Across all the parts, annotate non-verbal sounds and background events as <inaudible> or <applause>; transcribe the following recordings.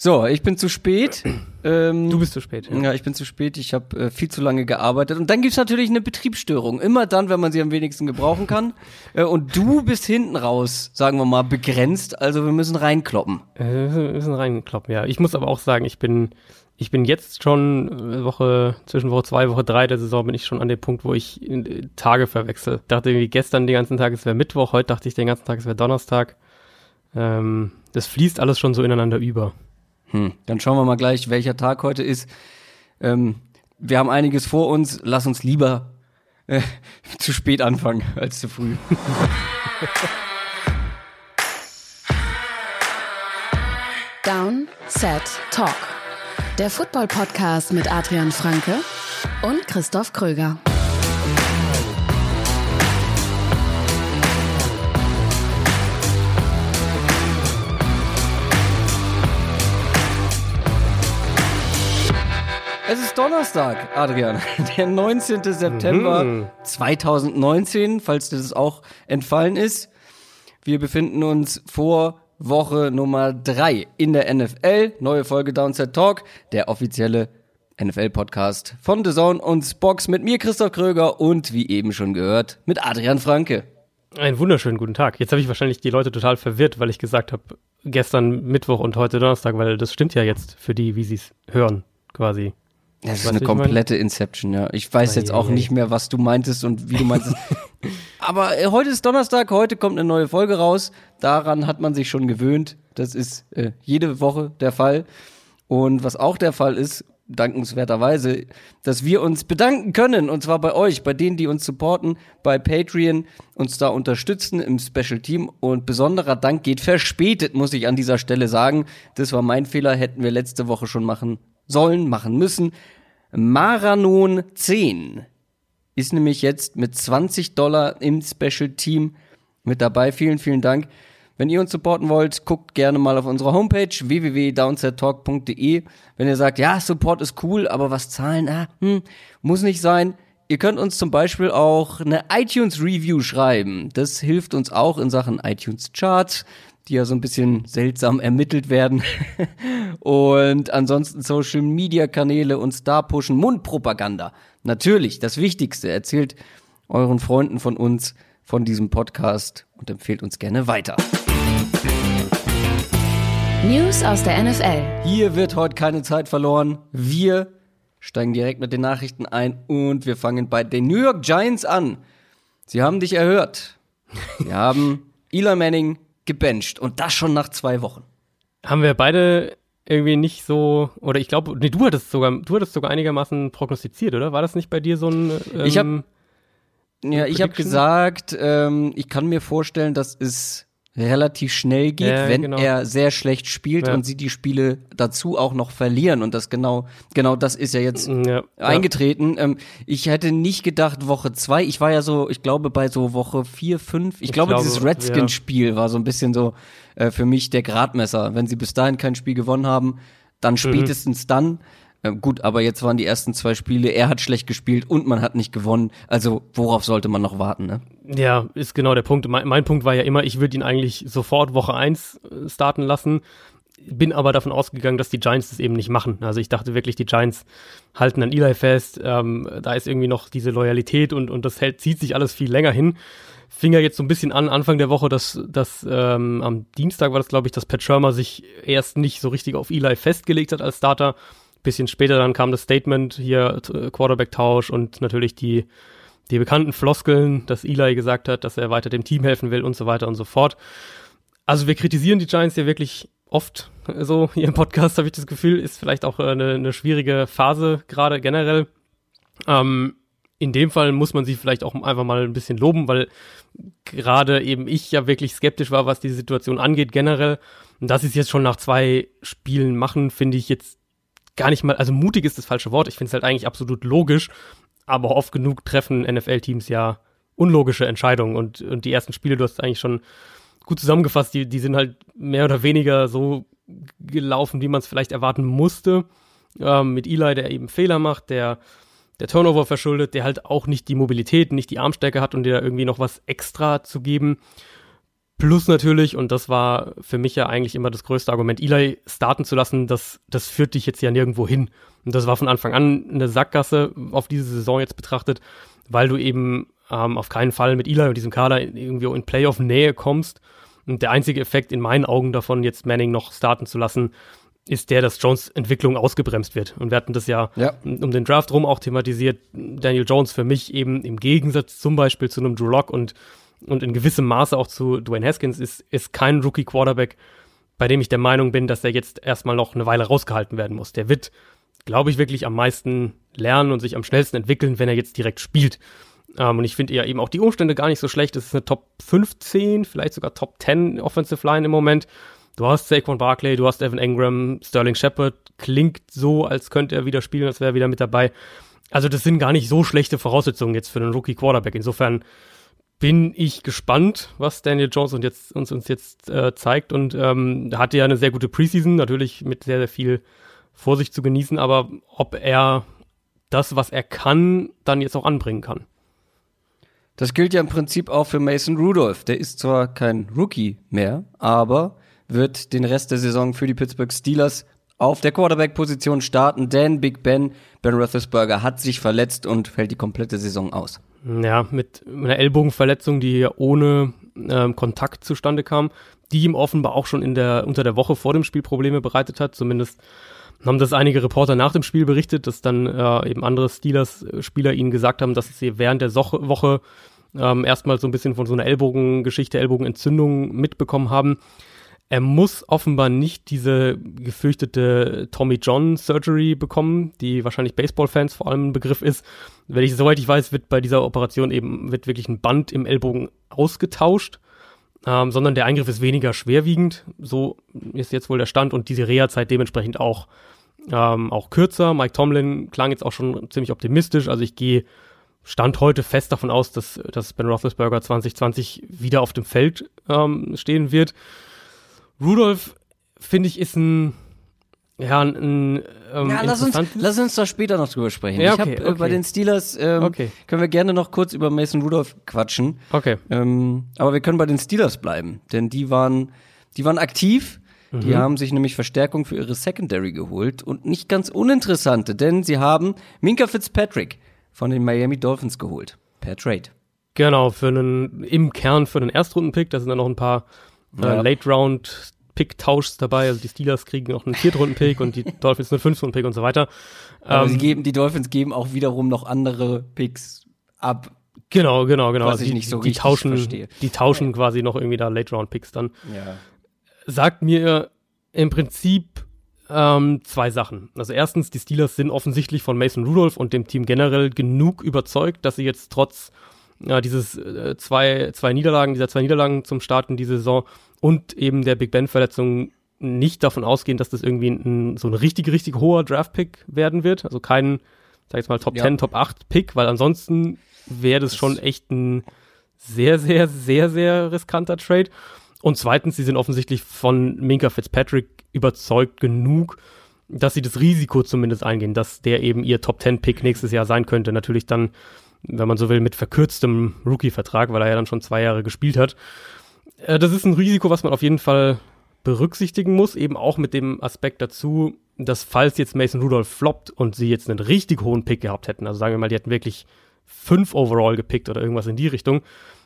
So, ich bin zu spät. Ähm, du bist zu spät. Ja, ja ich bin zu spät. Ich habe äh, viel zu lange gearbeitet. Und dann gibt's natürlich eine Betriebsstörung. Immer dann, wenn man sie am wenigsten gebrauchen kann. <laughs> äh, und du bist hinten raus, sagen wir mal, begrenzt. Also wir müssen reinkloppen. Äh, wir müssen reinkloppen, ja. Ich muss aber auch sagen, ich bin, ich bin jetzt schon äh, Woche, zwischen Woche zwei, Woche drei der Saison bin ich schon an dem Punkt, wo ich äh, Tage verwechsel. Ich dachte irgendwie gestern den ganzen Tag, es wäre Mittwoch. Heute dachte ich den ganzen Tag, es wäre Donnerstag. Ähm, das fließt alles schon so ineinander über. Hm, dann schauen wir mal gleich, welcher Tag heute ist. Ähm, wir haben einiges vor uns. Lass uns lieber äh, <laughs> zu spät anfangen als zu früh. <laughs> Down, Set, Talk. Der Football-Podcast mit Adrian Franke und Christoph Kröger. Es ist Donnerstag, Adrian, <laughs> der 19. September mhm. 2019, falls das auch entfallen ist. Wir befinden uns vor Woche Nummer 3 in der NFL. Neue Folge Downset Talk, der offizielle NFL-Podcast von The Zone und Spox mit mir, Christoph Kröger und wie eben schon gehört, mit Adrian Franke. Einen wunderschönen guten Tag. Jetzt habe ich wahrscheinlich die Leute total verwirrt, weil ich gesagt habe, gestern Mittwoch und heute Donnerstag, weil das stimmt ja jetzt für die, wie sie es hören, quasi. Das ist eine komplette Inception, ja. Ich weiß jetzt auch nicht mehr, was du meintest und wie du meintest. <laughs> Aber äh, heute ist Donnerstag, heute kommt eine neue Folge raus. Daran hat man sich schon gewöhnt. Das ist äh, jede Woche der Fall. Und was auch der Fall ist, dankenswerterweise, dass wir uns bedanken können. Und zwar bei euch, bei denen, die uns supporten, bei Patreon, uns da unterstützen im Special Team. Und besonderer Dank geht verspätet, muss ich an dieser Stelle sagen. Das war mein Fehler, hätten wir letzte Woche schon machen sollen, machen müssen. Maranon 10 ist nämlich jetzt mit 20 Dollar im Special Team mit dabei. Vielen, vielen Dank. Wenn ihr uns supporten wollt, guckt gerne mal auf unsere Homepage www.downsettalk.de. Wenn ihr sagt, ja, Support ist cool, aber was zahlen, ah, hm, muss nicht sein. Ihr könnt uns zum Beispiel auch eine iTunes Review schreiben. Das hilft uns auch in Sachen iTunes Charts die ja so ein bisschen seltsam ermittelt werden. <laughs> und ansonsten Social Media Kanäle und Star pushen, Mundpropaganda. Natürlich, das Wichtigste. Erzählt euren Freunden von uns, von diesem Podcast und empfehlt uns gerne weiter. News aus der NFL. Hier wird heute keine Zeit verloren. Wir steigen direkt mit den Nachrichten ein und wir fangen bei den New York Giants an. Sie haben dich erhört. Sie haben Eli Manning gebencht und das schon nach zwei Wochen. Haben wir beide irgendwie nicht so, oder ich glaube, nee, du hattest sogar, du hattest sogar einigermaßen prognostiziert, oder? War das nicht bei dir so ein ähm, Ich habe ja, ich habe gesagt, ähm, ich kann mir vorstellen, dass es relativ schnell geht, ja, wenn genau. er sehr schlecht spielt ja. und sie die Spiele dazu auch noch verlieren. Und das genau, genau das ist ja jetzt ja, eingetreten. Ähm, ich hätte nicht gedacht, Woche zwei, ich war ja so, ich glaube, bei so Woche vier, fünf, ich, ich glaube, glaube, dieses Redskins-Spiel war so ein bisschen so äh, für mich der Gradmesser. Wenn sie bis dahin kein Spiel gewonnen haben, dann mhm. spätestens mhm. dann. Äh, gut, aber jetzt waren die ersten zwei Spiele, er hat schlecht gespielt und man hat nicht gewonnen. Also worauf sollte man noch warten, ne? Ja, ist genau der Punkt. Mein, mein Punkt war ja immer, ich würde ihn eigentlich sofort Woche eins äh, starten lassen. Bin aber davon ausgegangen, dass die Giants das eben nicht machen. Also ich dachte wirklich, die Giants halten an Eli fest. Ähm, da ist irgendwie noch diese Loyalität und, und das hält, zieht sich alles viel länger hin. Fing ja jetzt so ein bisschen an, Anfang der Woche, dass, dass ähm, am Dienstag war das, glaube ich, dass Pat Shermer sich erst nicht so richtig auf Eli festgelegt hat als Starter bisschen später dann kam das Statement hier, äh, Quarterback-Tausch und natürlich die, die bekannten Floskeln, dass Eli gesagt hat, dass er weiter dem Team helfen will und so weiter und so fort. Also wir kritisieren die Giants ja wirklich oft so hier im Podcast, <laughs> habe ich das Gefühl, ist vielleicht auch eine, eine schwierige Phase gerade generell. Ähm, in dem Fall muss man sie vielleicht auch einfach mal ein bisschen loben, weil gerade eben ich ja wirklich skeptisch war, was die Situation angeht generell. Und dass sie es jetzt schon nach zwei Spielen machen, finde ich jetzt gar nicht mal, also mutig ist das falsche Wort. Ich finde es halt eigentlich absolut logisch, aber oft genug treffen NFL-Teams ja unlogische Entscheidungen und, und die ersten Spiele, du hast eigentlich schon gut zusammengefasst, die, die sind halt mehr oder weniger so gelaufen, wie man es vielleicht erwarten musste. Ähm, mit Eli, der eben Fehler macht, der der Turnover verschuldet, der halt auch nicht die Mobilität, nicht die Armstärke hat und dir irgendwie noch was extra zu geben. Plus natürlich, und das war für mich ja eigentlich immer das größte Argument, Eli starten zu lassen, das, das führt dich jetzt ja nirgendwo hin. Und das war von Anfang an eine Sackgasse auf diese Saison jetzt betrachtet, weil du eben ähm, auf keinen Fall mit Eli und diesem Kader irgendwie in Playoff-Nähe kommst. Und der einzige Effekt in meinen Augen davon, jetzt Manning noch starten zu lassen, ist der, dass Jones Entwicklung ausgebremst wird. Und wir hatten das ja, ja, um den Draft rum auch thematisiert. Daniel Jones für mich eben im Gegensatz zum Beispiel zu einem Drew Lock und und in gewissem Maße auch zu Dwayne Haskins ist, ist kein Rookie-Quarterback, bei dem ich der Meinung bin, dass er jetzt erstmal noch eine Weile rausgehalten werden muss. Der wird, glaube ich, wirklich am meisten lernen und sich am schnellsten entwickeln, wenn er jetzt direkt spielt. Ähm, und ich finde ja eben auch die Umstände gar nicht so schlecht. Es ist eine Top 15, vielleicht sogar Top 10 Offensive Line im Moment. Du hast Saquon Barkley, du hast Evan Engram, Sterling Shepard. Klingt so, als könnte er wieder spielen, als wäre er wieder mit dabei. Also das sind gar nicht so schlechte Voraussetzungen jetzt für einen Rookie Quarterback. Insofern bin ich gespannt, was Daniel Jones uns jetzt, uns, uns jetzt äh, zeigt. Und ähm, hatte ja eine sehr gute Preseason, natürlich mit sehr, sehr viel Vorsicht zu genießen, aber ob er das, was er kann, dann jetzt auch anbringen kann. Das gilt ja im Prinzip auch für Mason Rudolph. Der ist zwar kein Rookie mehr, aber wird den Rest der Saison für die Pittsburgh Steelers auf der Quarterback-Position starten, denn Big Ben, Ben Roethlisberger, hat sich verletzt und fällt die komplette Saison aus. Ja, mit einer Ellbogenverletzung, die ohne ähm, Kontakt zustande kam, die ihm offenbar auch schon in der, unter der Woche vor dem Spiel Probleme bereitet hat. Zumindest haben das einige Reporter nach dem Spiel berichtet, dass dann äh, eben andere Steelers-Spieler ihnen gesagt haben, dass sie während der Soche, Woche ähm, erstmal so ein bisschen von so einer Ellbogengeschichte, Ellbogenentzündung mitbekommen haben. Er muss offenbar nicht diese gefürchtete Tommy John Surgery bekommen, die wahrscheinlich Baseball-Fans vor allem ein Begriff ist. Wenn ich, soweit ich weiß, wird bei dieser Operation eben, wird wirklich ein Band im Ellbogen ausgetauscht, ähm, sondern der Eingriff ist weniger schwerwiegend. So ist jetzt wohl der Stand und diese Reha-Zeit dementsprechend auch, ähm, auch kürzer. Mike Tomlin klang jetzt auch schon ziemlich optimistisch. Also ich gehe Stand heute fest davon aus, dass, dass Ben Roethlisberger 2020 wieder auf dem Feld ähm, stehen wird. Rudolf, finde ich, ist ein ja, ein, ähm, ja, lass uns, lass uns da später noch drüber sprechen. Ja, okay, ich hab, äh, okay. bei den Steelers ähm, okay. können wir gerne noch kurz über Mason Rudolph quatschen. Okay. Ähm, aber wir können bei den Steelers bleiben, denn die waren, die waren aktiv. Mhm. Die haben sich nämlich Verstärkung für ihre Secondary geholt und nicht ganz uninteressante, denn sie haben Minka Fitzpatrick von den Miami Dolphins geholt per Trade. Genau, für einen im Kern für einen Erstrundenpick. Da sind dann noch ein paar äh, ja. Late Round Pick-Tauschs dabei. Also die Steelers kriegen noch einen Viertrunden-Pick und die <laughs> Dolphins einen Fünftrunden-Pick und so weiter. Aber ähm, sie geben, die Dolphins geben auch wiederum noch andere Picks ab. Genau, genau, genau. Was also ich nicht so die tauschen, verstehe. Die tauschen ja. quasi noch irgendwie da Late-Round-Picks dann. Ja. Sagt mir im Prinzip ähm, zwei Sachen. Also erstens, die Steelers sind offensichtlich von Mason Rudolph und dem Team generell genug überzeugt, dass sie jetzt trotz ja, dieses äh, zwei, zwei Niederlagen, dieser zwei Niederlagen zum Start in die Saison und eben der Big Ben-Verletzung nicht davon ausgehen, dass das irgendwie ein, so ein richtig, richtig hoher Draft-Pick werden wird. Also kein, sag ich jetzt mal, Top ja. 10, Top 8 Pick, weil ansonsten wäre das, das schon echt ein sehr, sehr, sehr, sehr riskanter Trade. Und zweitens, sie sind offensichtlich von Minka Fitzpatrick überzeugt genug, dass sie das Risiko zumindest eingehen, dass der eben ihr Top 10 Pick nächstes Jahr sein könnte. Natürlich dann wenn man so will, mit verkürztem Rookie-Vertrag, weil er ja dann schon zwei Jahre gespielt hat. Äh, das ist ein Risiko, was man auf jeden Fall berücksichtigen muss, eben auch mit dem Aspekt dazu, dass falls jetzt Mason Rudolph floppt und sie jetzt einen richtig hohen Pick gehabt hätten, also sagen wir mal, die hätten wirklich fünf overall gepickt oder irgendwas in die Richtung,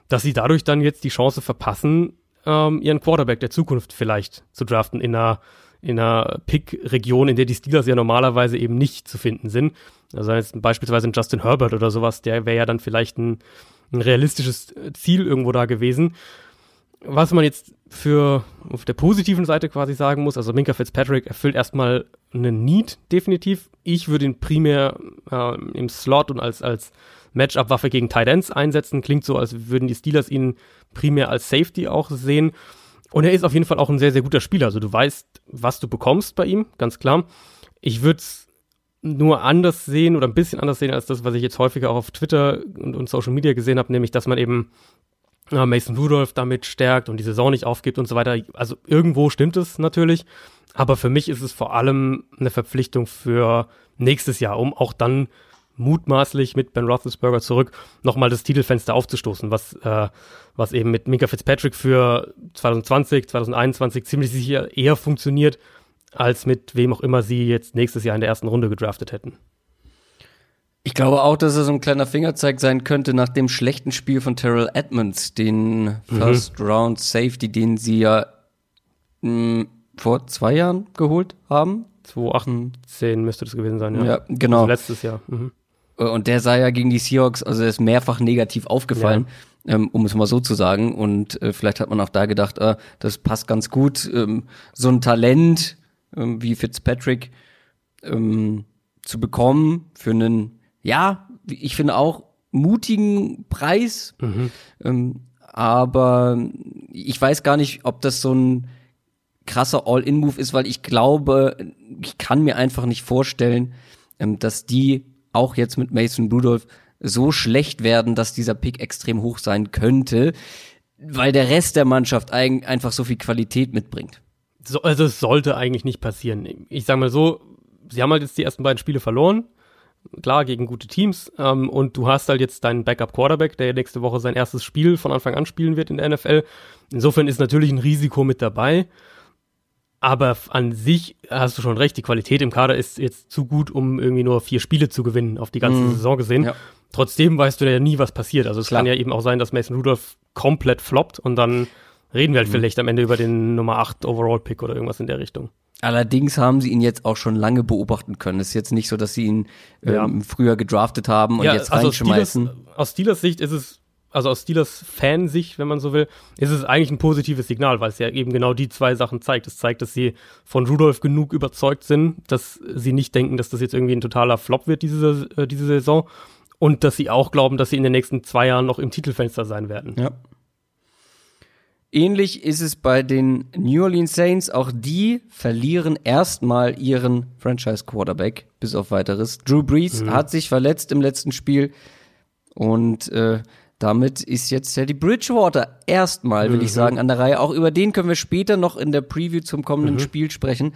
dass sie dadurch dann jetzt die Chance verpassen, ähm, ihren Quarterback der Zukunft vielleicht zu draften in einer, in einer Pick-Region, in der die Steelers ja normalerweise eben nicht zu finden sind. Also jetzt beispielsweise ein Justin Herbert oder sowas, der wäre ja dann vielleicht ein, ein realistisches Ziel irgendwo da gewesen. Was man jetzt für auf der positiven Seite quasi sagen muss, also Minka Fitzpatrick erfüllt erstmal einen Need, definitiv. Ich würde ihn primär äh, im Slot und als, als Matchup-Waffe gegen Tight Ends einsetzen. Klingt so, als würden die Steelers ihn primär als Safety auch sehen. Und er ist auf jeden Fall auch ein sehr, sehr guter Spieler. Also du weißt, was du bekommst bei ihm, ganz klar. Ich würde es nur anders sehen oder ein bisschen anders sehen als das, was ich jetzt häufiger auch auf Twitter und, und Social Media gesehen habe, nämlich dass man eben Mason Rudolph damit stärkt und die Saison nicht aufgibt und so weiter. Also irgendwo stimmt es natürlich, aber für mich ist es vor allem eine Verpflichtung für nächstes Jahr, um auch dann mutmaßlich mit Ben Roethlisberger zurück nochmal das Titelfenster aufzustoßen, was, äh, was eben mit Minka Fitzpatrick für 2020, 2021 ziemlich sicher eher funktioniert, als mit wem auch immer sie jetzt nächstes Jahr in der ersten Runde gedraftet hätten. Ich glaube auch, dass er so ein kleiner Fingerzeig sein könnte nach dem schlechten Spiel von Terrell Edmonds, den mhm. First Round Safety, den sie ja mh, vor zwei Jahren geholt haben. 2018 müsste das gewesen sein, ja. Ja, genau. Also letztes Jahr. Mhm. Äh, und der sah ja gegen die Seahawks, also er ist mehrfach negativ aufgefallen, ja. ähm, um es mal so zu sagen. Und äh, vielleicht hat man auch da gedacht, äh, das passt ganz gut. Ähm, so ein Talent ähm, wie Fitzpatrick ähm, zu bekommen für einen, ja, ich finde auch mutigen Preis. Mhm. Ähm, aber ich weiß gar nicht, ob das so ein krasser All-In-Move ist, weil ich glaube, ich kann mir einfach nicht vorstellen, ähm, dass die auch jetzt mit Mason Rudolph so schlecht werden, dass dieser Pick extrem hoch sein könnte, weil der Rest der Mannschaft einfach so viel Qualität mitbringt. So, also es sollte eigentlich nicht passieren. Ich sage mal so, sie haben halt jetzt die ersten beiden Spiele verloren, klar gegen gute Teams, ähm, und du hast halt jetzt deinen Backup-Quarterback, der nächste Woche sein erstes Spiel von Anfang an spielen wird in der NFL. Insofern ist natürlich ein Risiko mit dabei. Aber an sich hast du schon recht, die Qualität im Kader ist jetzt zu gut, um irgendwie nur vier Spiele zu gewinnen, auf die ganze mm. Saison gesehen. Ja. Trotzdem weißt du ja nie, was passiert. Also es Klar. kann ja eben auch sein, dass Mason Rudolph komplett floppt und dann reden wir halt mhm. vielleicht am Ende über den Nummer 8 Overall-Pick oder irgendwas in der Richtung. Allerdings haben sie ihn jetzt auch schon lange beobachten können. Es ist jetzt nicht so, dass sie ihn ähm, ja. früher gedraftet haben und ja, jetzt also reinschmeißen. Aus Steelers, aus Steelers Sicht ist es also aus Steelers Fansicht, wenn man so will, ist es eigentlich ein positives Signal, weil es ja eben genau die zwei Sachen zeigt. Es zeigt, dass sie von Rudolph genug überzeugt sind, dass sie nicht denken, dass das jetzt irgendwie ein totaler Flop wird, diese, äh, diese Saison. Und dass sie auch glauben, dass sie in den nächsten zwei Jahren noch im Titelfenster sein werden. Ja. Ähnlich ist es bei den New Orleans Saints. Auch die verlieren erstmal ihren Franchise Quarterback, bis auf weiteres. Drew Brees mhm. hat sich verletzt im letzten Spiel und äh, damit ist jetzt Teddy Bridgewater erstmal, will mhm. ich sagen, an der Reihe. Auch über den können wir später noch in der Preview zum kommenden mhm. Spiel sprechen.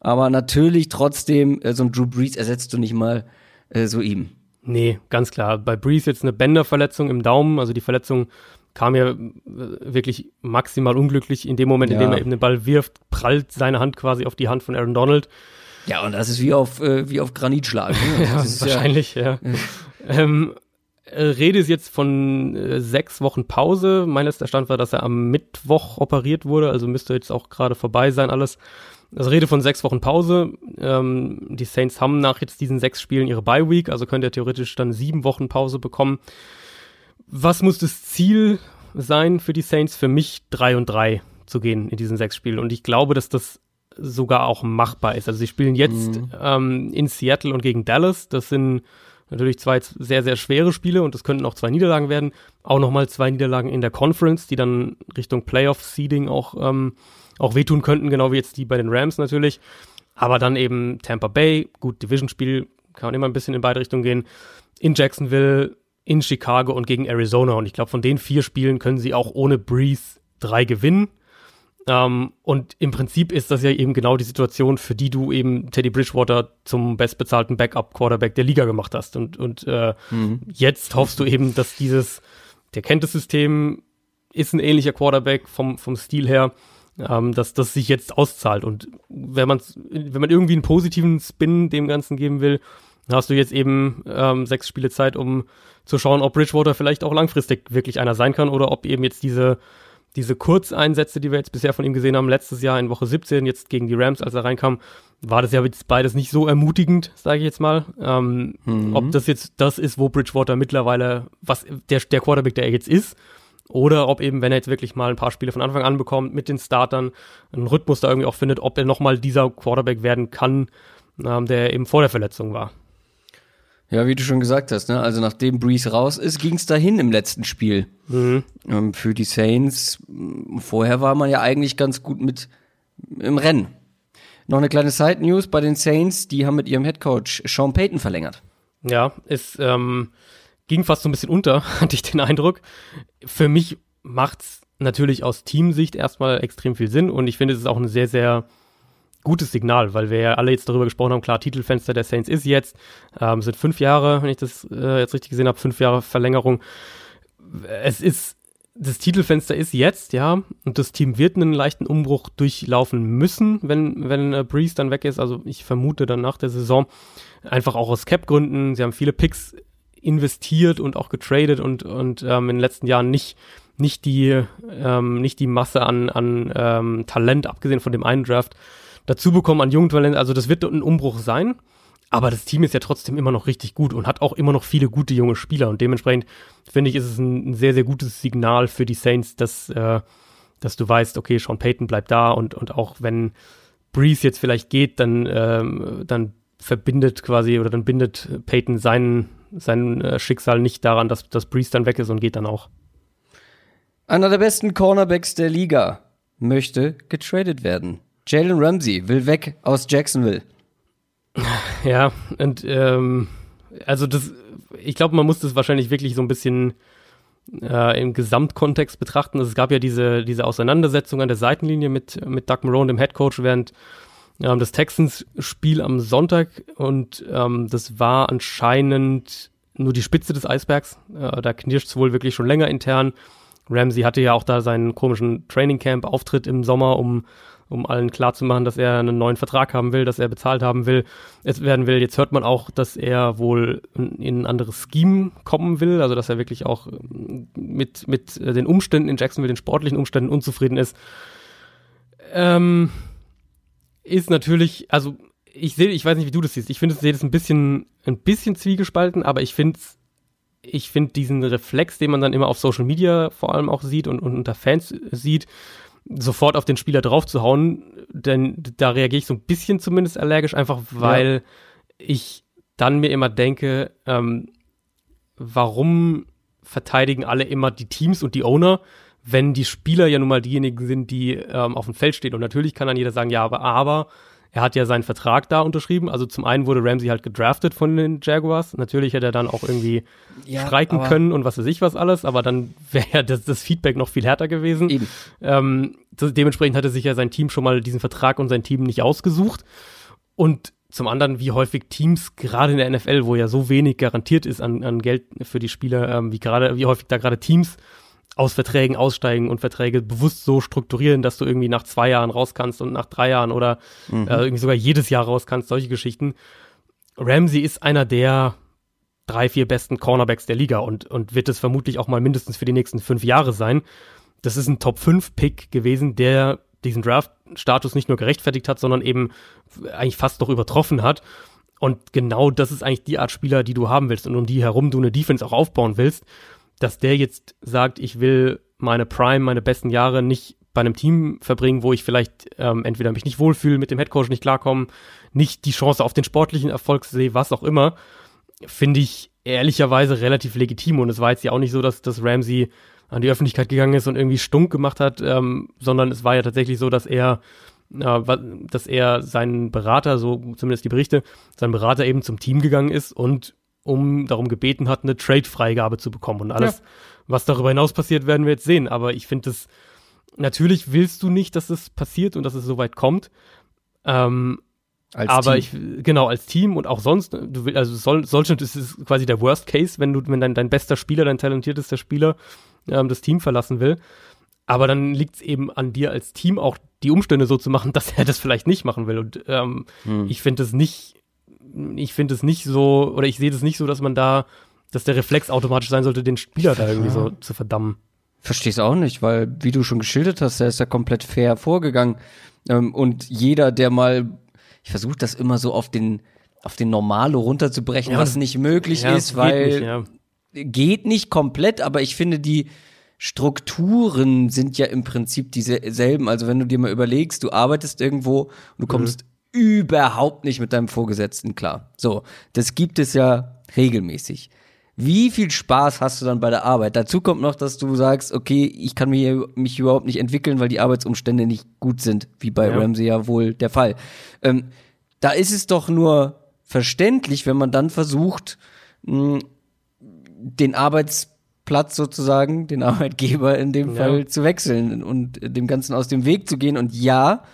Aber natürlich trotzdem, äh, so ein Drew Brees ersetzt du nicht mal äh, so ihm. Nee, ganz klar. Bei Brees jetzt eine Bänderverletzung im Daumen. Also die Verletzung kam ja äh, wirklich maximal unglücklich. In dem Moment, ja. in dem er eben den Ball wirft, prallt seine Hand quasi auf die Hand von Aaron Donald. Ja, und das ist wie auf, äh, wie auf Granit schlagen. Ne? <laughs> ja, wahrscheinlich, ja. ja. ähm, äh, Rede ist jetzt von äh, sechs Wochen Pause. Mein letzter Stand war, dass er am Mittwoch operiert wurde, also müsste jetzt auch gerade vorbei sein alles. Also Rede von sechs Wochen Pause. Ähm, die Saints haben nach jetzt diesen sechs Spielen ihre Bye Week, also könnte er theoretisch dann sieben Wochen Pause bekommen. Was muss das Ziel sein für die Saints? Für mich drei und drei zu gehen in diesen sechs Spielen. Und ich glaube, dass das sogar auch machbar ist. Also sie spielen jetzt mhm. ähm, in Seattle und gegen Dallas. Das sind Natürlich zwei sehr, sehr schwere Spiele und es könnten auch zwei Niederlagen werden. Auch nochmal zwei Niederlagen in der Conference, die dann Richtung Playoff-Seeding auch, ähm, auch wehtun könnten, genau wie jetzt die bei den Rams natürlich. Aber dann eben Tampa Bay, gut, Division-Spiel, kann man immer ein bisschen in beide Richtungen gehen. In Jacksonville, in Chicago und gegen Arizona. Und ich glaube, von den vier Spielen können sie auch ohne Breeze drei gewinnen. Ähm, und im Prinzip ist das ja eben genau die Situation, für die du eben Teddy Bridgewater zum bestbezahlten Backup-Quarterback der Liga gemacht hast. Und, und äh, mhm. jetzt hoffst du eben, dass dieses, der kennt das System, ist ein ähnlicher Quarterback vom, vom Stil her, ähm, dass das sich jetzt auszahlt. Und wenn man wenn man irgendwie einen positiven Spin dem Ganzen geben will, hast du jetzt eben ähm, sechs Spiele Zeit, um zu schauen, ob Bridgewater vielleicht auch langfristig wirklich einer sein kann oder ob eben jetzt diese diese Kurzeinsätze, die wir jetzt bisher von ihm gesehen haben, letztes Jahr in Woche 17, jetzt gegen die Rams, als er reinkam, war das ja jetzt beides nicht so ermutigend, sage ich jetzt mal. Ähm, mhm. Ob das jetzt das ist, wo Bridgewater mittlerweile, was der, der Quarterback, der er jetzt ist, oder ob eben, wenn er jetzt wirklich mal ein paar Spiele von Anfang an bekommt, mit den Startern, einen Rhythmus da irgendwie auch findet, ob er nochmal dieser Quarterback werden kann, ähm, der eben vor der Verletzung war. Ja, wie du schon gesagt hast, ne? also nachdem Breeze raus ist, ging es dahin im letzten Spiel mhm. ähm, für die Saints. Vorher war man ja eigentlich ganz gut mit im Rennen. Noch eine kleine Side News bei den Saints, die haben mit ihrem Head Coach Sean Payton verlängert. Ja, es ähm, ging fast so ein bisschen unter, <laughs> hatte ich den Eindruck. Für mich macht's natürlich aus Teamsicht erstmal extrem viel Sinn und ich finde, es ist auch eine sehr, sehr gutes Signal, weil wir ja alle jetzt darüber gesprochen haben, klar, Titelfenster der Saints ist jetzt, ähm, sind fünf Jahre, wenn ich das äh, jetzt richtig gesehen habe, fünf Jahre Verlängerung. Es ist, das Titelfenster ist jetzt, ja, und das Team wird einen leichten Umbruch durchlaufen müssen, wenn, wenn äh, Breeze dann weg ist. Also ich vermute dann nach der Saison, einfach auch aus Cap-Gründen. Sie haben viele Picks investiert und auch getradet und, und ähm, in den letzten Jahren nicht nicht die, ähm, nicht die Masse an, an ähm, Talent, abgesehen von dem einen Draft, dazu bekommen an jungen Talent. Also das wird ein Umbruch sein. Aber das Team ist ja trotzdem immer noch richtig gut und hat auch immer noch viele gute junge Spieler. Und dementsprechend finde ich, ist es ein, ein, sehr, sehr gutes Signal für die Saints, dass, äh, dass du weißt, okay, Sean Payton bleibt da und, und auch wenn Breeze jetzt vielleicht geht, dann, ähm, dann verbindet quasi oder dann bindet Payton sein, sein äh, Schicksal nicht daran, dass, dass Breeze dann weg ist und geht dann auch. Einer der besten Cornerbacks der Liga möchte getradet werden. Jalen Ramsey will weg aus Jacksonville. <laughs> Ja, und ähm, also das, ich glaube, man muss das wahrscheinlich wirklich so ein bisschen äh, im Gesamtkontext betrachten. Also es gab ja diese, diese Auseinandersetzung an der Seitenlinie mit, mit Doug Marone, dem Headcoach, während ähm, des Texans-Spiel am Sonntag und ähm, das war anscheinend nur die Spitze des Eisbergs. Äh, da knirscht es wohl wirklich schon länger intern. Ramsey hatte ja auch da seinen komischen Training Camp Auftritt im Sommer, um um allen klarzumachen, dass er einen neuen Vertrag haben will, dass er bezahlt haben will, es werden will. Jetzt hört man auch, dass er wohl in ein anderes Scheme kommen will, also dass er wirklich auch mit, mit den Umständen in Jacksonville, den sportlichen Umständen unzufrieden ist. Ähm, ist natürlich, also ich sehe, ich weiß nicht, wie du das siehst. Ich finde, sehe das ein bisschen, ein bisschen zwiegespalten, aber ich finde ich finde diesen Reflex, den man dann immer auf Social Media vor allem auch sieht und, und unter Fans sieht, sofort auf den Spieler draufzuhauen, denn da reagiere ich so ein bisschen zumindest allergisch, einfach weil ja. ich dann mir immer denke, ähm, warum verteidigen alle immer die Teams und die Owner, wenn die Spieler ja nun mal diejenigen sind, die ähm, auf dem Feld stehen. Und natürlich kann dann jeder sagen, ja, aber, aber er hat ja seinen Vertrag da unterschrieben. Also zum einen wurde Ramsey halt gedraftet von den Jaguars. Natürlich hätte er dann auch irgendwie ja, streiken können und was weiß ich was alles, aber dann wäre ja das, das, Feedback noch viel härter gewesen. Eben. Ähm, das, dementsprechend hatte sich ja sein Team schon mal diesen Vertrag und sein Team nicht ausgesucht. Und zum anderen, wie häufig Teams, gerade in der NFL, wo ja so wenig garantiert ist an, an Geld für die Spieler, ähm, wie gerade, wie häufig da gerade Teams aus Verträgen aussteigen und Verträge bewusst so strukturieren, dass du irgendwie nach zwei Jahren raus kannst und nach drei Jahren oder mhm. äh, irgendwie sogar jedes Jahr raus kannst, solche Geschichten. Ramsey ist einer der drei, vier besten Cornerbacks der Liga und, und wird es vermutlich auch mal mindestens für die nächsten fünf Jahre sein. Das ist ein Top-5-Pick gewesen, der diesen Draft-Status nicht nur gerechtfertigt hat, sondern eben eigentlich fast noch übertroffen hat. Und genau das ist eigentlich die Art Spieler, die du haben willst und um die herum du eine Defense auch aufbauen willst dass der jetzt sagt, ich will meine Prime, meine besten Jahre nicht bei einem Team verbringen, wo ich vielleicht ähm, entweder mich nicht wohlfühle, mit dem Headcoach nicht klarkommen, nicht die Chance auf den sportlichen Erfolg sehe, was auch immer, finde ich ehrlicherweise relativ legitim. Und es war jetzt ja auch nicht so, dass, dass Ramsey an die Öffentlichkeit gegangen ist und irgendwie stunk gemacht hat, ähm, sondern es war ja tatsächlich so, dass er äh, dass er seinen Berater, so zumindest die Berichte, sein Berater eben zum Team gegangen ist und um darum gebeten hat, eine Trade-Freigabe zu bekommen. Und alles, ja. was darüber hinaus passiert, werden wir jetzt sehen. Aber ich finde es, natürlich willst du nicht, dass es passiert und dass es so weit kommt. Ähm, als aber Team. ich, genau, als Team und auch sonst, du willst, also soll, sollte, das ist quasi der Worst Case, wenn du, wenn dein, dein bester Spieler, dein talentiertester Spieler ähm, das Team verlassen will. Aber dann liegt es eben an dir als Team auch die Umstände so zu machen, <laughs> dass er das vielleicht nicht machen will. Und ähm, hm. ich finde es nicht ich finde es nicht so, oder ich sehe das nicht so, dass man da, dass der Reflex automatisch sein sollte, den Spieler da irgendwie so zu verdammen. Versteh's auch nicht, weil, wie du schon geschildert hast, der ist ja komplett fair vorgegangen. Ähm, und jeder, der mal, ich versuche das immer so auf den, auf den Normalo runterzubrechen, ja, was nicht möglich ja, ist, weil nicht, ja. geht nicht komplett, aber ich finde die Strukturen sind ja im Prinzip dieselben. Also wenn du dir mal überlegst, du arbeitest irgendwo und du kommst mhm überhaupt nicht mit deinem Vorgesetzten klar. So, das gibt es ja regelmäßig. Wie viel Spaß hast du dann bei der Arbeit? Dazu kommt noch, dass du sagst, okay, ich kann mich, mich überhaupt nicht entwickeln, weil die Arbeitsumstände nicht gut sind, wie bei ja. Ramsey ja wohl der Fall. Ähm, da ist es doch nur verständlich, wenn man dann versucht, mh, den Arbeitsplatz sozusagen, den Arbeitgeber in dem ja. Fall zu wechseln und dem Ganzen aus dem Weg zu gehen. Und ja,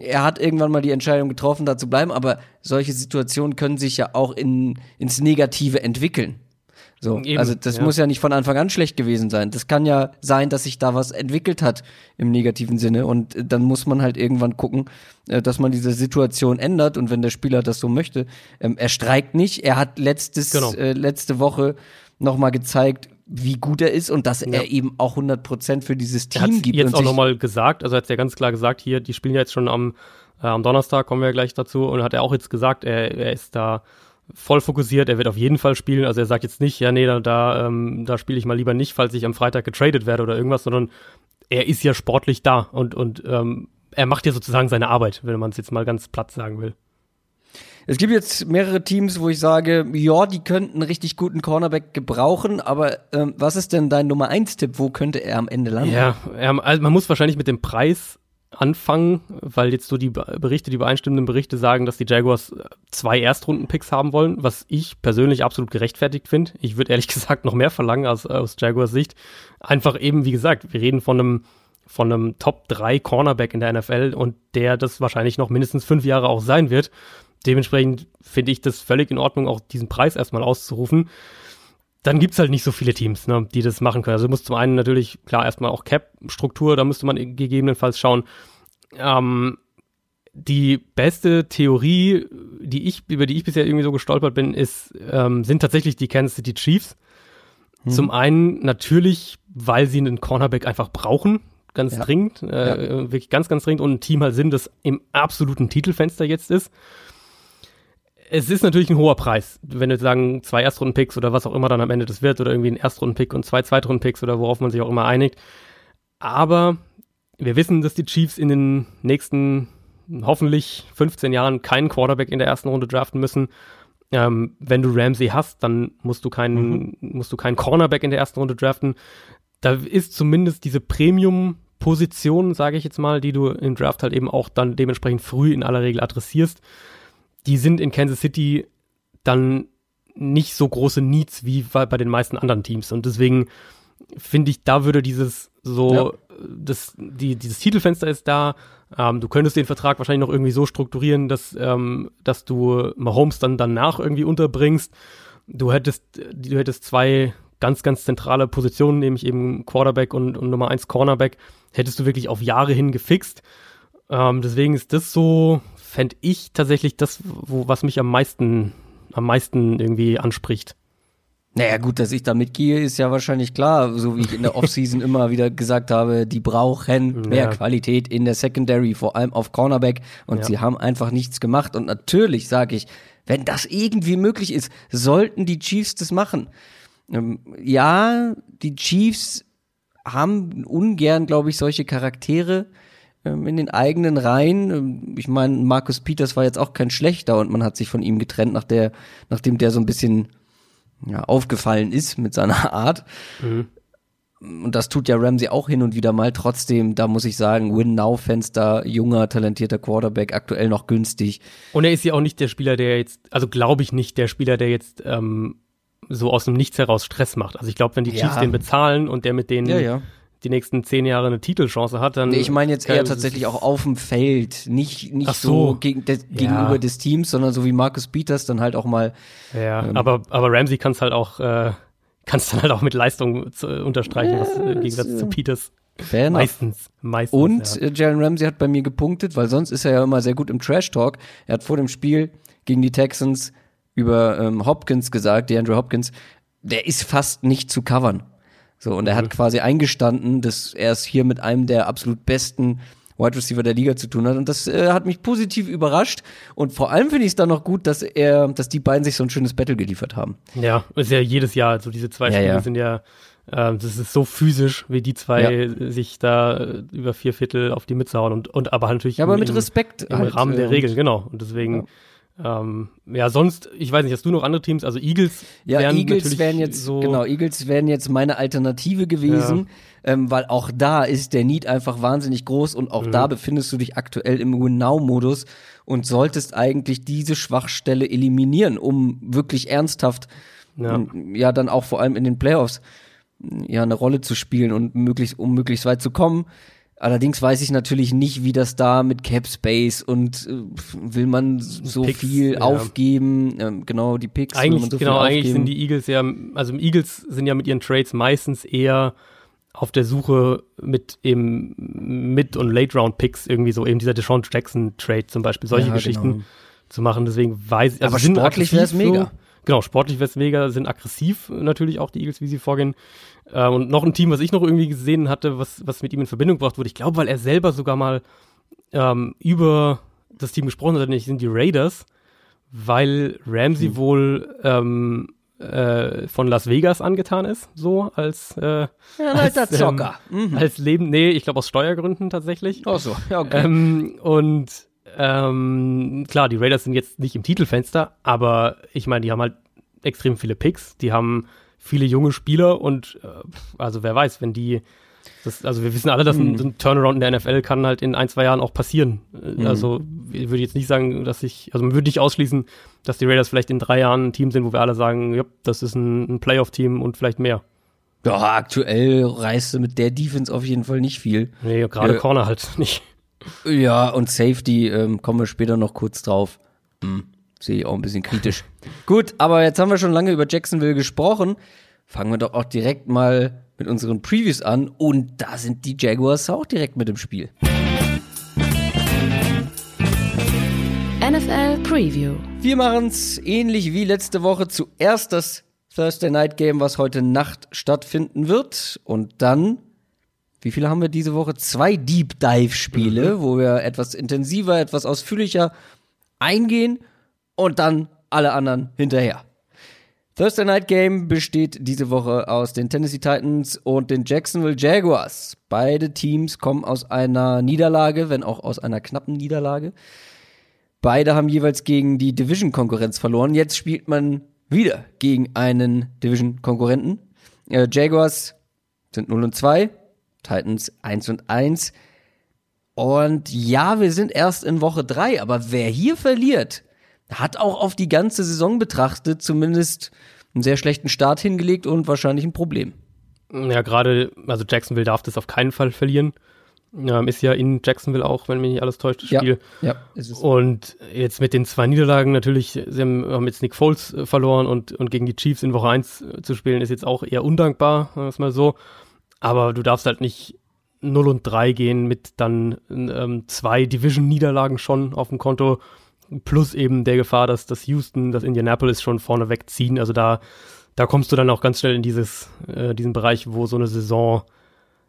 er hat irgendwann mal die Entscheidung getroffen, da zu bleiben, aber solche Situationen können sich ja auch in, ins Negative entwickeln. So, Eben, also das ja. muss ja nicht von Anfang an schlecht gewesen sein. Das kann ja sein, dass sich da was entwickelt hat im negativen Sinne und dann muss man halt irgendwann gucken, äh, dass man diese Situation ändert und wenn der Spieler das so möchte, ähm, er streikt nicht. Er hat letztes genau. äh, letzte Woche noch mal gezeigt, wie gut er ist und dass ja. er eben auch 100% für dieses Team gibt. jetzt auch nochmal gesagt, also hat er ganz klar gesagt, hier, die spielen ja jetzt schon am, äh, am Donnerstag, kommen wir ja gleich dazu, und hat er auch jetzt gesagt, er, er ist da voll fokussiert, er wird auf jeden Fall spielen, also er sagt jetzt nicht, ja nee, da, da, ähm, da spiele ich mal lieber nicht, falls ich am Freitag getradet werde oder irgendwas, sondern er ist ja sportlich da und, und ähm, er macht ja sozusagen seine Arbeit, wenn man es jetzt mal ganz platt sagen will. Es gibt jetzt mehrere Teams, wo ich sage, ja, die könnten einen richtig guten Cornerback gebrauchen, aber ähm, was ist denn dein Nummer 1 Tipp? Wo könnte er am Ende landen? Ja, also man muss wahrscheinlich mit dem Preis anfangen, weil jetzt so die Berichte, die übereinstimmenden Berichte sagen, dass die Jaguars zwei Erstrunden-Picks haben wollen, was ich persönlich absolut gerechtfertigt finde. Ich würde ehrlich <laughs> gesagt noch mehr verlangen als aus Jaguars Sicht. Einfach eben, wie gesagt, wir reden von einem von einem Top 3 Cornerback in der NFL und der das wahrscheinlich noch mindestens fünf Jahre auch sein wird dementsprechend finde ich das völlig in Ordnung, auch diesen Preis erstmal auszurufen. Dann gibt's halt nicht so viele Teams, ne, die das machen können. Also du musst zum einen natürlich, klar, erstmal auch Cap-Struktur, da müsste man gegebenenfalls schauen. Ähm, die beste Theorie, die ich, über die ich bisher irgendwie so gestolpert bin, ist, ähm, sind tatsächlich die Kansas City Chiefs. Hm. Zum einen natürlich, weil sie einen Cornerback einfach brauchen, ganz ja. dringend, äh, ja. wirklich ganz, ganz dringend und ein Team halt sind, das im absoluten Titelfenster jetzt ist es ist natürlich ein hoher Preis, wenn wir sagen, zwei Erstrunden-Picks oder was auch immer dann am Ende das wird oder irgendwie ein Erstrunden-Pick und zwei Zweitrunden-Picks oder worauf man sich auch immer einigt. Aber wir wissen, dass die Chiefs in den nächsten hoffentlich 15 Jahren keinen Quarterback in der ersten Runde draften müssen. Ähm, wenn du Ramsey hast, dann musst du keinen, mhm. musst du keinen Cornerback in der ersten Runde draften. Da ist zumindest diese Premium-Position, sage ich jetzt mal, die du im Draft halt eben auch dann dementsprechend früh in aller Regel adressierst die sind in Kansas City dann nicht so große Needs wie bei den meisten anderen Teams. Und deswegen finde ich, da würde dieses so, ja. das, die, dieses Titelfenster ist da. Ähm, du könntest den Vertrag wahrscheinlich noch irgendwie so strukturieren, dass, ähm, dass du Mahomes dann danach irgendwie unterbringst. Du hättest, du hättest zwei ganz, ganz zentrale Positionen, nämlich eben Quarterback und, und Nummer eins Cornerback, hättest du wirklich auf Jahre hin gefixt. Ähm, deswegen ist das so, fände ich tatsächlich das, wo, was mich am meisten, am meisten irgendwie anspricht. Naja, gut, dass ich da mitgehe, ist ja wahrscheinlich klar, so wie ich in der <laughs> Offseason immer wieder gesagt habe, die brauchen mehr ja. Qualität in der Secondary, vor allem auf Cornerback und ja. sie haben einfach nichts gemacht und natürlich sage ich, wenn das irgendwie möglich ist, sollten die Chiefs das machen. Ähm, ja, die Chiefs haben ungern, glaube ich, solche Charaktere, in den eigenen Reihen. Ähm, ich meine, Markus Peters war jetzt auch kein schlechter und man hat sich von ihm getrennt, nach der, nachdem der so ein bisschen ja, aufgefallen ist mit seiner <laughs> Art. Mhm. Und das tut ja Ramsey auch hin und wieder mal. Trotzdem, da muss ich sagen, Win-Now-Fenster, junger, talentierter Quarterback, aktuell noch günstig. Und er ist ja auch nicht der Spieler, der jetzt, also glaube ich nicht, der Spieler, der jetzt ähm, so aus dem Nichts heraus Stress macht. Also ich glaube, wenn die Chiefs ja. den bezahlen und der mit denen ja, ja die nächsten zehn Jahre eine Titelchance hat, dann. Nee, ich meine jetzt eher tatsächlich auch auf dem Feld, nicht, nicht so, so gegen, de, ja. gegenüber des Teams, sondern so wie Marcus Peters dann halt auch mal. Ja, ähm, aber, aber Ramsey kann es halt auch, äh, kannst dann halt auch mit Leistung zu, äh, unterstreichen, ja, was, äh, im Gegensatz zu Peters. Fair meistens, meistens. Und ja. Äh, Jalen Ramsey hat bei mir gepunktet, weil sonst ist er ja immer sehr gut im Trash Talk. Er hat vor dem Spiel gegen die Texans über ähm, Hopkins gesagt, die Andrew Hopkins, der ist fast nicht zu covern. So, und er hat mhm. quasi eingestanden, dass er es hier mit einem der absolut besten Wide Receiver der Liga zu tun hat. Und das äh, hat mich positiv überrascht. Und vor allem finde ich es dann noch gut, dass er, dass die beiden sich so ein schönes Battle geliefert haben. Ja, ist ja jedes Jahr. Also diese zwei ja, Spiele ja. sind ja, äh, das ist so physisch, wie die zwei ja. sich da äh, über vier Viertel auf die Mütze hauen und, und aber natürlich. Ja, aber mit Respekt. Im, halt, Rahmen der äh, Regeln, genau. Und deswegen ähm, ja, sonst, ich weiß nicht, hast du noch andere Teams? Also Eagles ja, wären Eagles wären jetzt so genau, Eagles wären jetzt meine Alternative gewesen, ja. ähm, weil auch da ist der Need einfach wahnsinnig groß und auch mhm. da befindest du dich aktuell im Win-Now-Modus und solltest eigentlich diese Schwachstelle eliminieren, um wirklich ernsthaft ja. Ähm, ja dann auch vor allem in den Playoffs ja eine Rolle zu spielen und möglichst um möglichst weit zu kommen. Allerdings weiß ich natürlich nicht, wie das da mit Cap Space und äh, will man so Picks, viel ja. aufgeben, ähm, genau die Picks. Eigentlich so genau, eigentlich sind die Eagles ja, also Eagles sind ja mit ihren Trades meistens eher auf der Suche mit eben Mid- und Late-Round-Picks irgendwie so eben dieser Deshaun Jackson-Trade zum Beispiel, solche ja, Geschichten genau. zu machen. Deswegen weiß ich, also Aber sportlich wäre es mega. So, genau, sportlich mega, sind aggressiv natürlich auch die Eagles, wie sie vorgehen. Äh, und noch ein Team, was ich noch irgendwie gesehen hatte, was, was mit ihm in Verbindung gebracht wurde, ich glaube, weil er selber sogar mal ähm, über das Team gesprochen hat, nämlich sind die Raiders, weil Ramsey hm. wohl ähm, äh, von Las Vegas angetan ist, so als äh, ja, als, ähm, Zocker. Mhm. als Leben, nee, ich glaube aus Steuergründen tatsächlich. Ach so, ja, okay. Ähm, und ähm, klar, die Raiders sind jetzt nicht im Titelfenster, aber ich meine, die haben halt extrem viele Picks, die haben viele junge Spieler und äh, also wer weiß, wenn die das, also wir wissen alle, dass ein, hm. ein, Turnaround in der NFL kann halt in ein, zwei Jahren auch passieren. Mhm. Also ich würde jetzt nicht sagen, dass ich, also man würde nicht ausschließen, dass die Raiders vielleicht in drei Jahren ein Team sind, wo wir alle sagen, ja, das ist ein, ein Playoff-Team und vielleicht mehr. Ja, aktuell reißt du mit der Defense auf jeden Fall nicht viel. Nee, gerade äh, Corner halt nicht. Ja, und Safety, ähm, kommen wir später noch kurz drauf. Hm, Sehe ich auch ein bisschen kritisch. <laughs> Gut, aber jetzt haben wir schon lange über Jacksonville gesprochen. Fangen wir doch auch direkt mal mit unseren Previews an und da sind die Jaguars auch direkt mit im Spiel. NFL Preview. Wir machen es ähnlich wie letzte Woche. Zuerst das Thursday Night Game, was heute Nacht stattfinden wird. Und dann, wie viele haben wir diese Woche? Zwei Deep Dive Spiele, mhm. wo wir etwas intensiver, etwas ausführlicher eingehen und dann alle anderen hinterher. Thursday Night Game besteht diese Woche aus den Tennessee Titans und den Jacksonville Jaguars. Beide Teams kommen aus einer Niederlage, wenn auch aus einer knappen Niederlage. Beide haben jeweils gegen die Division-Konkurrenz verloren. Jetzt spielt man wieder gegen einen Division-Konkurrenten. Äh, Jaguars sind 0 und 2, Titans 1 und 1. Und ja, wir sind erst in Woche 3, aber wer hier verliert, hat auch auf die ganze Saison betrachtet zumindest einen sehr schlechten Start hingelegt und wahrscheinlich ein Problem. Ja, gerade, also Jacksonville darf das auf keinen Fall verlieren. Ähm, ist ja in Jacksonville auch, wenn mich nicht alles täuscht, das Spiel. Ja, ja ist es. Und jetzt mit den zwei Niederlagen natürlich, sie haben, haben jetzt Nick Foles äh, verloren und, und gegen die Chiefs in Woche 1 äh, zu spielen, ist jetzt auch eher undankbar, sagen wir es mal so. Aber du darfst halt nicht 0 und 3 gehen mit dann ähm, zwei Division-Niederlagen schon auf dem Konto plus eben der Gefahr, dass das Houston, das Indianapolis schon vorne wegziehen. Also da, da kommst du dann auch ganz schnell in dieses, äh, diesen Bereich, wo so eine Saison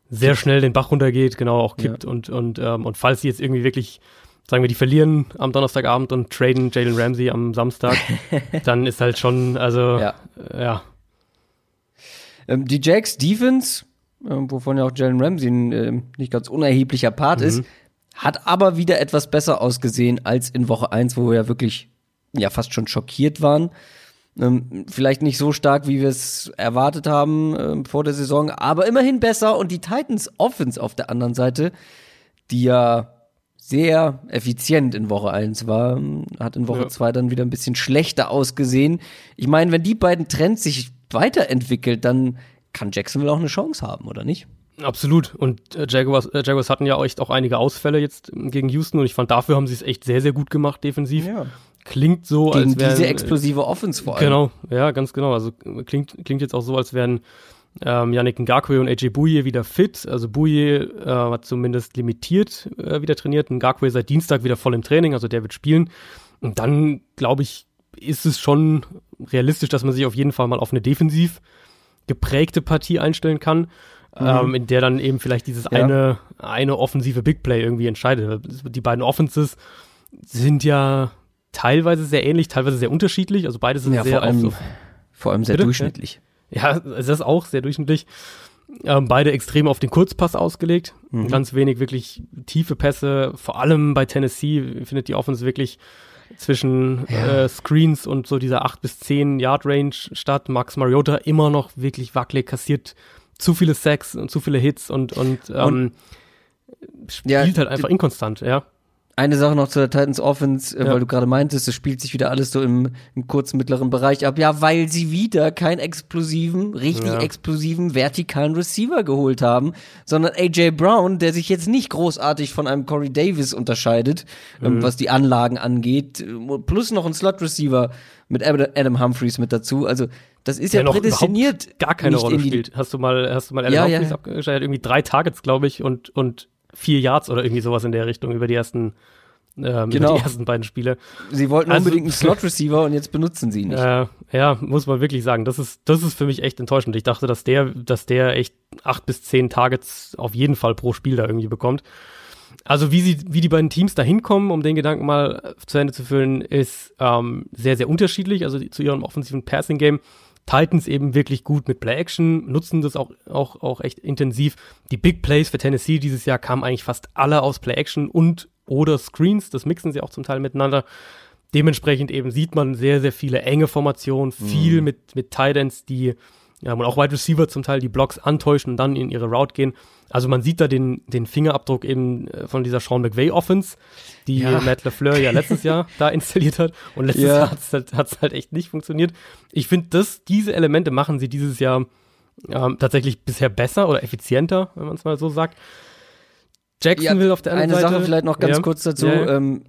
sehr schnell den Bach runtergeht, genau auch kippt ja. und und ähm, und falls sie jetzt irgendwie wirklich sagen wir, die verlieren am Donnerstagabend und traden Jalen Ramsey am Samstag, <laughs> dann ist halt schon, also ja. Ja. Ähm, die Jacks Defense, wovon ja auch Jalen Ramsey ein äh, nicht ganz unerheblicher Part mhm. ist, hat aber wieder etwas besser ausgesehen als in Woche 1, wo wir ja wirklich ja fast schon schockiert waren. Ähm, vielleicht nicht so stark, wie wir es erwartet haben äh, vor der Saison, aber immerhin besser. Und die Titans Offense auf der anderen Seite, die ja sehr effizient in Woche 1 war, hat in Woche 2 ja. dann wieder ein bisschen schlechter ausgesehen. Ich meine, wenn die beiden Trends sich weiterentwickelt, dann kann Jacksonville auch eine Chance haben, oder nicht? Absolut. Und äh, Jaguars, äh, Jaguars hatten ja echt auch einige Ausfälle jetzt gegen Houston und ich fand, dafür haben sie es echt sehr, sehr gut gemacht defensiv. Ja. Klingt so, gegen als wären, diese explosive Offense vor allem. Genau, ja, ganz genau. Also klingt, klingt jetzt auch so, als wären ähm, Yannick Ngakwe und AJ Bouye wieder fit. Also Bouye äh, hat zumindest limitiert äh, wieder trainiert. Ngakwe seit Dienstag wieder voll im Training, also der wird spielen. Und dann, glaube ich, ist es schon realistisch, dass man sich auf jeden Fall mal auf eine defensiv geprägte Partie einstellen kann mhm. ähm, in der dann eben vielleicht dieses ja. eine, eine offensive Big Play irgendwie entscheidet. Die beiden Offenses sind ja teilweise sehr ähnlich, teilweise sehr unterschiedlich. Also beide sind ja, sehr vor allem, so, vor allem sehr Bitte? durchschnittlich. Ja, das ist auch sehr durchschnittlich. Ähm, beide extrem auf den Kurzpass ausgelegt. Mhm. Ganz wenig wirklich tiefe Pässe. Vor allem bei Tennessee findet die Offense wirklich zwischen ja. äh, Screens und so dieser 8 bis 10 Yard Range statt. Max Mariota immer noch wirklich wackelig, kassiert zu viele Sacks und zu viele Hits und, und, ähm, und spielt ja, halt einfach inkonstant, ja. Eine Sache noch zu der Titans Offense, äh, Ja. weil du gerade meintest, es spielt sich wieder alles so im, im kurzen, mittleren Bereich ab. Ja, weil sie wieder keinen explosiven, richtig Ja. explosiven, vertikalen Receiver geholt haben, sondern AJ Brown, der sich jetzt nicht großartig von einem Corey Davis unterscheidet, Mhm. ähm, was die Anlagen angeht, plus noch ein Slot-Receiver mit Adam Humphreys mit dazu. Also, das ist ja, noch prädestiniert. gar keine Rolle spielt. Hast du mal, hast du mal Adam Ja, Humphries ja. abgestellt? Hat irgendwie drei Targets, glaube ich, und, und vier Yards oder irgendwie sowas in der Richtung über die ersten, ähm, Genau. die ersten beiden Spiele. Sie wollten Also- unbedingt einen Slot-Receiver und jetzt benutzen sie ihn nicht. Äh, ja, muss man wirklich sagen. Das ist, das ist für mich echt enttäuschend. Ich dachte, dass der, dass der echt acht bis zehn Targets auf jeden Fall pro Spiel da irgendwie bekommt. Also wie sie, wie die beiden Teams da hinkommen, um den Gedanken mal zu Ende zu füllen, ist ähm, sehr, sehr unterschiedlich. Also zu ihrem offensiven Passing-Game. Titans eben wirklich gut mit Play-Action, nutzen das auch, auch, auch echt intensiv. Die Big Plays für Tennessee dieses Jahr kamen eigentlich fast alle aus Play-Action und oder Screens. Das mixen sie auch zum Teil miteinander. Dementsprechend eben sieht man sehr, sehr viele enge Formationen, viel mit, mit Tight Ends, die, und auch Wide Receiver zum Teil, die Blocks antäuschen und dann in ihre Route gehen. Also man sieht da den, den Fingerabdruck eben äh, von dieser Sean McVay Offense, die Ja. Matt LaFleur ja letztes Jahr <laughs> da installiert hat. Und letztes Ja. Jahr hat es halt, hat's halt echt nicht funktioniert. Ich finde, dass diese Elemente machen sie dieses Jahr ähm, tatsächlich bisher besser oder effizienter, wenn man es mal so sagt. Jacksonville auf der anderen Eine Seite. Sache vielleicht noch ganz ja, kurz dazu. Ja, ja. Ähm,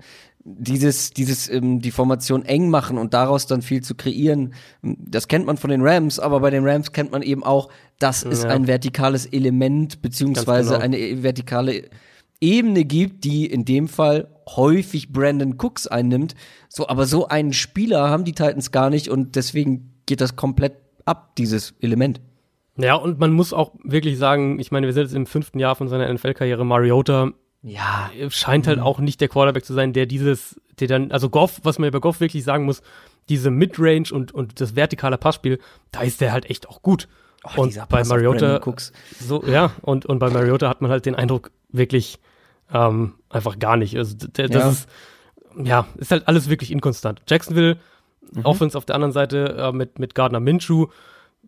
dieses, dieses, ähm, die Formation eng machen und daraus dann viel zu kreieren, ähm, das kennt man von den Rams, aber bei den Rams kennt man eben auch, dass es Ja. ein vertikales Element beziehungsweise genau. eine vertikale Ebene gibt, die in dem Fall häufig Brandon Cooks einnimmt. So, aber so einen Spieler haben die Titans gar nicht und deswegen geht das komplett ab, dieses Element. Ja, und man muss auch wirklich sagen, ich meine, wir sind jetzt im fünften Jahr von seiner NFL-Karriere. Mariota Ja, scheint halt auch nicht der Quarterback zu sein, der dieses, der dann, also Goff, was man über Goff wirklich sagen muss, diese Midrange und, und das vertikale Passspiel, da ist der halt echt auch gut. Oh, und bei Mariota, so, ja, und, und bei Mariota hat man halt den Eindruck, wirklich ähm, einfach gar nicht. Also der, das Ja. ist, ja, ist halt alles wirklich inkonstant. Jacksonville, Mhm. Offense auf der anderen Seite äh, mit, mit Gardner Minshew,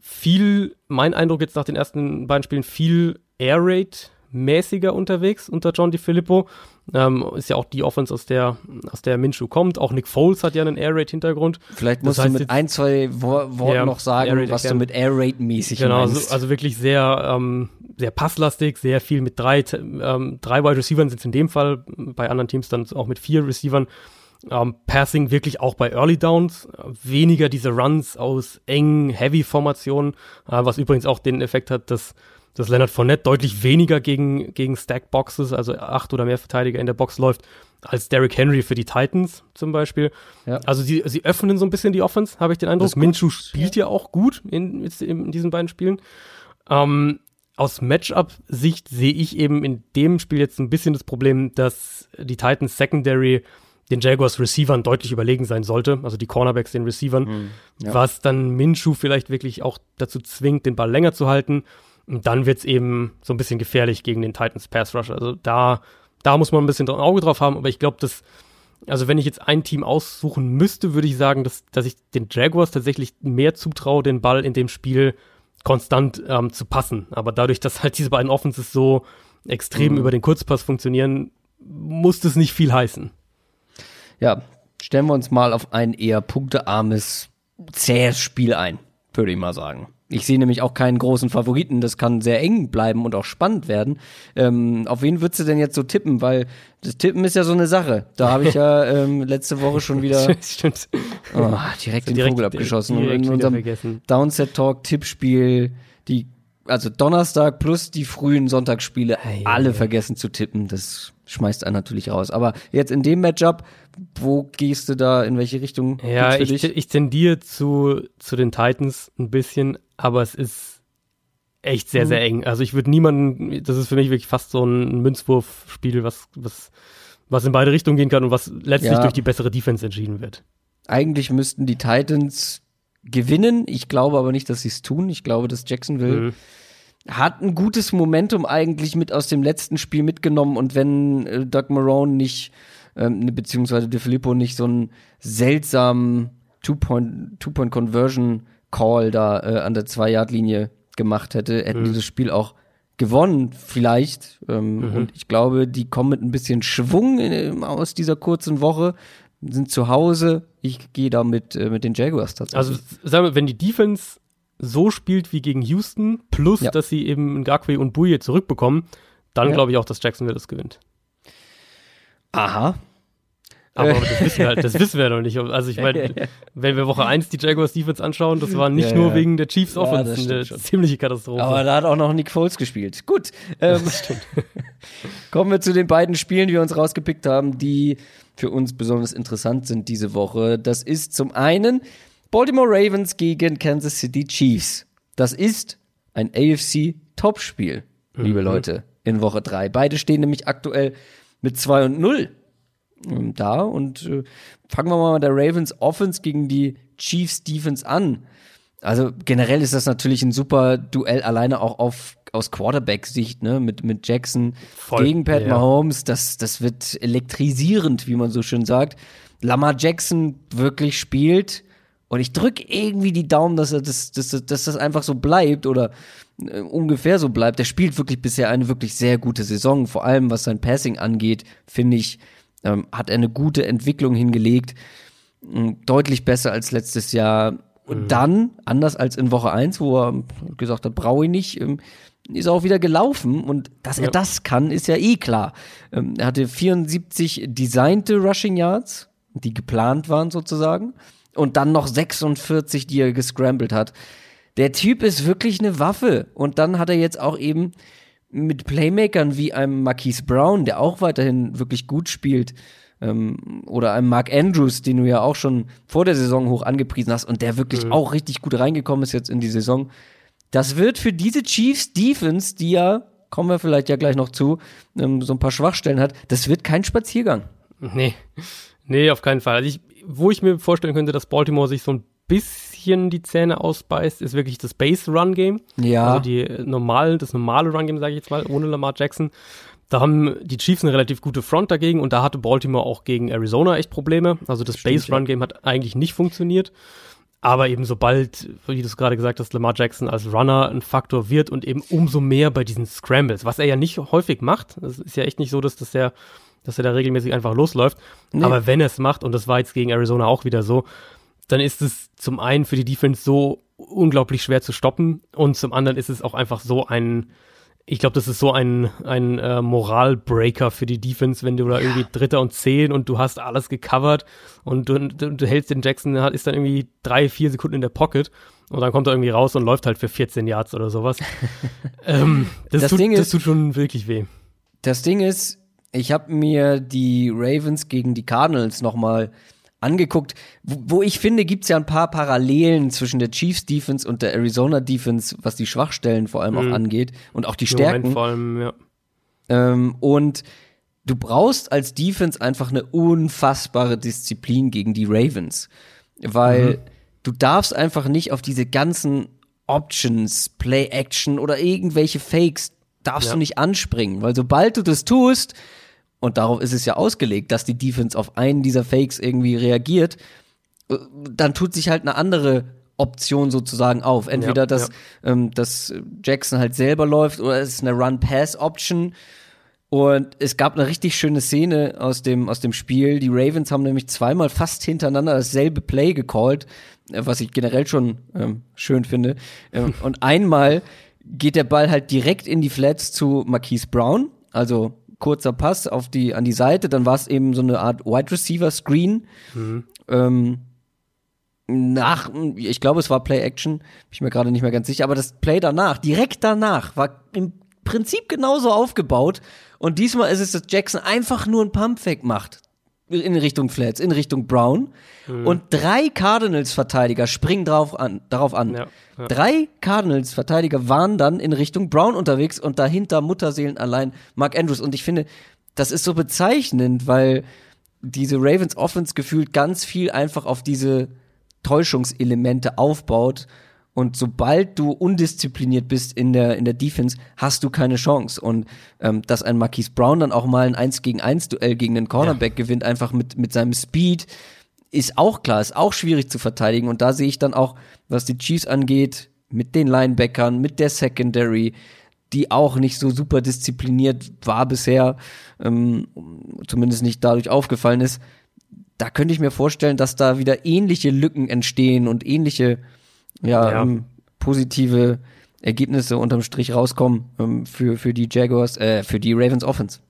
viel, mein Eindruck jetzt nach den ersten beiden Spielen, viel Air Raid mäßiger unterwegs unter John DiFilippo. Ähm, ist ja auch die Offense, aus der, aus der Minshew kommt. Auch Nick Foles hat ja einen Air Raid Hintergrund. Vielleicht Das musst heißt du mit ein, zwei Wo Worten Ja, noch sagen, was du mit Air Raid mäßig Genau, meinst. also, also wirklich sehr, ähm, sehr passlastig, sehr viel mit drei, ähm, drei Wide Receivern sind es in dem Fall, bei anderen Teams dann auch mit vier Receivern. Ähm, Passing wirklich auch bei Early Downs, weniger diese Runs aus engen Heavy-Formationen, äh, was übrigens auch den Effekt hat, dass, dass Leonard Fournette deutlich weniger gegen, gegen Stack-Boxes, also acht oder mehr Verteidiger in der Box läuft, als Derrick Henry für die Titans zum Beispiel. Ja. Also sie, sie öffnen so ein bisschen die Offense, habe ich den Eindruck. Minshew spielt ja auch gut in, in diesen beiden Spielen. Ähm, aus Matchup-Sicht sehe ich eben in dem Spiel jetzt ein bisschen das Problem, dass die Titans Secondary den Jaguars Receivern deutlich überlegen sein sollte, also die Cornerbacks den Receivern, Hm, ja. was dann Minshew vielleicht wirklich auch dazu zwingt, den Ball länger zu halten. Und dann wird's eben so ein bisschen gefährlich gegen den Titans Pass Rush. Also da, da muss man ein bisschen ein Auge drauf haben, aber ich glaube, dass also wenn ich jetzt ein Team aussuchen müsste, würde ich sagen, dass, dass ich den Jaguars tatsächlich mehr zutraue, den Ball in dem Spiel konstant ähm, zu passen. Aber dadurch, dass halt diese beiden Offenses so extrem Mhm. über den Kurzpass funktionieren, muss das nicht viel heißen. Ja, stellen wir uns mal auf ein eher punktearmes, zähes Spiel ein, würde ich mal sagen. Ich sehe nämlich auch keinen großen Favoriten. Das kann sehr eng bleiben und auch spannend werden. Ähm, auf wen würdest du denn jetzt so tippen? Weil das Tippen ist ja so eine Sache. Da habe ich ja <laughs> ähm, letzte Woche schon wieder <laughs> Stimmt. oh, direkt den Direkt- Vogel abgeschossen. direkt in unserem. Downset Talk Tippspiel, die also Donnerstag plus die frühen Sonntagsspiele, Ei, alle ei. vergessen zu tippen. Das schmeißt einen natürlich raus. Aber jetzt in dem Matchup, wo gehst du da, in welche Richtung Ja, ich, ich tendiere zu, zu den Titans ein bisschen, aber es ist echt sehr, Mhm. sehr eng. Also ich würde niemanden, das ist für mich wirklich fast so ein Münzwurfspiel, was, was, was in beide Richtungen gehen kann und was letztlich Ja. durch die bessere Defense entschieden wird. Eigentlich müssten die Titans gewinnen. Ich glaube aber nicht, dass sie es tun. Ich glaube, dass Jacksonville Mhm. hat ein gutes Momentum eigentlich mit aus dem letzten Spiel mitgenommen und wenn äh, Doug Marone nicht ähm, ne, beziehungsweise De Filippo nicht so einen seltsamen Two-Point Two-Point Conversion Call da äh, an der Zwei-Yard-Linie gemacht hätte, hätten die das Spiel auch gewonnen, vielleicht. Ähm, mhm. Und ich glaube, die kommen mit ein bisschen Schwung in, aus dieser kurzen Woche, sind zu Hause. Ich gehe da mit, äh, mit den Jaguars tatsächlich. Also, sagen wir, wenn die Defense so spielt wie gegen Houston, plus ja. dass sie eben Ngakwe und Bouye zurückbekommen, dann ja. glaube ich auch, dass Jacksonville das gewinnt. Aha. Aber das wissen, wir halt, das wissen wir noch nicht. Also ich meine, <laughs> wenn wir Woche 1 die Jaguars Defense anschauen, das war nicht ja, nur wegen der Chiefs Offense eine schon. ziemliche Katastrophe. Aber da hat auch noch Nick Foles gespielt. Gut. Ähm, <laughs> kommen wir zu den beiden Spielen, die wir uns rausgepickt haben, die für uns besonders interessant sind diese Woche. Das ist zum einen Baltimore Ravens gegen Kansas City Chiefs. Das ist ein AFC-Topspiel, liebe mhm. Leute, in Woche 3. Beide stehen nämlich aktuell mit 2 und 0 ähm, da und äh, fangen wir mal mit der Ravens Offense gegen die Chiefs Defense an. Also generell ist das natürlich ein super Duell alleine auch auf aus Quarterback-Sicht, ne, mit, mit Jackson Voll, gegen Pat ja. Mahomes, das, das wird elektrisierend, wie man so schön sagt. Lamar Jackson wirklich spielt, und ich drücke irgendwie die Daumen, dass, er das, dass, dass das einfach so bleibt oder äh, ungefähr so bleibt. Der spielt wirklich bisher eine wirklich sehr gute Saison. Vor allem was sein Passing angeht, finde ich, ähm, hat er eine gute Entwicklung hingelegt. Deutlich besser als letztes Jahr. Und mhm. dann, anders als in Woche 1, wo er gesagt hat, brauche ich nicht, ähm, ist er auch wieder gelaufen. Und dass ja. er das kann, ist ja eh klar. Ähm, er hatte 74 designte Rushing Yards, die geplant waren sozusagen und dann noch 46, die er gescrambled hat. Der Typ ist wirklich eine Waffe. Und dann hat er jetzt auch eben mit Playmakern wie einem Marquise Brown, der auch weiterhin wirklich gut spielt, ähm, oder einem Mark Andrews, den du ja auch schon vor der Saison hoch angepriesen hast und der wirklich mhm. auch richtig gut reingekommen ist jetzt in die Saison. Das wird für diese Chiefs Defense, die ja, kommen wir vielleicht ja gleich noch zu, ähm, so ein paar Schwachstellen hat, das wird kein Spaziergang. Nee. Nee, auf keinen Fall. Also ich, wo ich mir vorstellen könnte, dass Baltimore sich so ein bisschen die Zähne ausbeißt, ist wirklich das Base-Run-Game. Ja. Also die normal, das normale Run-Game, sage ich jetzt mal, ohne Lamar Jackson. Da haben die Chiefs eine relativ gute Front dagegen und da hatte Baltimore auch gegen Arizona echt Probleme. Also das Base-Run-Game hat eigentlich nicht funktioniert. Aber eben sobald, wie du es gerade gesagt hast, Lamar Jackson als Runner ein Faktor wird und eben umso mehr bei diesen Scrambles, was er ja nicht häufig macht. Es ist ja echt nicht so, dass das der dass er da regelmäßig einfach losläuft. Nee. Aber wenn er es macht, und das war jetzt gegen Arizona auch wieder so, dann ist es zum einen für die Defense so unglaublich schwer zu stoppen und zum anderen ist es auch einfach so ein, ich glaube, das ist so ein, ein äh, Moralbreaker für die Defense, wenn du da irgendwie Dritter und Zehn und du hast alles gecovert und du, du, du hältst den Jackson, ist dann irgendwie drei, vier Sekunden in der Pocket und dann kommt er irgendwie raus und läuft halt für 14 Yards oder sowas. <laughs> ähm, das, das, tut, Ding ist, das tut schon wirklich weh. Das Ding ist, ich habe mir die Ravens gegen die Cardinals nochmal angeguckt, wo, ich finde, gibt's ja ein paar Parallelen zwischen der Chiefs Defense und der Arizona Defense, was die Schwachstellen vor allem mhm. auch angeht und auch die Stärken. vor allem, ja. Ähm, und du brauchst als Defense einfach eine unfassbare Disziplin gegen die Ravens, weil mhm. du darfst einfach nicht auf diese ganzen Options, Play Action oder irgendwelche Fakes darfst ja. du nicht anspringen, weil sobald du das tust, und darauf ist es ja ausgelegt, dass die Defense auf einen dieser Fakes irgendwie reagiert, äh, dann tut sich halt eine andere Option sozusagen auf. Entweder, ja, dass, ja. Ähm, dass Jackson halt selber läuft oder es ist eine Run-Pass-Option. Und es gab eine richtig schöne Szene aus dem, aus dem Spiel. Die Ravens haben nämlich zweimal fast hintereinander dasselbe Play gecallt, äh, was ich generell schon ähm, schön finde. Ähm, <laughs> und einmal geht der Ball halt direkt in die Flats zu Marquise Brown, also kurzer Pass auf die, an die Seite, dann war es eben so eine Art Wide Receiver Screen. Mhm. Ähm, nach, ich glaube, es war Play Action, bin ich mir gerade nicht mehr ganz sicher, aber das Play danach, direkt danach, war im Prinzip genauso aufgebaut. Und diesmal ist es, dass Jackson einfach nur ein Pump-Fake macht in Richtung Flats, in Richtung Brown. Mhm. Und drei Cardinals-Verteidiger springen drauf an, darauf an. Ja, ja. Drei Cardinals-Verteidiger waren dann in Richtung Brown unterwegs und dahinter Mutterseelen allein Mark Andrews. Und ich finde, das ist so bezeichnend, weil diese Ravens Offense gefühlt ganz viel einfach auf diese Täuschungselemente aufbaut und sobald du undiszipliniert bist in der, in der Defense, hast du keine Chance. Und ähm, dass ein Marquise Brown dann auch mal ein 1 gegen 1 Duell gegen den Cornerback ja. gewinnt, einfach mit, mit seinem Speed, ist auch klar, ist auch schwierig zu verteidigen. Und da sehe ich dann auch, was die Chiefs angeht, mit den Linebackern, mit der Secondary, die auch nicht so super diszipliniert war bisher, ähm, zumindest nicht dadurch aufgefallen ist. Da könnte ich mir vorstellen, dass da wieder ähnliche Lücken entstehen und ähnliche ja, ja. Ähm, positive Ergebnisse unterm Strich rauskommen ähm, für, für die Jaguars, äh, für die Ravens Offense.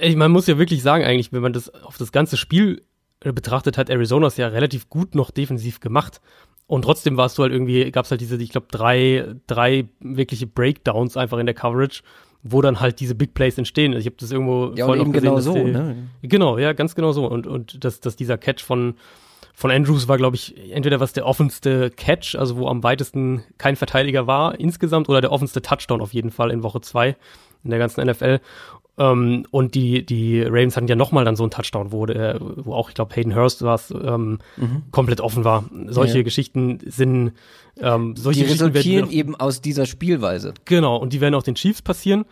Ich, man muss ja wirklich sagen, eigentlich, wenn man das auf das ganze Spiel betrachtet, hat Arizona es ja relativ gut noch defensiv gemacht. Und trotzdem warst du halt irgendwie, gab es halt diese, ich glaube, drei, drei wirkliche Breakdowns einfach in der Coverage, wo dann halt diese Big Plays entstehen. Also ich habe das irgendwo ja, und eben gesehen, genau so, die, ne? Genau, ja, ganz genau so. Und, und dass, dass dieser Catch von, von Andrews war, glaube ich, entweder was der offenste Catch, also wo am weitesten kein Verteidiger war insgesamt, oder der offenste Touchdown auf jeden Fall in Woche zwei in der ganzen NFL. Ähm, und die, die Ravens hatten ja nochmal dann so einen Touchdown, wo, der, wo auch, ich glaube, Hayden Hurst war ähm, mhm. komplett offen war. Solche ja. Geschichten sind ähm, solche Die resultieren eben aus dieser Spielweise. Genau, und die werden auch den Chiefs passieren.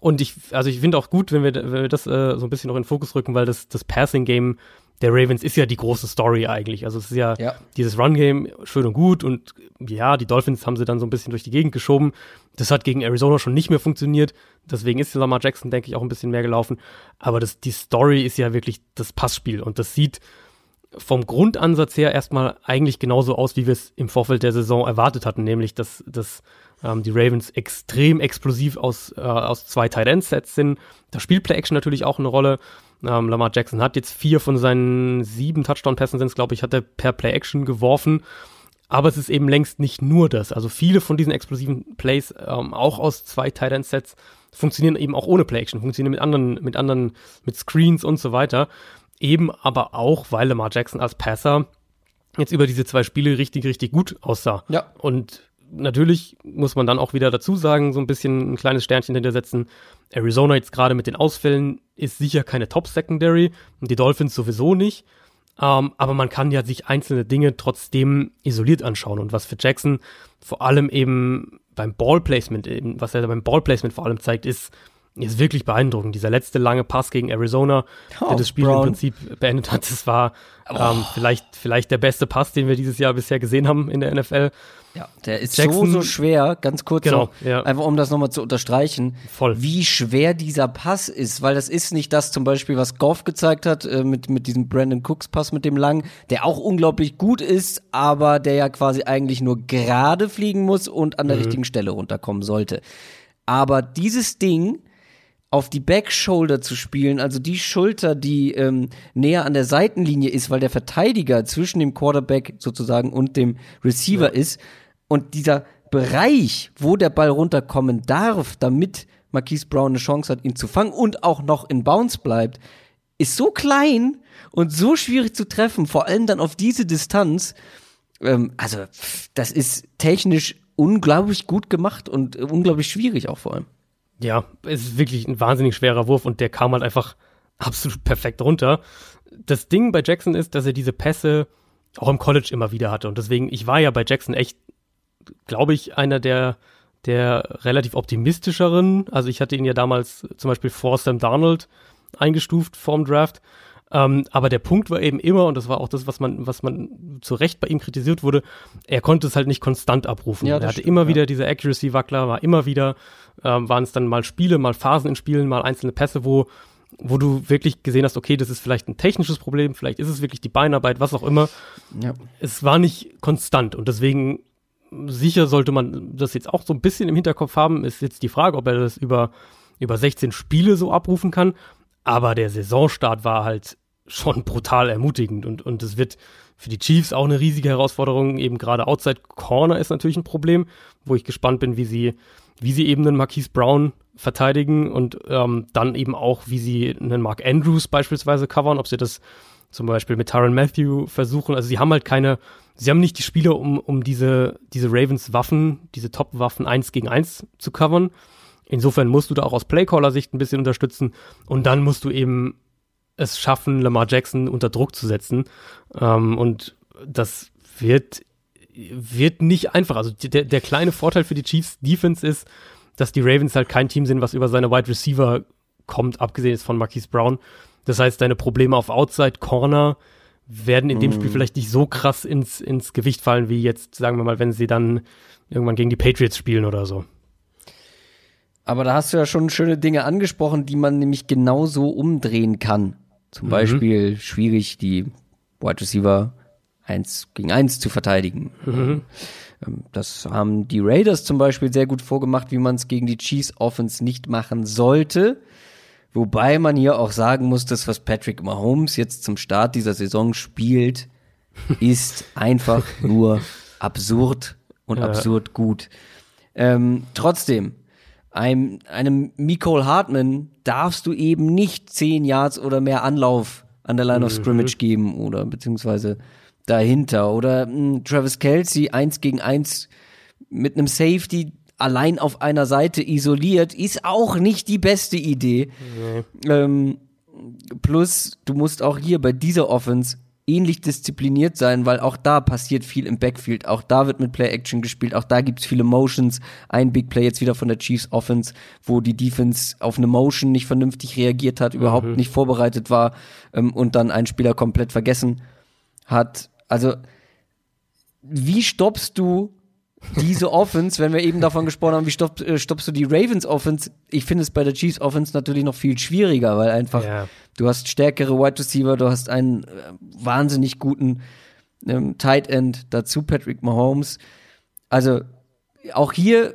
Und ich, also ich finde auch gut, wenn wir, wenn wir das äh, so ein bisschen noch in den Fokus rücken, weil das, das Passing-Game der Ravens ist ja die große Story eigentlich. Also es ist ja, ja. dieses Run-Game schön und gut und ja, die Dolphins haben sie dann so ein bisschen durch die Gegend geschoben. Das hat gegen Arizona schon nicht mehr funktioniert. Deswegen ist Lamar Jackson, denke ich, auch ein bisschen mehr gelaufen. Aber das, die Story ist ja wirklich das Passspiel und das sieht vom Grundansatz her erstmal eigentlich genauso aus, wie wir es im Vorfeld der Saison erwartet hatten, nämlich dass, dass ähm, die Ravens extrem explosiv aus, äh, aus zwei Tight End Sets sind. Da spielt Play Action natürlich auch eine Rolle. Ähm, Lamar Jackson hat jetzt vier von seinen sieben Touchdown-Pässen sind glaube ich, hat er per Play-Action geworfen. Aber es ist eben längst nicht nur das. Also viele von diesen explosiven Plays, ähm, auch aus zwei Tight End Sets, funktionieren eben auch ohne Play-Action, funktionieren mit anderen, mit anderen, mit Screens und so weiter. Eben aber auch, weil Lamar Jackson als Passer jetzt über diese zwei Spiele richtig, richtig gut aussah. Ja. Und natürlich muss man dann auch wieder dazu sagen, so ein bisschen ein kleines Sternchen hintersetzen. Arizona jetzt gerade mit den Ausfällen ist sicher keine Top-Secondary und die Dolphins sowieso nicht. Um, ähm, aber man kann ja sich einzelne Dinge trotzdem isoliert anschauen. Und was für Jackson vor allem eben beim Ballplacement, eben, was er beim Ballplacement vor allem zeigt, ist, ist wirklich beeindruckend. Dieser letzte lange Pass gegen Arizona, oh, der das Spiel Brown. im Prinzip beendet hat, das war oh. ähm, vielleicht, vielleicht der beste Pass, den wir dieses Jahr bisher gesehen haben in der NFL. Ja, der ist Jackson, so, so schwer, ganz kurz genau, noch, ja. einfach um das nochmal zu unterstreichen, Voll. wie schwer dieser Pass ist, weil das ist nicht das zum Beispiel, was Goff gezeigt hat, äh, mit, mit diesem Brandon Cooks Pass mit dem Lang, der auch unglaublich gut ist, aber der ja quasi eigentlich nur gerade fliegen muss und an der mhm. richtigen Stelle runterkommen sollte. Aber dieses Ding, auf die Backshoulder zu spielen, also die Schulter, die ähm, näher an der Seitenlinie ist, weil der Verteidiger zwischen dem Quarterback sozusagen und dem Receiver ja. ist, und dieser Bereich, wo der Ball runterkommen darf, damit Marquise Brown eine Chance hat, ihn zu fangen und auch noch in Bounce bleibt, ist so klein und so schwierig zu treffen, vor allem dann auf diese Distanz. Ähm, also, das ist technisch unglaublich gut gemacht und unglaublich schwierig auch vor allem. Ja, es ist wirklich ein wahnsinnig schwerer Wurf und der kam halt einfach absolut perfekt runter. Das Ding bei Jackson ist, dass er diese Pässe auch im College immer wieder hatte und deswegen, ich war ja bei Jackson echt glaube ich, einer der, der relativ optimistischeren. Also ich hatte ihn ja damals zum Beispiel vor Sam Darnold eingestuft vorm Draft. Ähm, aber der Punkt war eben immer, und das war auch das, was man, was man zu Recht bei ihm kritisiert wurde, er konnte es halt nicht konstant abrufen. Ja, er hatte stimmt, immer ja. wieder diese Accuracy-Wackler, war immer wieder, ähm, waren es dann mal Spiele, mal Phasen in Spielen, mal einzelne Pässe, wo, wo du wirklich gesehen hast, okay, das ist vielleicht ein technisches Problem, vielleicht ist es wirklich die Beinarbeit, was auch immer. Ja. Es war nicht konstant und deswegen sicher sollte man das jetzt auch so ein bisschen im Hinterkopf haben. Ist jetzt die Frage, ob er das über, über 16 Spiele so abrufen kann. Aber der Saisonstart war halt schon brutal ermutigend und, und es wird für die Chiefs auch eine riesige Herausforderung. Eben gerade Outside Corner ist natürlich ein Problem, wo ich gespannt bin, wie sie, wie sie eben einen Marquise Brown verteidigen und ähm, dann eben auch, wie sie einen Mark Andrews beispielsweise covern, ob sie das zum Beispiel mit Tyron Matthew versuchen. Also sie haben halt keine, sie haben nicht die Spieler, um, um diese, diese Ravens Waffen, diese Top-Waffen eins gegen eins zu covern. Insofern musst du da auch aus Playcaller-Sicht ein bisschen unterstützen und dann musst du eben es schaffen, Lamar Jackson unter Druck zu setzen. Ähm, und das wird, wird nicht einfach. Also der, der kleine Vorteil für die Chiefs Defense ist, dass die Ravens halt kein Team sind, was über seine Wide Receiver kommt, abgesehen jetzt von Marquise Brown. Das heißt, deine Probleme auf Outside Corner werden in dem Spiel mhm. vielleicht nicht so krass ins, ins Gewicht fallen, wie jetzt, sagen wir mal, wenn sie dann irgendwann gegen die Patriots spielen oder so. Aber da hast du ja schon schöne Dinge angesprochen, die man nämlich genauso umdrehen kann. Zum mhm. Beispiel schwierig, die Wide Receiver eins gegen eins zu verteidigen. Mhm. Ähm, das haben die Raiders zum Beispiel sehr gut vorgemacht, wie man es gegen die Chiefs Offense nicht machen sollte. Wobei man hier auch sagen muss, dass was Patrick Mahomes jetzt zum Start dieser Saison spielt, <laughs> ist einfach nur absurd und ja. absurd gut. Ähm, trotzdem, einem, einem Nicole Hartman darfst du eben nicht zehn Yards oder mehr Anlauf an der Line of mhm. Scrimmage geben oder beziehungsweise dahinter. Oder mh, hm, Travis Kelsey eins gegen eins mit einem Safety allein auf einer Seite isoliert, ist auch nicht die beste Idee. Nee. Ähm, plus, du musst auch hier bei dieser Offense ähnlich diszipliniert sein, weil auch da passiert viel im Backfield. Auch da wird mit Play-Action gespielt. Auch da gibt's viele Motions. Ein Big Play jetzt wieder von der Chiefs Offense, wo die Defense auf eine Motion nicht vernünftig reagiert hat, mhm. überhaupt nicht vorbereitet war ähm, und dann ein Spieler komplett vergessen hat. Also, wie stoppst du diese Offense, wenn wir eben davon gesprochen haben, wie stopp, äh, stoppst du die Ravens Offense? Ich finde es bei der Chiefs Offense natürlich noch viel schwieriger, weil einfach ja. du hast stärkere Wide Receiver, du hast einen äh, wahnsinnig guten ähm, Tight End, dazu Patrick Mahomes. Also auch hier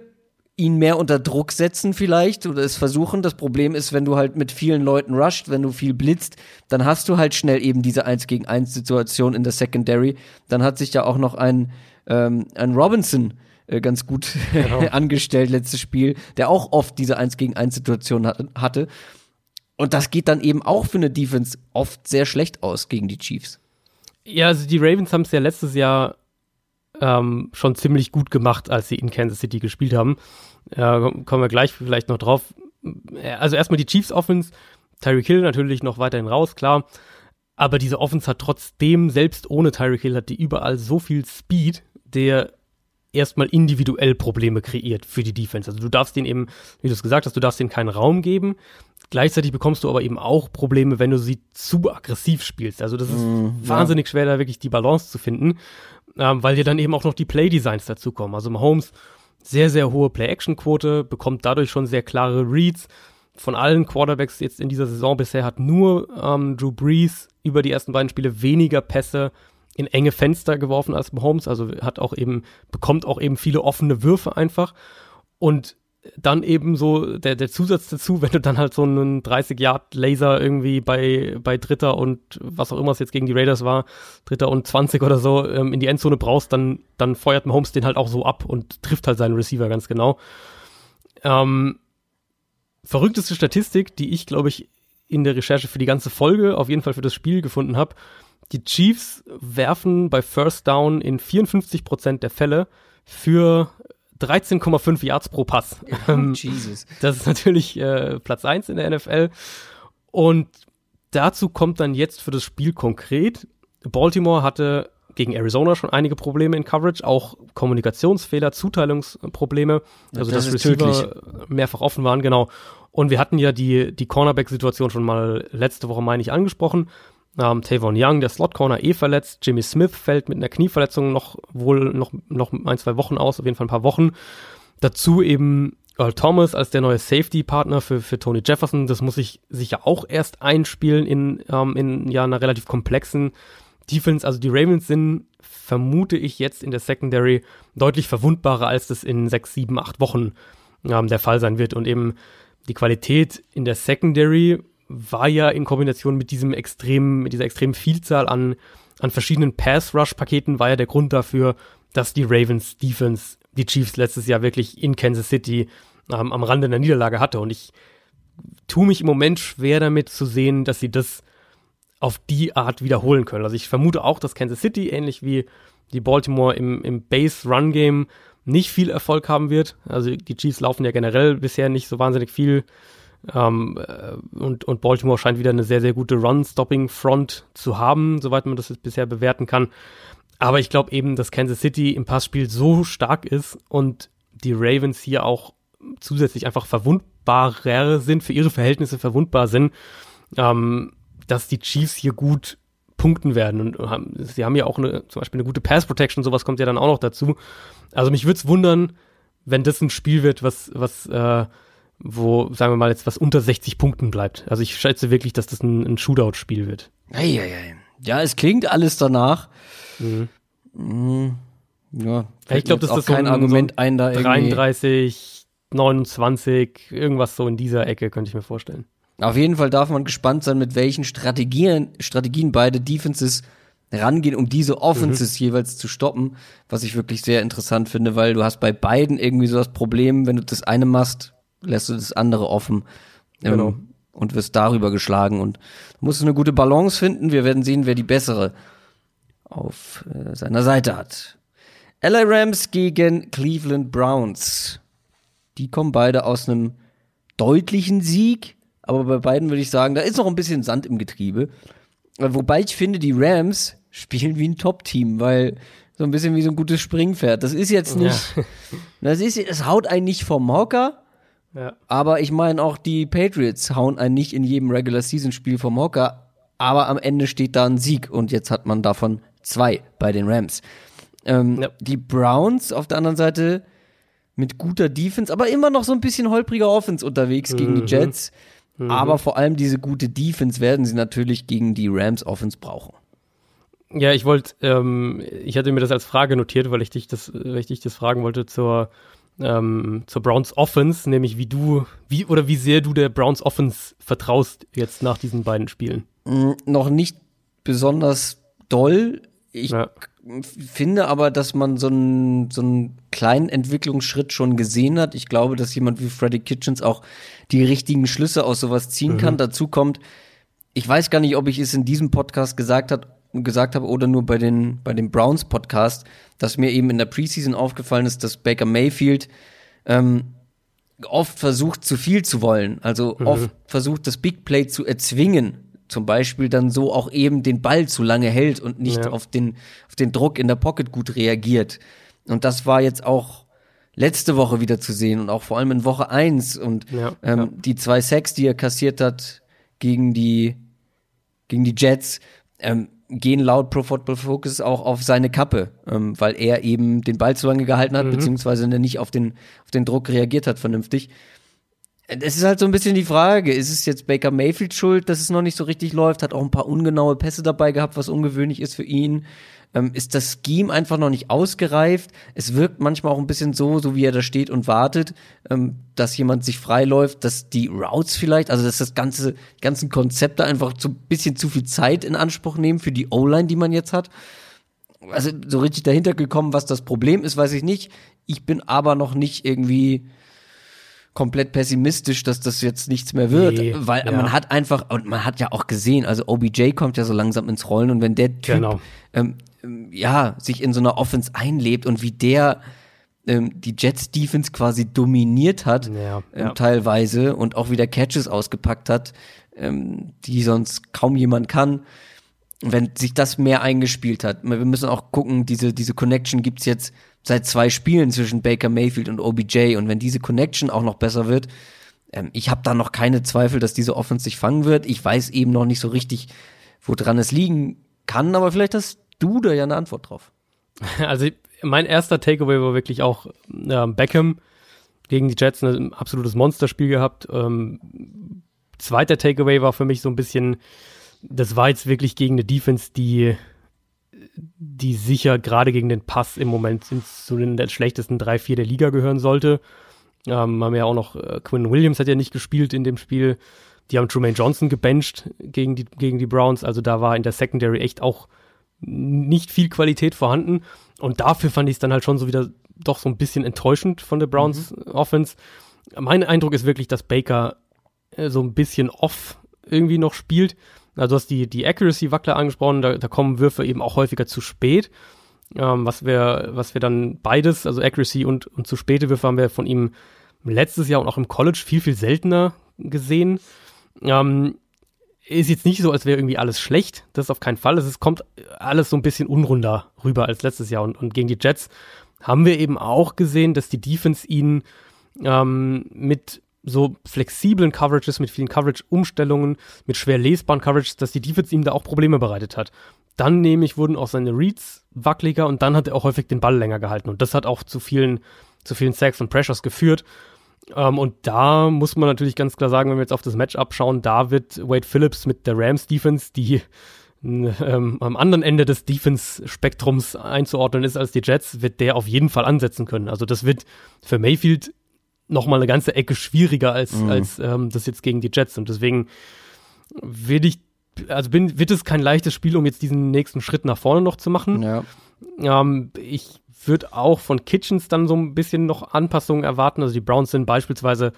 ihn mehr unter Druck setzen vielleicht oder es versuchen. Das Problem ist, wenn du halt mit vielen Leuten rusht, wenn du viel blitzt, dann hast du halt schnell eben diese 1 gegen 1 Situation in der Secondary. Dann hat sich ja auch noch ein, ähm, ein Robinson äh, ganz gut genau. <laughs> angestellt letztes Spiel, der auch oft diese 1 gegen 1 Situation hat, hatte. Und das geht dann eben auch für eine Defense oft sehr schlecht aus gegen die Chiefs. Ja, also die Ravens haben es ja letztes Jahr ähm, schon ziemlich gut gemacht, als sie in Kansas City gespielt haben. Ja, kommen wir gleich vielleicht noch drauf. Also erstmal die Chiefs Offense, Tyreek Hill natürlich noch weiterhin raus, klar. Aber diese Offense hat trotzdem, selbst ohne Tyreek Hill, hat die überall so viel Speed, der erstmal individuell Probleme kreiert für die Defense. Also du darfst denen eben, wie du es gesagt hast, du darfst denen keinen Raum geben. Gleichzeitig bekommst du aber eben auch Probleme, wenn du sie zu aggressiv spielst. Also das ist mm, wahnsinnig ja. schwer, da wirklich die Balance zu finden, ähm, weil dir dann eben auch noch die Play-Designs dazukommen. Also Mahomes sehr, sehr hohe Play-Action-Quote, bekommt dadurch schon sehr klare Reads. Von allen Quarterbacks jetzt in dieser Saison bisher hat nur ähm, Drew Brees über die ersten beiden Spiele weniger Pässe in enge Fenster geworfen als Mahomes, also hat auch eben, bekommt auch eben viele offene Würfe einfach. Und dann eben so der, der Zusatz dazu, <laughs> wenn du dann halt so einen 30-Yard-Laser irgendwie bei, bei Dritter und was auch immer es jetzt gegen die Raiders war, Dritter und 20 oder so, ähm, in die Endzone brauchst, dann, dann feuert Mahomes den halt auch so ab und trifft halt seinen Receiver ganz genau. Ähm, verrückteste Statistik, die ich, glaube ich, in der Recherche für die ganze Folge, auf jeden Fall für das Spiel gefunden habe. Die Chiefs werfen bei First Down in 54 Prozent der Fälle für 13,5 Yards pro Pass. Oh, <laughs> Jesus. Das ist natürlich äh, Platz 1 in der NFL. Und dazu kommt dann jetzt für das Spiel konkret. Baltimore hatte gegen Arizona schon einige Probleme in Coverage, auch Kommunikationsfehler, Zuteilungsprobleme, also das dass Receiver tödlich. mehrfach offen waren, genau. Und wir hatten ja die, die Cornerback-Situation schon mal letzte Woche, meine ich, angesprochen. Ähm, Tavon Young, der Slot-Corner, eh verletzt. Jimmy Smith fällt mit einer Knieverletzung noch wohl noch, noch ein, zwei Wochen aus, auf jeden Fall ein paar Wochen. Dazu eben Earl Thomas als der neue Safety-Partner für, für Tony Jefferson. Das muss ich sicher auch erst einspielen in, ähm, in ja, einer relativ komplexen Defense. Also die Ravens sind, vermute ich jetzt in der Secondary deutlich verwundbarer, als das in sechs, sieben, acht Wochen ähm, der Fall sein wird. Und eben die Qualität in der Secondary war ja in Kombination mit diesem extremen, mit dieser extremen Vielzahl an, an verschiedenen Pass-Rush-Paketen war ja der Grund dafür, dass die Ravens Defense die Chiefs letztes Jahr wirklich in Kansas City ähm, am Rande der Niederlage hatte. Und ich tue mich im Moment schwer damit zu sehen, dass sie das auf die Art wiederholen können. Also ich vermute auch, dass Kansas City, ähnlich wie die Baltimore im, im Base-Run-Game, nicht viel Erfolg haben wird. Also die Chiefs laufen ja generell bisher nicht so wahnsinnig viel ähm, äh, und, und Baltimore scheint wieder eine sehr, sehr gute Run-Stopping-Front zu haben, soweit man das jetzt bisher bewerten kann. Aber ich glaube eben, dass Kansas City im Passspiel so stark ist und die Ravens hier auch zusätzlich einfach verwundbarer sind, für ihre Verhältnisse verwundbar sind, ähm, dass die Chiefs hier gut punkten werden. Und haben, sie haben ja auch eine, zum Beispiel eine gute Pass Protection, sowas kommt ja dann auch noch dazu. Also mich würde es wundern, wenn das ein Spiel wird, was, was äh, wo, sagen wir mal, jetzt was unter 60 Punkten bleibt. Also ich schätze wirklich, dass das ein, ein Shootout-Spiel wird. Eieiei. Ja, es klingt alles danach. Mhm. Mhm. Ja, ich glaube, das ist kein so ein, Argument so ein, ein da 33, 29, irgendwas so in dieser Ecke könnte ich mir vorstellen. Auf jeden Fall darf man gespannt sein, mit welchen Strategien, Strategien beide Defenses rangehen, um diese Offenses mhm. jeweils zu stoppen, was ich wirklich sehr interessant finde, weil du hast bei beiden irgendwie so das Problem, wenn du das eine machst, lässt du das andere offen ähm, genau. und wirst darüber geschlagen und du musst eine gute Balance finden. Wir werden sehen, wer die bessere auf äh, seiner Seite hat. LA Rams gegen Cleveland Browns. Die kommen beide aus einem deutlichen Sieg, aber bei beiden würde ich sagen, da ist noch ein bisschen Sand im Getriebe. Wobei ich finde, die Rams spielen wie ein Top-Team, weil so ein bisschen wie so ein gutes Springpferd. Das ist jetzt nicht, ja. das ist, es haut einen nicht vom Hocker. Ja. Aber ich meine auch die Patriots hauen einen nicht in jedem Regular Season Spiel vom Hocker. Aber am Ende steht da ein Sieg und jetzt hat man davon zwei bei den Rams. Ähm, ja. Die Browns auf der anderen Seite mit guter Defense, aber immer noch so ein bisschen holpriger Offense unterwegs mhm. gegen die mhm. Jets. Mhm. Aber vor allem diese gute Defense werden sie natürlich gegen die Rams Offense brauchen. Ja, ich wollte, ähm, ich hatte mir das als Frage notiert, weil ich dich das, weil ich dich das fragen wollte zur, ähm, zur Browns Offense, nämlich wie du, wie oder wie sehr du der Browns Offense vertraust jetzt nach diesen beiden Spielen. Mhm, noch nicht besonders doll. Ich ja. finde aber, dass man so einen, so einen kleinen Entwicklungsschritt schon gesehen hat. Ich glaube, dass jemand wie Freddy Kitchens auch die richtigen Schlüsse aus sowas ziehen mhm. kann. Dazu kommt, ich weiß gar nicht, ob ich es in diesem Podcast gesagt habe, gesagt habe oder nur bei den, bei dem Browns Podcast, dass mir eben in der Preseason aufgefallen ist, dass Baker Mayfield ähm, oft versucht, zu viel zu wollen. Also mhm. oft versucht, das Big Play zu erzwingen. Zum Beispiel dann so auch eben den Ball zu lange hält und nicht ja. auf, den, auf den Druck in der Pocket gut reagiert. Und das war jetzt auch letzte Woche wieder zu sehen und auch vor allem in Woche eins Und ja, ähm, ja. die zwei Sacks, die er kassiert hat gegen die, gegen die Jets, ähm, gehen laut Pro Football Focus auch auf seine Kappe, ähm, weil er eben den Ball zu lange gehalten hat, mhm. beziehungsweise nicht auf den, auf den Druck reagiert hat vernünftig. Es ist halt so ein bisschen die Frage, ist es jetzt Baker Mayfield schuld, dass es noch nicht so richtig läuft, hat auch ein paar ungenaue Pässe dabei gehabt, was ungewöhnlich ist für ihn ähm, ist das Scheme einfach noch nicht ausgereift. Es wirkt manchmal auch ein bisschen so, so wie er da steht und wartet, ähm, dass jemand sich freiläuft, dass die Routes vielleicht, also dass das ganze, die ganzen Konzepte einfach zu bisschen zu viel Zeit in Anspruch nehmen für die O-Line, die man jetzt hat. Also so richtig dahinter gekommen, was das Problem ist, weiß ich nicht. Ich bin aber noch nicht irgendwie komplett pessimistisch, dass das jetzt nichts mehr wird, nee, weil ja. man hat einfach und man hat ja auch gesehen, also OBJ kommt ja so langsam ins Rollen und wenn der Typ genau. ähm, ja, sich in so einer Offense einlebt und wie der ähm, die Jets Defense quasi dominiert hat, ja, ähm, ja. teilweise und auch wieder Catches ausgepackt hat, ähm, die sonst kaum jemand kann. Wenn sich das mehr eingespielt hat, wir müssen auch gucken, diese, diese Connection gibt's jetzt seit zwei Spielen zwischen Baker Mayfield und OBJ und wenn diese Connection auch noch besser wird, ähm, ich habe da noch keine Zweifel, dass diese Offense sich fangen wird. Ich weiß eben noch nicht so richtig, woran es liegen kann, aber vielleicht hast du da ja eine Antwort drauf. <laughs> Also mein erster Takeaway war wirklich auch äh, Beckham gegen die Jets ein absolutes Monsterspiel gehabt. Ähm, zweiter Takeaway war für mich so ein bisschen, das war jetzt wirklich gegen eine Defense, die die sicher gerade gegen den Pass im Moment zu den schlechtesten drei, vier der Liga gehören sollte. Ähm, haben ja auch noch, äh, Quinn Williams hat ja nicht gespielt in dem Spiel. Die haben Trumaine Johnson gebencht gegen die, gegen die Browns. Also da war in der Secondary echt auch nicht viel Qualität vorhanden. Und dafür fand ich es dann halt schon so wieder doch so ein bisschen enttäuschend von der Browns mhm. Offense. Mein Eindruck ist wirklich, dass Baker äh, so ein bisschen off irgendwie noch spielt. Also du hast die, die Accuracy-Wackler angesprochen, da, da kommen Würfe eben auch häufiger zu spät. Ähm, was wir, was wir dann beides, also Accuracy und, und zu späte Würfe haben wir von ihm letztes Jahr und auch im College viel, viel seltener gesehen. Ähm, ist jetzt nicht so, als wäre irgendwie alles schlecht. Das ist auf keinen Fall. Es kommt alles so ein bisschen unrunder rüber als letztes Jahr. Und, und gegen die Jets haben wir eben auch gesehen, dass die Defense ihn ähm, mit so flexiblen Coverages, mit vielen Coverage-Umstellungen, mit schwer lesbaren Coverages, dass die Defense ihm da auch Probleme bereitet hat. Dann nämlich wurden auch seine Reads wackeliger und dann hat er auch häufig den Ball länger gehalten. Und das hat auch zu vielen, zu vielen Sacks und Pressures geführt. Ähm, und da muss man natürlich ganz klar sagen, wenn wir jetzt auf das Matchup schauen, da wird Wade Phillips mit der Rams Defense, die ähm, am anderen Ende des Defense-Spektrums einzuordnen ist als die Jets, wird der auf jeden Fall ansetzen können. Also das wird für Mayfield noch mal eine ganze Ecke schwieriger als, mhm. als ähm, das jetzt gegen die Jets. Und deswegen will ich, also bin, wird es kein leichtes Spiel, um jetzt diesen nächsten Schritt nach vorne noch zu machen. Ja. Ähm, ich würde auch von Kitchens dann so ein bisschen noch Anpassungen erwarten. Also die Browns sind beispielsweise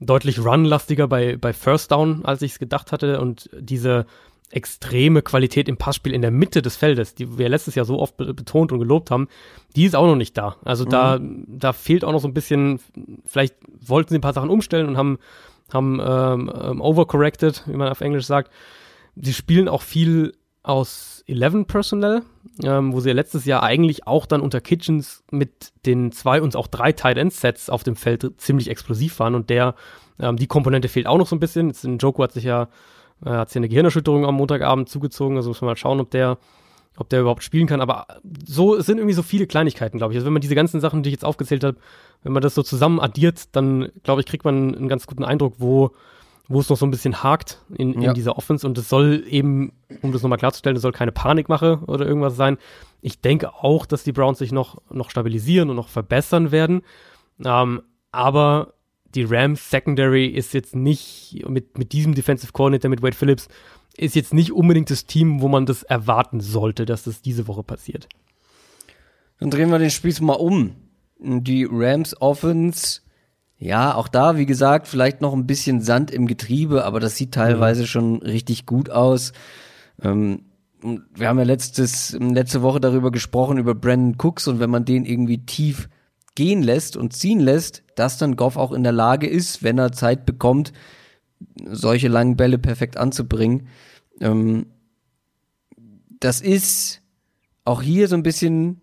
deutlich runlastiger bei, bei First Down, als ich es gedacht hatte. Und diese extreme Qualität im Passspiel in der Mitte des Feldes, die wir letztes Jahr so oft betont und gelobt haben, die ist auch noch nicht da. Also mhm. da, da fehlt auch noch so ein bisschen, vielleicht wollten sie ein paar Sachen umstellen und haben, haben ähm, ähm, overcorrected, wie man auf Englisch sagt. Sie spielen auch viel aus 11 Personnel, ähm, wo sie ja letztes Jahr eigentlich auch dann unter Kitchens mit den zwei und auch drei Tight End Sets auf dem Feld ziemlich explosiv waren und der, ähm, die Komponente fehlt auch noch so ein bisschen. Jetzt Joko hat sich ja er hat sich eine Gehirnerschütterung am Montagabend zugezogen, also muss man mal schauen, ob der, ob der überhaupt spielen kann. Aber so, es sind irgendwie so viele Kleinigkeiten, glaube ich. Also wenn man diese ganzen Sachen, die ich jetzt aufgezählt habe, wenn man das so zusammen addiert, dann, glaube ich, kriegt man einen ganz guten Eindruck, wo, wo es noch so ein bisschen hakt in, in ja. dieser Offense. Und es soll eben, um das nochmal klarzustellen, es soll keine Panikmache oder irgendwas sein. Ich denke auch, dass die Browns sich noch, noch stabilisieren und noch verbessern werden. Ähm, aber die Rams Secondary ist jetzt nicht mit, mit diesem Defensive Coordinator, mit Wade Phillips, ist jetzt nicht unbedingt das Team, wo man das erwarten sollte, dass das diese Woche passiert. Dann drehen wir den Spieß mal um. Die Rams Offense, ja, auch da, wie gesagt, vielleicht noch ein bisschen Sand im Getriebe, aber das sieht teilweise mhm. schon richtig gut aus. Ähm, wir haben ja letztes, letzte Woche darüber gesprochen, über Brandon Cooks und wenn man den irgendwie tief gehen lässt und ziehen lässt, dass dann Goff auch in der Lage ist, wenn er Zeit bekommt, solche langen Bälle perfekt anzubringen. Ähm, das ist auch hier so ein bisschen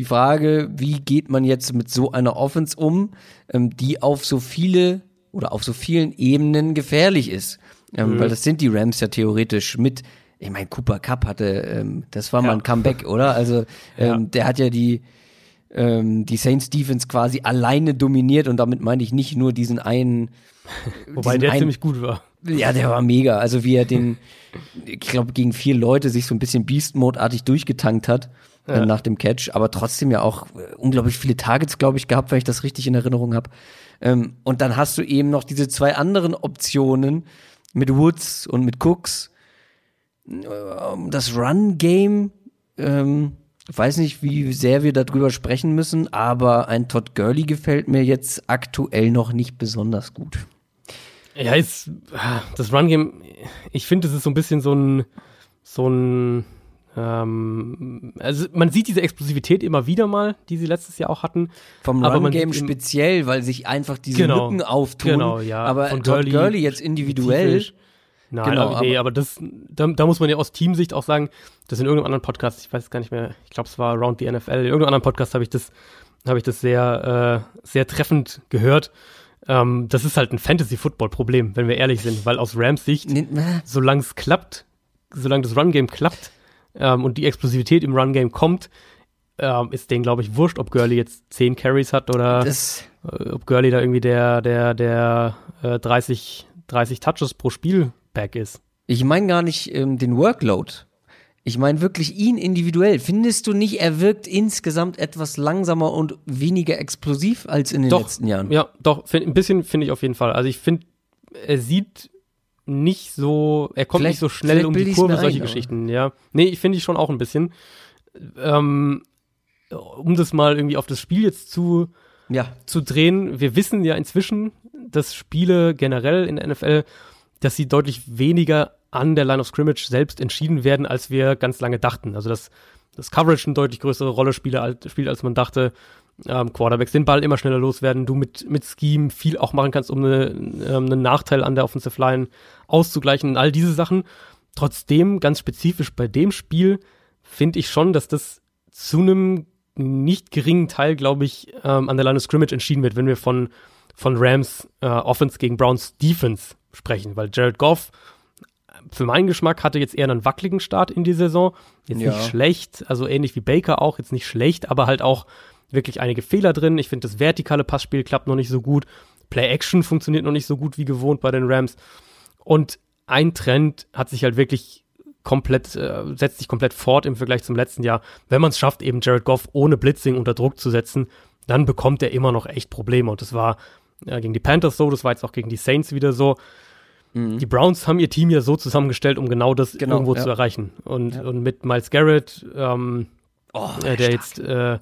die Frage, wie geht man jetzt mit so einer Offense um, ähm, die auf so viele oder auf so vielen Ebenen gefährlich ist. Ähm, mhm. Weil das sind die Rams ja theoretisch mit, ich meine, Cooper Cup hatte, ähm, das war ja. mal ein Comeback, oder? Also ja. Ähm, der hat ja die, ähm, die Saints Defense quasi alleine dominiert und damit meine ich nicht nur diesen einen. <laughs> Wobei diesen der einen, ziemlich gut war. Ja, der war mega. Also wie er den, ich glaube, gegen vier Leute sich so ein bisschen Beast-Mode-artig durchgetankt hat ja. äh, nach dem Catch, aber trotzdem ja auch äh, unglaublich viele Targets, glaube ich, gehabt, wenn ich das richtig in Erinnerung habe. Ähm, und dann hast du eben noch diese zwei anderen Optionen mit Woods und mit Cooks. Ähm, das Run-Game, ähm, weiß nicht, wie sehr wir darüber sprechen müssen, aber ein Todd Gurley gefällt mir jetzt aktuell noch nicht besonders gut. Ja, ist, das Run-Game, ich finde, es ist so ein bisschen so ein, so ein, ähm, also man sieht diese Explosivität immer wieder mal, die sie letztes Jahr auch hatten. Vom Run-Game speziell, weil sich einfach diese genau, Lücken auftun. Genau, ja. Aber Von Todd Gurley, Gurley jetzt individuell. Nein, genau, aber, nee, aber das, da, da, muss man ja aus Teamsicht auch sagen, das in irgendeinem anderen Podcast, ich weiß gar nicht mehr, ich glaube, es war Around the NFL, in irgendeinem anderen Podcast habe ich das, habe ich das sehr, äh, sehr treffend gehört. Ähm, das ist halt ein Fantasy-Football-Problem, wenn wir ehrlich sind, weil aus Rams Sicht, solange es klappt, solange das Run-Game klappt ähm, und die Explosivität im Run-Game kommt, ähm, ist denen, glaube ich, wurscht, ob Gurley jetzt 10 Carries hat oder das, äh, ob Gurley da irgendwie der, der, der äh, 30, 30 Touches pro Spiel back ist. Ich meine gar nicht ähm, den Workload. Ich meine wirklich ihn individuell. Findest du nicht, er wirkt insgesamt etwas langsamer und weniger explosiv als in den doch, letzten Jahren? Ja, doch, find, ein bisschen finde ich auf jeden Fall. Also ich finde, er sieht nicht so, er kommt vielleicht, nicht so schnell um die Kurve, solche ein, Geschichten, ja. Nee, ich finde ich schon auch ein bisschen. Ähm, um das mal irgendwie auf das Spiel jetzt zu, ja. zu drehen, wir wissen ja inzwischen, dass Spiele generell in der NFL dass sie deutlich weniger an der Line of Scrimmage selbst entschieden werden, als wir ganz lange dachten. Also dass das Coverage eine deutlich größere Rolle spielt, als man dachte. Ähm, Quarterbacks den Ball immer schneller loswerden, du mit, mit Scheme viel auch machen kannst, um eine, ähm, einen Nachteil an der Offensive Line auszugleichen und all diese Sachen. Trotzdem, ganz spezifisch bei dem Spiel, finde ich schon, dass das zu einem nicht geringen Teil, glaube ich, ähm, an der Line of Scrimmage entschieden wird, wenn wir von, von Rams äh, Offense gegen Browns Defense sprechen, weil Jared Goff für meinen Geschmack hatte jetzt eher einen wackeligen Start in die Saison. Jetzt ja. nicht schlecht, also ähnlich wie Baker auch, jetzt nicht schlecht, aber halt auch wirklich einige Fehler drin. Ich finde, das vertikale Passspiel klappt noch nicht so gut. Play-Action funktioniert noch nicht so gut wie gewohnt bei den Rams. Und ein Trend hat sich halt wirklich komplett, äh, setzt sich komplett fort im Vergleich zum letzten Jahr. Wenn man es schafft, eben Jared Goff ohne Blitzing unter Druck zu setzen, dann bekommt er immer noch echt Probleme. Und das war äh, gegen die Panthers so, das war jetzt auch gegen die Saints wieder so. Mhm. Die Browns haben ihr Team ja so zusammengestellt, um genau das genau, irgendwo ja. zu erreichen. Und, ja. und mit Miles Garrett, ähm, oh, äh, der jetzt, äh,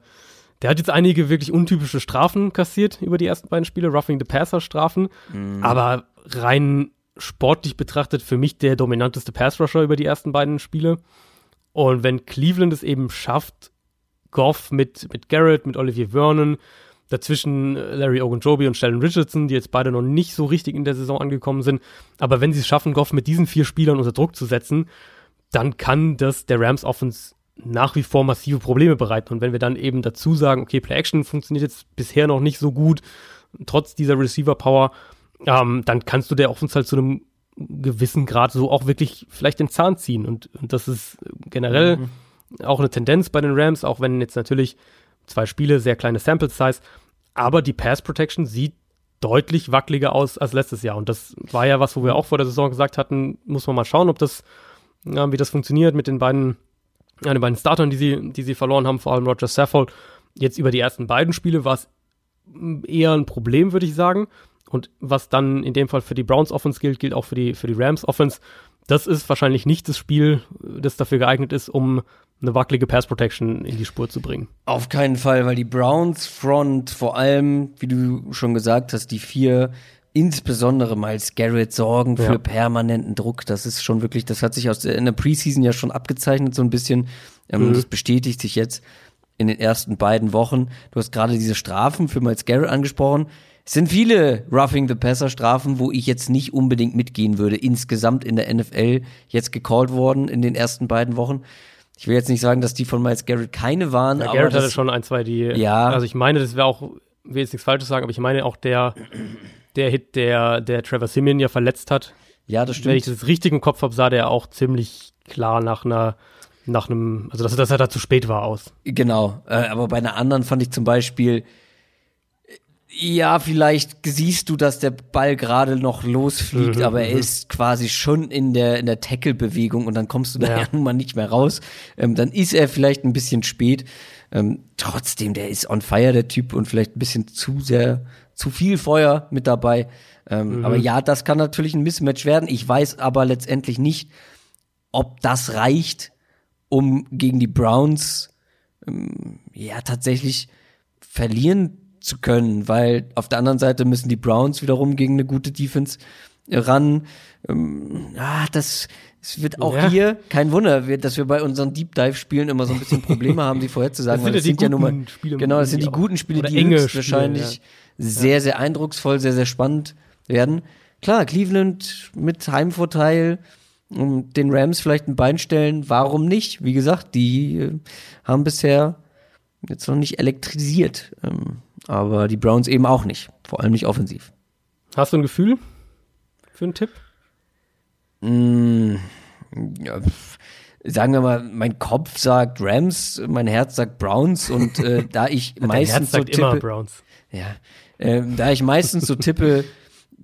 der hat jetzt einige wirklich untypische Strafen kassiert über die ersten beiden Spiele, Roughing the Passer Strafen, mhm. aber rein sportlich betrachtet für mich der dominanteste Pass-Rusher über die ersten beiden Spiele. Und wenn Cleveland es eben schafft, Goff mit, mit Garrett, mit Olivier Vernon, dazwischen Larry Ogunjobi und Sheldon Richardson, die jetzt beide noch nicht so richtig in der Saison angekommen sind. Aber wenn sie es schaffen, Goff mit diesen vier Spielern unter Druck zu setzen, dann kann das der Rams Offense nach wie vor massive Probleme bereiten. Und wenn wir dann eben dazu sagen, okay, Play Action funktioniert jetzt bisher noch nicht so gut, trotz dieser Receiver Power, ähm, dann kannst du der Offense halt zu einem gewissen Grad so auch wirklich vielleicht den Zahn ziehen. Und, und das ist generell mhm. auch eine Tendenz bei den Rams, auch wenn jetzt natürlich zwei Spiele, sehr kleine Sample Size, aber die Pass Protection sieht deutlich wackeliger aus als letztes Jahr. Und das war ja was, wo wir auch vor der Saison gesagt hatten, muss man mal schauen, ob das, ja, wie das funktioniert mit den beiden, ja, den beiden Startern, die sie, die sie verloren haben, vor allem Roger Saffold. Jetzt über die ersten beiden Spiele war es eher ein Problem, würde ich sagen. Und was dann in dem Fall für die Browns Offense gilt, gilt auch für die, für die Rams Offense. Das ist wahrscheinlich nicht das Spiel, das dafür geeignet ist, um eine wackelige Pass Protection in die Spur zu bringen. Auf keinen Fall, weil die Browns Front vor allem, wie du schon gesagt hast, die vier insbesondere Miles Garrett sorgen für ja. permanenten Druck. Das ist schon wirklich, das hat sich aus der, in der Preseason ja schon abgezeichnet so ein bisschen. Ähm, mhm. Das bestätigt sich jetzt in den ersten beiden Wochen. Du hast gerade diese Strafen für Miles Garrett angesprochen. Es sind viele Roughing the Passer Strafen, wo ich jetzt nicht unbedingt mitgehen würde. Insgesamt in der NFL jetzt gecallt worden in den ersten beiden Wochen. Ich will jetzt nicht sagen, dass die von Miles Garrett keine waren. Ja, Garrett hatte schon ein, zwei, die. Ja. Also ich meine, das wäre auch, will jetzt nichts Falsches sagen, aber ich meine auch der, der Hit, der, der Trevor Simeon ja verletzt hat. Ja, das stimmt. Wenn ich das richtig im Kopf habe, sah der auch ziemlich klar nach einer nach einem, also dass, dass er da zu spät war aus. Genau, äh, aber bei einer anderen fand ich zum Beispiel, ja, vielleicht siehst du, dass der Ball gerade noch losfliegt, mhm, aber er mhm. ist quasi schon in der, in der Tackle-Bewegung und dann kommst du da ja, nun mal nicht mehr raus. Ähm, dann ist er vielleicht ein bisschen spät. Ähm, trotzdem, der ist on fire, der Typ, und vielleicht ein bisschen zu sehr, zu viel Feuer mit dabei. Ähm, mhm. Aber ja, das kann natürlich ein Mismatch werden. Ich weiß aber letztendlich nicht, ob das reicht, um gegen die Browns ähm, ja tatsächlich verlieren zu können, weil auf der anderen Seite müssen die Browns wiederum gegen eine gute Defense ran. Ähm, ah, das es wird auch ja. hier kein Wunder, dass wir bei unseren Deep Dive Spielen immer so ein bisschen Probleme haben, die vorherzusagen. Das ja, das sind ja nur mal, Spiele, genau, das sind die guten Spiele, die enge wahrscheinlich ja. Sehr, sehr eindrucksvoll, sehr, sehr spannend werden. Klar, Cleveland mit Heimvorteil und den Rams vielleicht ein Bein stellen, warum nicht? Wie gesagt, die äh, haben bisher jetzt noch nicht elektrisiert. Ähm, aber die Browns eben auch nicht. Vor allem nicht offensiv. Hast du ein Gefühl für einen Tipp? Mm, ja, sagen wir mal, mein Kopf sagt Rams, mein Herz sagt Browns und äh, da ich <laughs> meistens so tippe, Browns. Ja, äh, da ich meistens so tippe,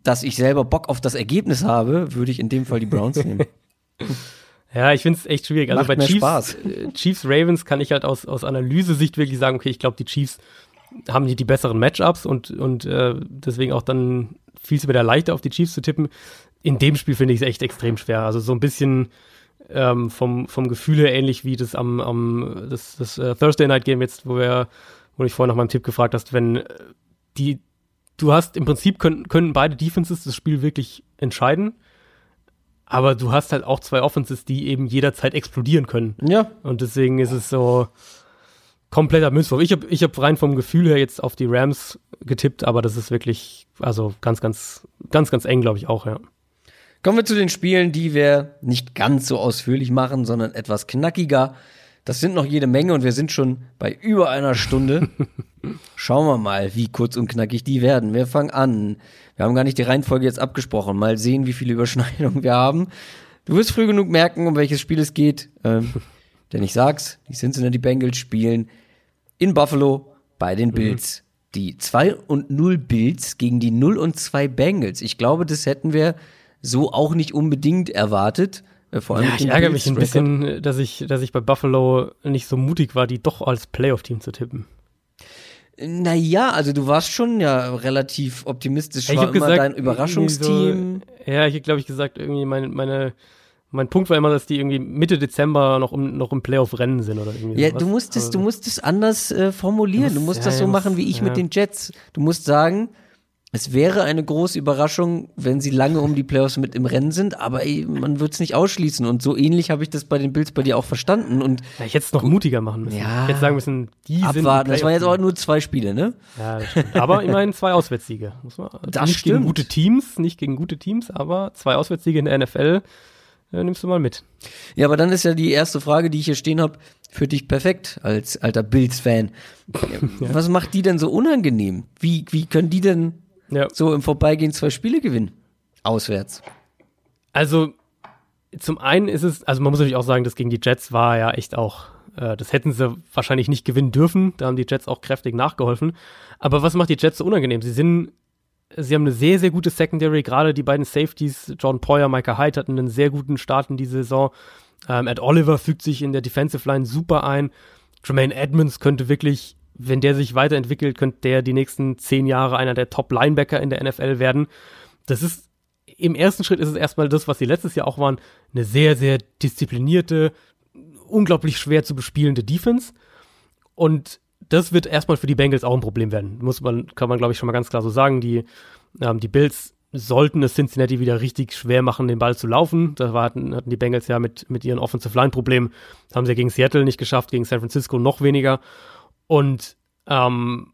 dass ich selber Bock auf das Ergebnis habe, würde ich in dem Fall die Browns nehmen. <laughs> Ja, ich finde es echt schwierig. Also Macht bei Chiefs, äh, Chiefs Ravens kann ich halt aus, aus Analysesicht wirklich sagen, okay, ich glaube, die Chiefs haben die die besseren Matchups und, und äh, deswegen auch dann fiel es mir da leichter auf die Chiefs zu tippen. In dem Spiel finde ich es echt extrem schwer. Also so ein bisschen ähm, vom, vom Gefühl her ähnlich wie das am, am das, das uh, Thursday Night Game jetzt, wo wir, wo ich vorhin nach meinem Tipp gefragt hast, wenn die, du hast im Prinzip können, können beide Defenses das Spiel wirklich entscheiden. Aber du hast halt auch zwei Offenses, die eben jederzeit explodieren können. Ja. Und deswegen ist es so, kompletter Münzwurf. Ich habe ich hab rein vom Gefühl her jetzt auf die Rams getippt, aber das ist wirklich, also ganz, ganz, ganz, ganz eng, glaube ich auch, ja. Kommen wir zu den Spielen, die wir nicht ganz so ausführlich machen, sondern etwas knackiger. Das sind noch jede Menge und wir sind schon bei über einer Stunde. <laughs> Schauen wir mal, wie kurz und knackig die werden. Wir fangen an. Wir haben gar nicht die Reihenfolge jetzt abgesprochen. Mal sehen, wie viele Überschneidungen wir haben. Du wirst früh genug merken, um welches Spiel es geht. Ähm, denn ich sag's, die Cincinnati Bengals spielen in Buffalo bei den mhm. Bills. die 2 und 0 Bills gegen die 0 und 2 Bengals. Ich glaube, das hätten wir so auch nicht unbedingt erwartet. Äh, vor allem ja, ich ärgere mich ein bisschen, dass ich, dass ich bei Buffalo nicht so mutig war, die doch als Playoff-Team zu tippen. Naja, also du warst schon ja relativ optimistisch. Ich war immer gesagt, dein Überraschungsteam. So, ja, ich habe glaube ich gesagt, irgendwie meine, meine mein Punkt war immer, dass die irgendwie Mitte Dezember noch, um, noch im Playoff-Rennen sind oder irgendwie. Ja, sowas. du musst es, du musst es anders äh, formulieren. Du musst, ja, das so machen wie ich ja. mit den Jets. Du musst sagen, es wäre eine große Überraschung, wenn sie lange um die Playoffs mit im Rennen sind, aber ey, man wird es nicht ausschließen. Und so ähnlich habe ich das bei den Bills bei dir auch verstanden. Und ja, ich hätte es noch mutiger machen müssen. Ja, ich hätte sagen müssen, die abwarten. sind. Das waren jetzt auch nur zwei Spiele, ne? Ja, das stimmt. Aber immerhin zwei Auswärtssiege. Muss man, das nicht stimmt. gegen gute Teams, nicht gegen gute Teams, aber zwei Auswärtssiege in der NFL äh, nimmst du mal mit. Ja, aber dann ist ja die erste Frage, die ich hier stehen habe, für dich perfekt als alter Bills-Fan. <laughs> ja. Was macht die denn so unangenehm? Wie, wie können die denn ja. so im Vorbeigehen zwei Spiele gewinnen. Auswärts. Also, zum einen ist es, also man muss natürlich auch sagen, das gegen die Jets war ja echt auch, äh, das hätten sie wahrscheinlich nicht gewinnen dürfen. Da haben die Jets auch kräftig nachgeholfen. Aber was macht die Jets so unangenehm? Sie sind, sie haben eine sehr, sehr gute Secondary. Gerade die beiden Safeties, John Poyer, Micah Hyde hatten einen sehr guten Start in die Saison. Ähm, Ed Oliver fügt sich in der Defensive Line super ein. Tremaine Edmonds könnte wirklich wenn der sich weiterentwickelt, könnte der die nächsten zehn Jahre einer der Top-Linebacker in der NFL werden. Das ist, im ersten Schritt ist es erstmal das, was sie letztes Jahr auch waren, eine sehr, sehr disziplinierte, unglaublich schwer zu bespielende Defense. Und das wird erstmal für die Bengals auch ein Problem werden. Muss man, kann man, glaube ich, schon mal ganz klar so sagen. Die, ähm, die Bills sollten es Cincinnati wieder richtig schwer machen, den Ball zu laufen. Da hatten, hatten die Bengals ja mit, mit ihren Offensive Line-Problemen. Haben sie ja gegen Seattle nicht geschafft, gegen San Francisco noch weniger. Und ähm,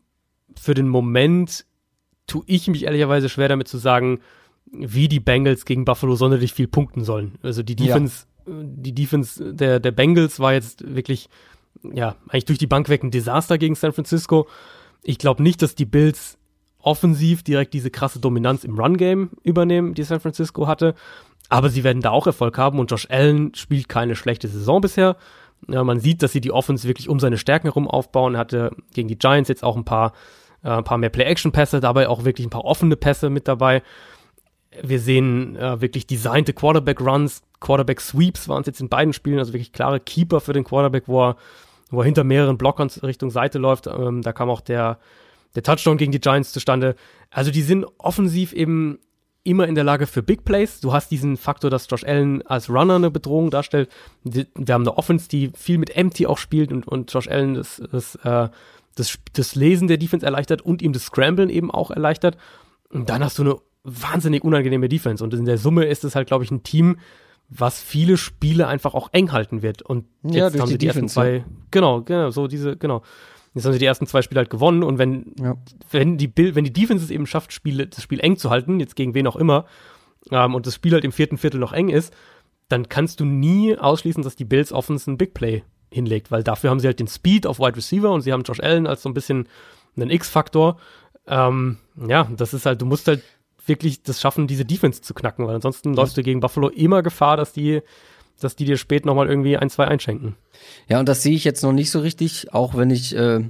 für den Moment tue ich mich ehrlicherweise schwer damit zu sagen, wie die Bengals gegen Buffalo sonderlich viel punkten sollen. Also die Defense, ja. die Defense der, der Bengals war jetzt wirklich, ja, eigentlich durch die Bank weg ein Desaster gegen San Francisco. Ich glaube nicht, dass die Bills offensiv direkt diese krasse Dominanz im Run-Game übernehmen, die San Francisco hatte. Aber sie werden da auch Erfolg haben und Josh Allen spielt keine schlechte Saison bisher. Ja, man sieht, dass sie die Offense wirklich um seine Stärken herum aufbauen. Er hatte gegen die Giants jetzt auch ein paar, äh, ein paar mehr Play-Action-Pässe, dabei auch wirklich ein paar offene Pässe mit dabei. Wir sehen äh, wirklich designte Quarterback-Runs, Quarterback-Sweeps waren es jetzt in beiden Spielen, also wirklich klare Keeper für den Quarterback, wo er, wo er hinter mehreren Blockern Richtung Seite läuft. Ähm, da kam auch der, der Touchdown gegen die Giants zustande. Also die sind offensiv eben immer in der Lage für Big Plays. Du hast diesen Faktor, dass Josh Allen als Runner eine Bedrohung darstellt. Wir haben eine Offense, die viel mit Empty auch spielt und, und Josh Allen das, das, äh, das, das Lesen der Defense erleichtert und ihm das Scramblen eben auch erleichtert. Und dann hast du eine wahnsinnig unangenehme Defense. Und in der Summe ist es halt, glaube ich, ein Team, was viele Spiele einfach auch eng halten wird. Und jetzt ja, haben sie die, die ersten zwei, genau, genau, so diese, genau. Jetzt haben sie die ersten zwei Spiele halt gewonnen und wenn, ja. wenn die wenn die Defense es eben schafft, Spiele, das Spiel eng zu halten, jetzt gegen wen auch immer, ähm, und das Spiel halt im vierten Viertel noch eng ist, dann kannst du nie ausschließen, dass die Bills Offense ein Big Play hinlegt, weil dafür haben sie halt den Speed auf Wide Receiver und sie haben Josh Allen als so ein bisschen einen X-Faktor. Ähm, ja, das ist halt, du musst halt wirklich das schaffen, diese Defense zu knacken, weil ansonsten läufst du gegen Buffalo immer Gefahr, dass die dass die dir spät nochmal irgendwie ein, zwei einschenken. Ja, und das sehe ich jetzt noch nicht so richtig, auch wenn ich, äh,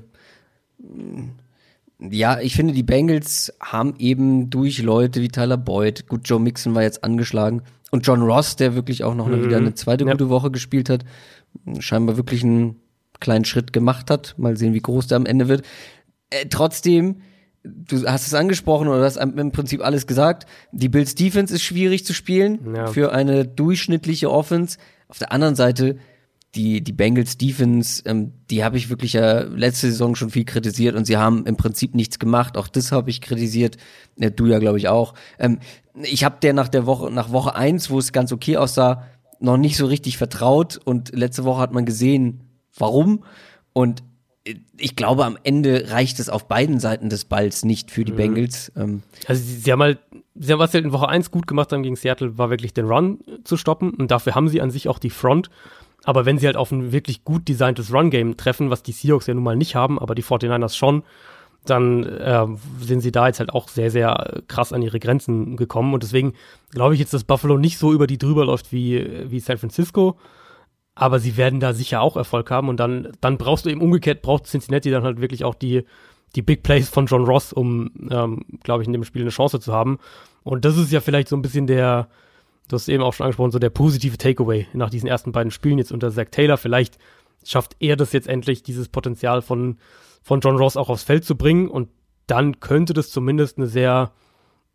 ja, ich finde, die Bengals haben eben durch Leute wie Tyler Boyd, gut, Joe Mixon war jetzt angeschlagen und John Ross, der wirklich auch noch mhm. wieder eine zweite ja. gute Woche gespielt hat, scheinbar wirklich einen kleinen Schritt gemacht hat. Mal sehen, wie groß der am Ende wird. Äh, trotzdem, du hast es angesprochen oder hast im Prinzip alles gesagt. Die Bills Defense ist schwierig zu spielen ja. für eine durchschnittliche Offense. Auf der anderen Seite die die Bengals Defense, ähm, die habe ich wirklich ja letzte Saison schon viel kritisiert und sie haben im Prinzip nichts gemacht. Auch das habe ich kritisiert. Ja, du ja, glaube ich auch. Ähm, ich habe der nach der Woche nach Woche eins, wo es ganz okay aussah, noch nicht so richtig vertraut und letzte Woche hat man gesehen, warum. Und ich glaube, am Ende reicht es auf beiden Seiten des Balls nicht für die mhm. Bengals. Ähm. Also sie, sie, haben halt, sie haben was sie halt in Woche 1 gut gemacht haben gegen Seattle, war wirklich den Run zu stoppen und dafür haben sie an sich auch die Front. Aber wenn sie halt auf ein wirklich gut designtes Run-Game treffen, was die Seahawks ja nun mal nicht haben, aber die 49ers schon, dann äh, sind sie da jetzt halt auch sehr, sehr krass an ihre Grenzen gekommen. Und deswegen glaube ich jetzt, dass Buffalo nicht so über die drüber läuft wie, wie San Francisco aber sie werden da sicher auch Erfolg haben und dann, dann brauchst du eben umgekehrt, braucht Cincinnati dann halt wirklich auch die, die Big Plays von John Ross, um, ähm, glaube ich, in dem Spiel eine Chance zu haben. Und das ist ja vielleicht so ein bisschen der, du hast eben auch schon angesprochen, so der positive Takeaway nach diesen ersten beiden Spielen jetzt unter Zach Taylor. Vielleicht schafft er das jetzt endlich, dieses Potenzial von, von John Ross auch aufs Feld zu bringen. Und dann könnte das zumindest eine sehr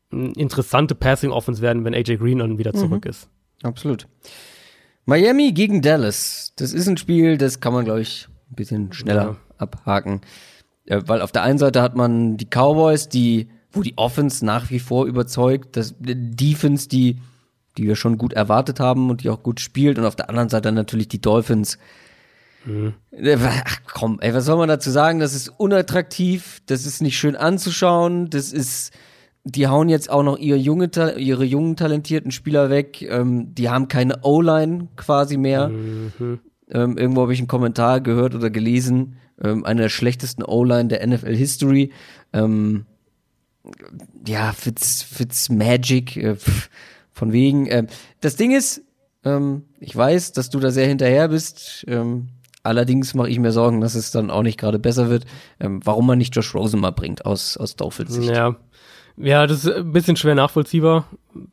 interessante Passing Offense werden, wenn AJ Green dann wieder zurück mhm. ist. Absolut. Miami gegen Dallas. Das ist ein Spiel, das kann man, glaube ich, ein bisschen schneller ja. abhaken. Ja, weil auf der einen Seite hat man die Cowboys, die, wo die Offense nach wie vor überzeugt, das Defense, die, die wir schon gut erwartet haben und die auch gut spielt. Und auf der anderen Seite natürlich die Dolphins. Mhm. Ach komm, ey, was soll man dazu sagen? Das ist unattraktiv, das ist nicht schön anzuschauen, das ist die hauen jetzt auch noch ihre, junge, ihre jungen talentierten Spieler weg. Ähm, die haben keine O-Line quasi mehr. Mhm. Ähm, irgendwo habe ich einen Kommentar gehört oder gelesen. Ähm, eine der schlechtesten O-Line der NFL History. Ähm, ja, Fitz, Fitz Magic, äh, von wegen. Äh, das Ding ist, ähm, ich weiß, dass du da sehr hinterher bist. Ähm, allerdings mache ich mir Sorgen, dass es dann auch nicht gerade besser wird. Ähm, warum man nicht Josh Rosen mal bringt aus, aus Dolphins Sicht. Ja, ja, das ist ein bisschen schwer nachvollziehbar,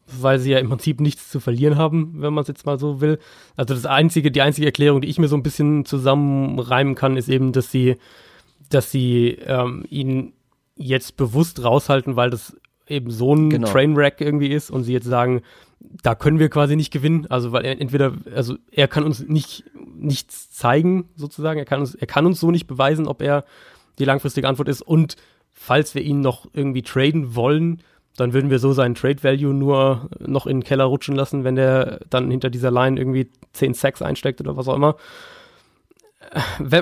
weil sie ja im Prinzip nichts zu verlieren haben, wenn man es jetzt mal so will. Also das einzige, die einzige Erklärung, die ich mir so ein bisschen zusammenreimen kann, ist eben, dass sie, dass sie ähm, ihn jetzt bewusst raushalten, weil das eben so ein genau. Trainwreck irgendwie ist und sie jetzt sagen, da können wir quasi nicht gewinnen. Also weil er entweder, also er kann uns nicht nichts zeigen sozusagen, er kann uns, er kann uns so nicht beweisen, ob er die langfristige Antwort ist und falls wir ihn noch irgendwie traden wollen, dann würden wir so seinen Trade Value nur noch in den Keller rutschen lassen, wenn der dann hinter dieser Line irgendwie 10 Sacks einsteckt oder was auch immer.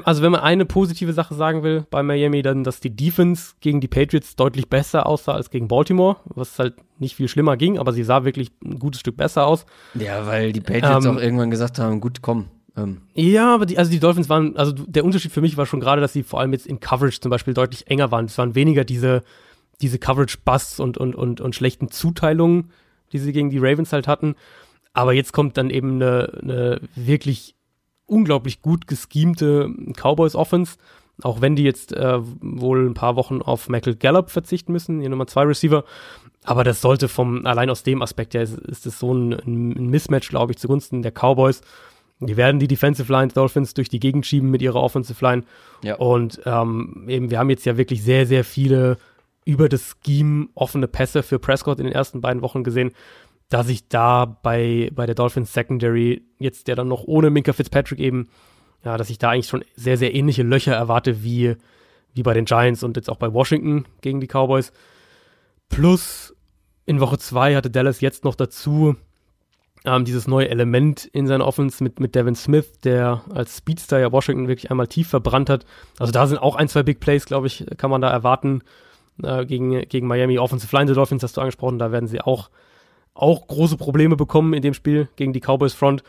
also wenn man eine positive Sache sagen will bei Miami, dann, dass die Defense gegen die Patriots deutlich besser aussah als gegen Baltimore, was halt nicht viel schlimmer ging, aber sie sah wirklich ein gutes Stück besser aus. Ja, weil die Patriots ähm, auch irgendwann gesagt haben, gut, komm, ähm. Ja, aber die, also die Dolphins waren, also der Unterschied für mich war schon gerade, dass sie vor allem jetzt in Coverage zum Beispiel deutlich enger waren. Es waren weniger diese, diese Coverage-Busts und, und, und, und schlechten Zuteilungen, die sie gegen die Ravens halt hatten. Aber jetzt kommt dann eben eine, eine wirklich unglaublich gut geschemte Cowboys-Offense. Auch wenn die jetzt äh, wohl ein paar Wochen auf Michael Gallup verzichten müssen, ihr Nummer zwei Receiver. Aber das sollte vom, allein aus dem Aspekt ja, ist, das so ein, ein Mismatch, glaube ich, zugunsten der Cowboys. Die werden die Defensive Line Dolphins durch die Gegend schieben mit ihrer Offensive Line. Ja. Und ähm, eben, wir haben jetzt ja wirklich sehr, sehr viele über das Scheme offene Pässe für Prescott in den ersten beiden Wochen gesehen, dass ich da bei, bei der Dolphins Secondary jetzt der dann noch ohne Minka Fitzpatrick eben, ja, dass ich da eigentlich schon sehr, sehr ähnliche Löcher erwarte wie, wie bei den Giants und jetzt auch bei Washington gegen die Cowboys. Plus in Woche zwei hatte Dallas jetzt noch dazu ähm, dieses neue Element in seiner Offense mit, mit Devin Smith, der als Speedster ja Washington wirklich einmal tief verbrannt hat. Also da sind auch ein, zwei Big Plays, glaube ich, kann man da erwarten äh, gegen, gegen Miami. Offensive Line der Dolphins hast du angesprochen, da werden sie auch, auch große Probleme bekommen in dem Spiel gegen die Cowboys Front.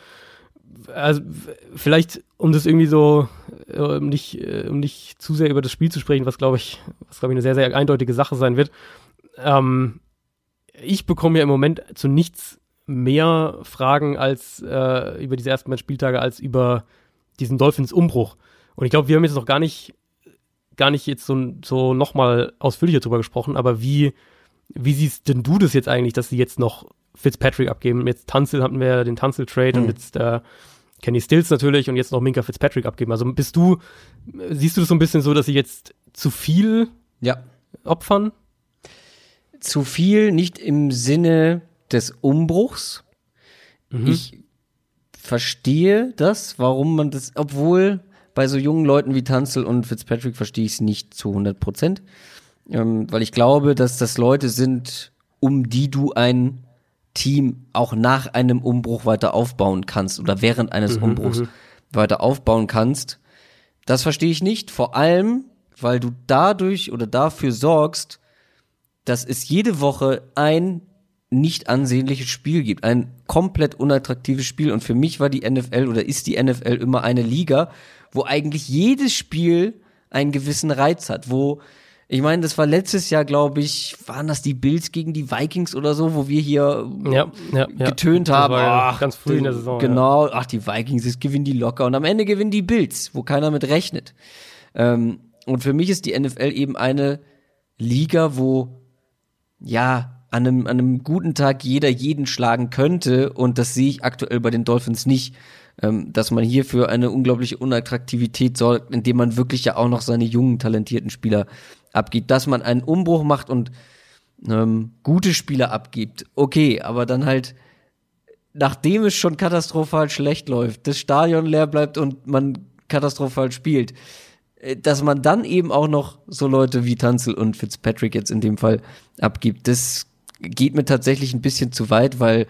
Also vielleicht, um das irgendwie so, äh, um nicht, äh, um nicht zu sehr über das Spiel zu sprechen, was glaube ich, was glaube ich eine sehr, sehr eindeutige Sache sein wird. Ähm, ich bekomme ja im Moment zu nichts mehr Fragen als äh, über diese ersten beiden Spieltage als über diesen Dolphins-Umbruch. Und ich glaube, wir haben jetzt noch gar nicht, gar nicht jetzt so, so nochmal ausführlicher drüber gesprochen, aber wie, wie siehst denn du das jetzt eigentlich, dass sie jetzt noch Fitzpatrick abgeben? Jetzt Tanzel hatten wir den Tanzel-Trade mhm. und jetzt äh, Kenny Stills natürlich und jetzt noch Minka Fitzpatrick abgeben. Also bist du, siehst du das so ein bisschen so, dass sie jetzt zu viel ja. opfern? Zu viel, nicht im Sinne des Umbruchs. Mhm. Ich verstehe das, warum man das, obwohl bei so jungen Leuten wie Tanzel und Fitzpatrick verstehe ich es nicht zu 100 Prozent, ähm, weil ich glaube, dass das Leute sind, um die du ein Team auch nach einem Umbruch weiter aufbauen kannst oder während eines mhm, Umbruchs mhm. weiter aufbauen kannst. Das verstehe ich nicht, vor allem, weil du dadurch oder dafür sorgst, dass es jede Woche ein nicht ansehnliches Spiel gibt. Ein komplett unattraktives Spiel. Und für mich war die NFL oder ist die NFL immer eine Liga, wo eigentlich jedes Spiel einen gewissen Reiz hat, wo ich meine, das war letztes Jahr, glaube ich, waren das die Bills gegen die Vikings oder so, wo wir hier ja, ja, getönt ja. haben. Ach, ganz früh in der Saison. Genau, ach, die Vikings, jetzt gewinnen die locker. Und am Ende gewinnen die Bills, wo keiner mit rechnet. Ähm, und für mich ist die NFL eben eine Liga, wo ja an einem, an einem guten Tag jeder jeden schlagen könnte. Und das sehe ich aktuell bei den Dolphins nicht, ähm, dass man hier für eine unglaubliche Unattraktivität sorgt, indem man wirklich ja auch noch seine jungen, talentierten Spieler abgibt, dass man einen Umbruch macht und ähm, gute Spieler abgibt. Okay, aber dann halt nachdem es schon katastrophal schlecht läuft, das Stadion leer bleibt und man katastrophal spielt, äh, dass man dann eben auch noch so Leute wie Tanzel und Fitzpatrick jetzt in dem Fall abgibt, das geht mir tatsächlich ein bisschen zu weit, weil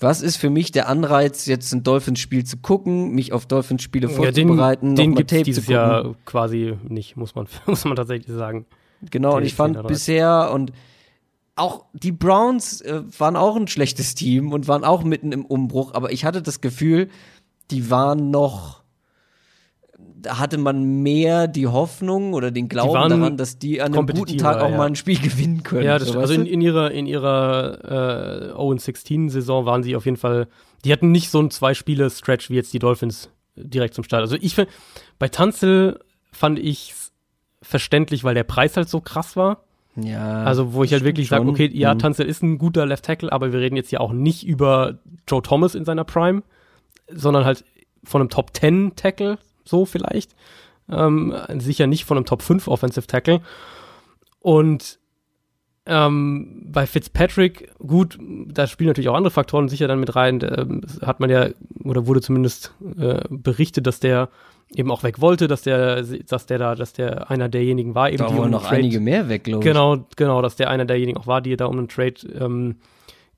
was ist für mich der Anreiz, jetzt ein Dolphins-Spiel zu gucken, mich auf Dolphins-Spiele vorzubereiten, ja, den, den gibt Tape dieses Jahr quasi nicht, muss man, <laughs> muss man tatsächlich sagen. Genau, und ich fand bisher und auch die Browns äh, waren auch ein schlechtes Team und waren auch mitten im Umbruch, aber ich hatte das Gefühl, die waren noch hatte man mehr die Hoffnung oder den Glauben daran, dass die an einem guten Tag auch ja. mal ein Spiel <laughs> gewinnen können. Ja, das, so, also in, in, ihrer in ihrer äh, 0-16 Saison waren sie auf jeden Fall, die hatten nicht so ein zwei Spiele Stretch wie jetzt die Dolphins direkt zum Start. Also ich finde bei Tanzel fand ich verständlich, weil der Preis halt so krass war. Ja. Also, wo ich halt wirklich sage, okay, ja, mhm. Tanzel ist ein guter Left Tackle, aber wir reden jetzt ja auch nicht über Joe Thomas in seiner Prime, sondern halt von einem Top 10 Tackle, so vielleicht. Ähm, sicher nicht von einem Top 5 Offensive Tackle. Und ähm, bei Fitzpatrick, gut, da spielen natürlich auch andere Faktoren sicher dann mit rein. Da, hat man ja, oder wurde zumindest äh, berichtet, dass der eben auch weg wollte, dass der, dass der da, dass der einer derjenigen war, eben da wollen noch Trade, einige mehr weg, glaube ich. Genau, genau, dass der einer derjenigen auch war, die da um einen Trade ähm,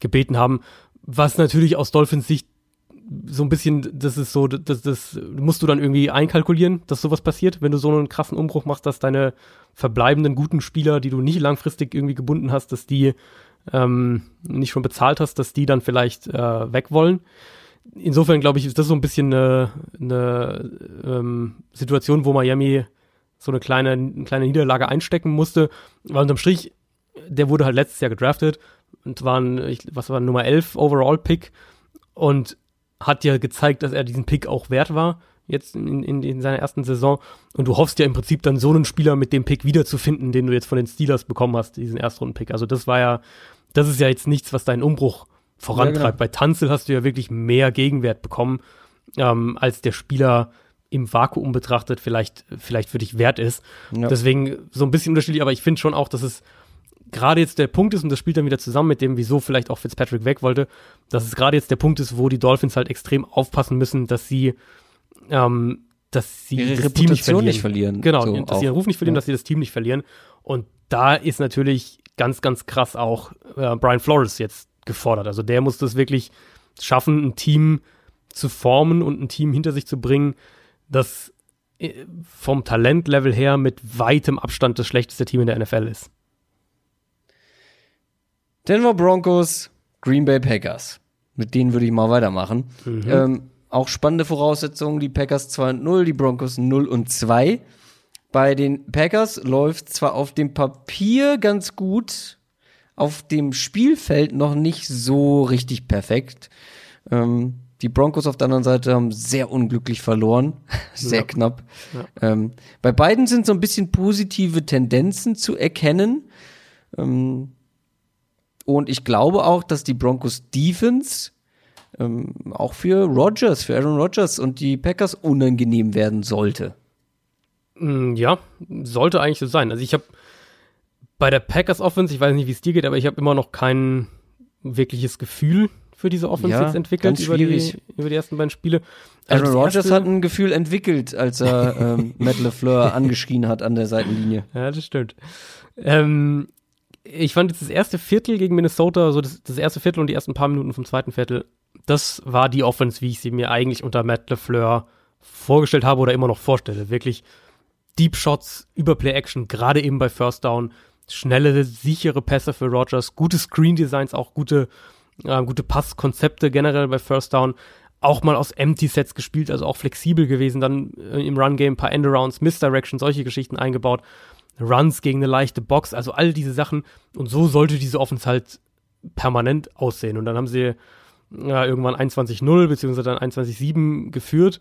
gebeten haben. Was natürlich aus Dolphins Sicht so ein bisschen, das ist so, das, das musst du dann irgendwie einkalkulieren, dass sowas passiert, wenn du so einen krassen Umbruch machst, dass deine verbleibenden guten Spieler, die du nicht langfristig irgendwie gebunden hast, dass die ähm, nicht schon bezahlt hast, dass die dann vielleicht äh, weg wollen insofern glaube ich, ist das so ein bisschen eine, eine ähm, Situation, wo Miami so eine kleine, eine kleine Niederlage einstecken musste. Weil unterm Strich, der wurde halt letztes Jahr gedraftet und war ein, was war Nummer 11 Overall Pick und hat ja gezeigt, dass er diesen Pick auch wert war, jetzt in, in, in seiner ersten Saison. Und du hoffst ja im Prinzip dann so einen Spieler mit dem Pick wiederzufinden, den du jetzt von den Steelers bekommen hast, diesen Erstrunden-Pick. Also das war ja, das ist ja jetzt nichts, was deinen Umbruch vorantreibt. Ja, genau. Bei Tanzel hast du ja wirklich mehr Gegenwert bekommen, ähm, als der Spieler im Vakuum betrachtet vielleicht, vielleicht für dich wert ist. Ja. Deswegen so ein bisschen unterschiedlich, aber ich finde schon auch, dass es gerade jetzt der Punkt ist, und das spielt dann wieder zusammen mit dem, wieso vielleicht auch Fitzpatrick weg wollte, dass es gerade jetzt der Punkt ist, wo die Dolphins halt extrem aufpassen müssen, dass sie ähm, dass sie ihre das Reputation Team nicht verlieren. Nicht verlieren. Genau, so dass auch. sie ihren Ruf nicht verlieren, ja. dass sie das Team nicht verlieren. Und da ist natürlich ganz, ganz krass auch äh, Brian Flores jetzt gefordert. Also der muss das wirklich schaffen, ein Team zu formen und ein Team hinter sich zu bringen, das äh, vom Talentlevel her mit weitem Abstand das schlechteste Team in der NFL ist. Denver Broncos, Green Bay Packers. Mit denen würde ich mal weitermachen. Mhm. Ähm, auch spannende Voraussetzungen. Die Packers 2 und 0, die Broncos 0 und 2. Bei den Packers läuft zwar auf dem Papier ganz gut, auf dem Spielfeld noch nicht so richtig perfekt. Ähm, die Broncos auf der anderen Seite haben sehr unglücklich verloren, <laughs> sehr ja. knapp. Ja. Ähm, bei beiden sind so ein bisschen positive Tendenzen zu erkennen. Ähm, und ich glaube auch, dass die Broncos Defense ähm, auch für Rodgers, für Aaron Rodgers und die Packers unangenehm werden sollte. Mm, ja, sollte eigentlich so sein. Also ich habe bei der Packers Offense, ich weiß nicht, wie es dir geht, aber ich habe immer noch kein wirkliches Gefühl für diese Offense ja, jetzt entwickelt über die, über die ersten beiden Spiele. Also Aaron Rodgers hat ein Gefühl entwickelt, als er <laughs> ähm, Matt LeFleur angeschrien hat an der Seitenlinie. Ja, das stimmt. Ähm, ich fand jetzt das erste Viertel gegen Minnesota, so das, das, erste Viertel und die ersten paar Minuten vom zweiten Viertel, das war die Offense, wie ich sie mir eigentlich unter Matt LeFleur vorgestellt habe oder immer noch vorstelle. Wirklich Deep Shots, Überplay Action, gerade eben bei First Down, schnelle, sichere Pässe für Rogers, gute Screen Designs, auch gute, äh, gute Passkonzepte generell bei First Down. Auch mal aus Empty Sets gespielt, also auch flexibel gewesen, dann äh, im Run Game paar Endarounds, Misdirection, solche Geschichten eingebaut. Runs gegen eine leichte Box, also all diese Sachen. Und so sollte diese Offense halt permanent aussehen. Und dann haben sie ja, irgendwann 21-0 beziehungsweise dann 21-7 geführt.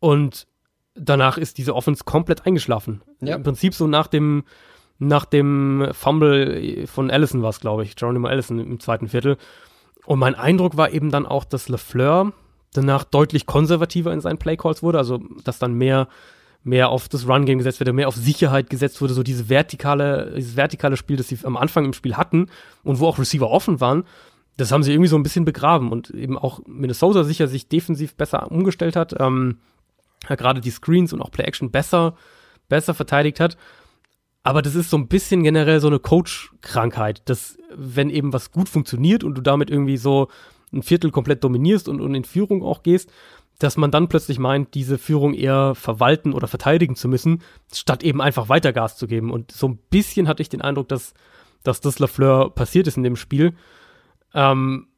Und danach ist diese Offense komplett eingeschlafen. Ja. Im Prinzip so nach dem, nach dem Fumble von Allison war es, glaube ich, Geronimo Allison im zweiten Viertel. Und mein Eindruck war eben dann auch, dass LeFleur danach deutlich konservativer in seinen Playcalls wurde, also dass dann mehr mehr auf das Run-Game gesetzt wurde, mehr auf Sicherheit gesetzt wurde, so diese vertikale, dieses vertikale Spiel, das sie am Anfang im Spiel hatten und wo auch Receiver offen waren, das haben sie irgendwie so ein bisschen begraben und eben auch Minnesota sicher sich defensiv besser umgestellt hat, ähm, gerade die Screens und auch Play-Action besser, besser verteidigt hat. Aber das ist so ein bisschen generell so eine Coach-Krankheit, dass wenn eben was gut funktioniert und du damit irgendwie so ein Viertel komplett dominierst und, und in Führung auch gehst, dass man dann plötzlich meint, diese Führung eher verwalten oder verteidigen zu müssen, statt eben einfach weiter Gas zu geben. Und so ein bisschen hatte ich den Eindruck, dass, dass das Lafleur passiert ist in dem Spiel. Ähm,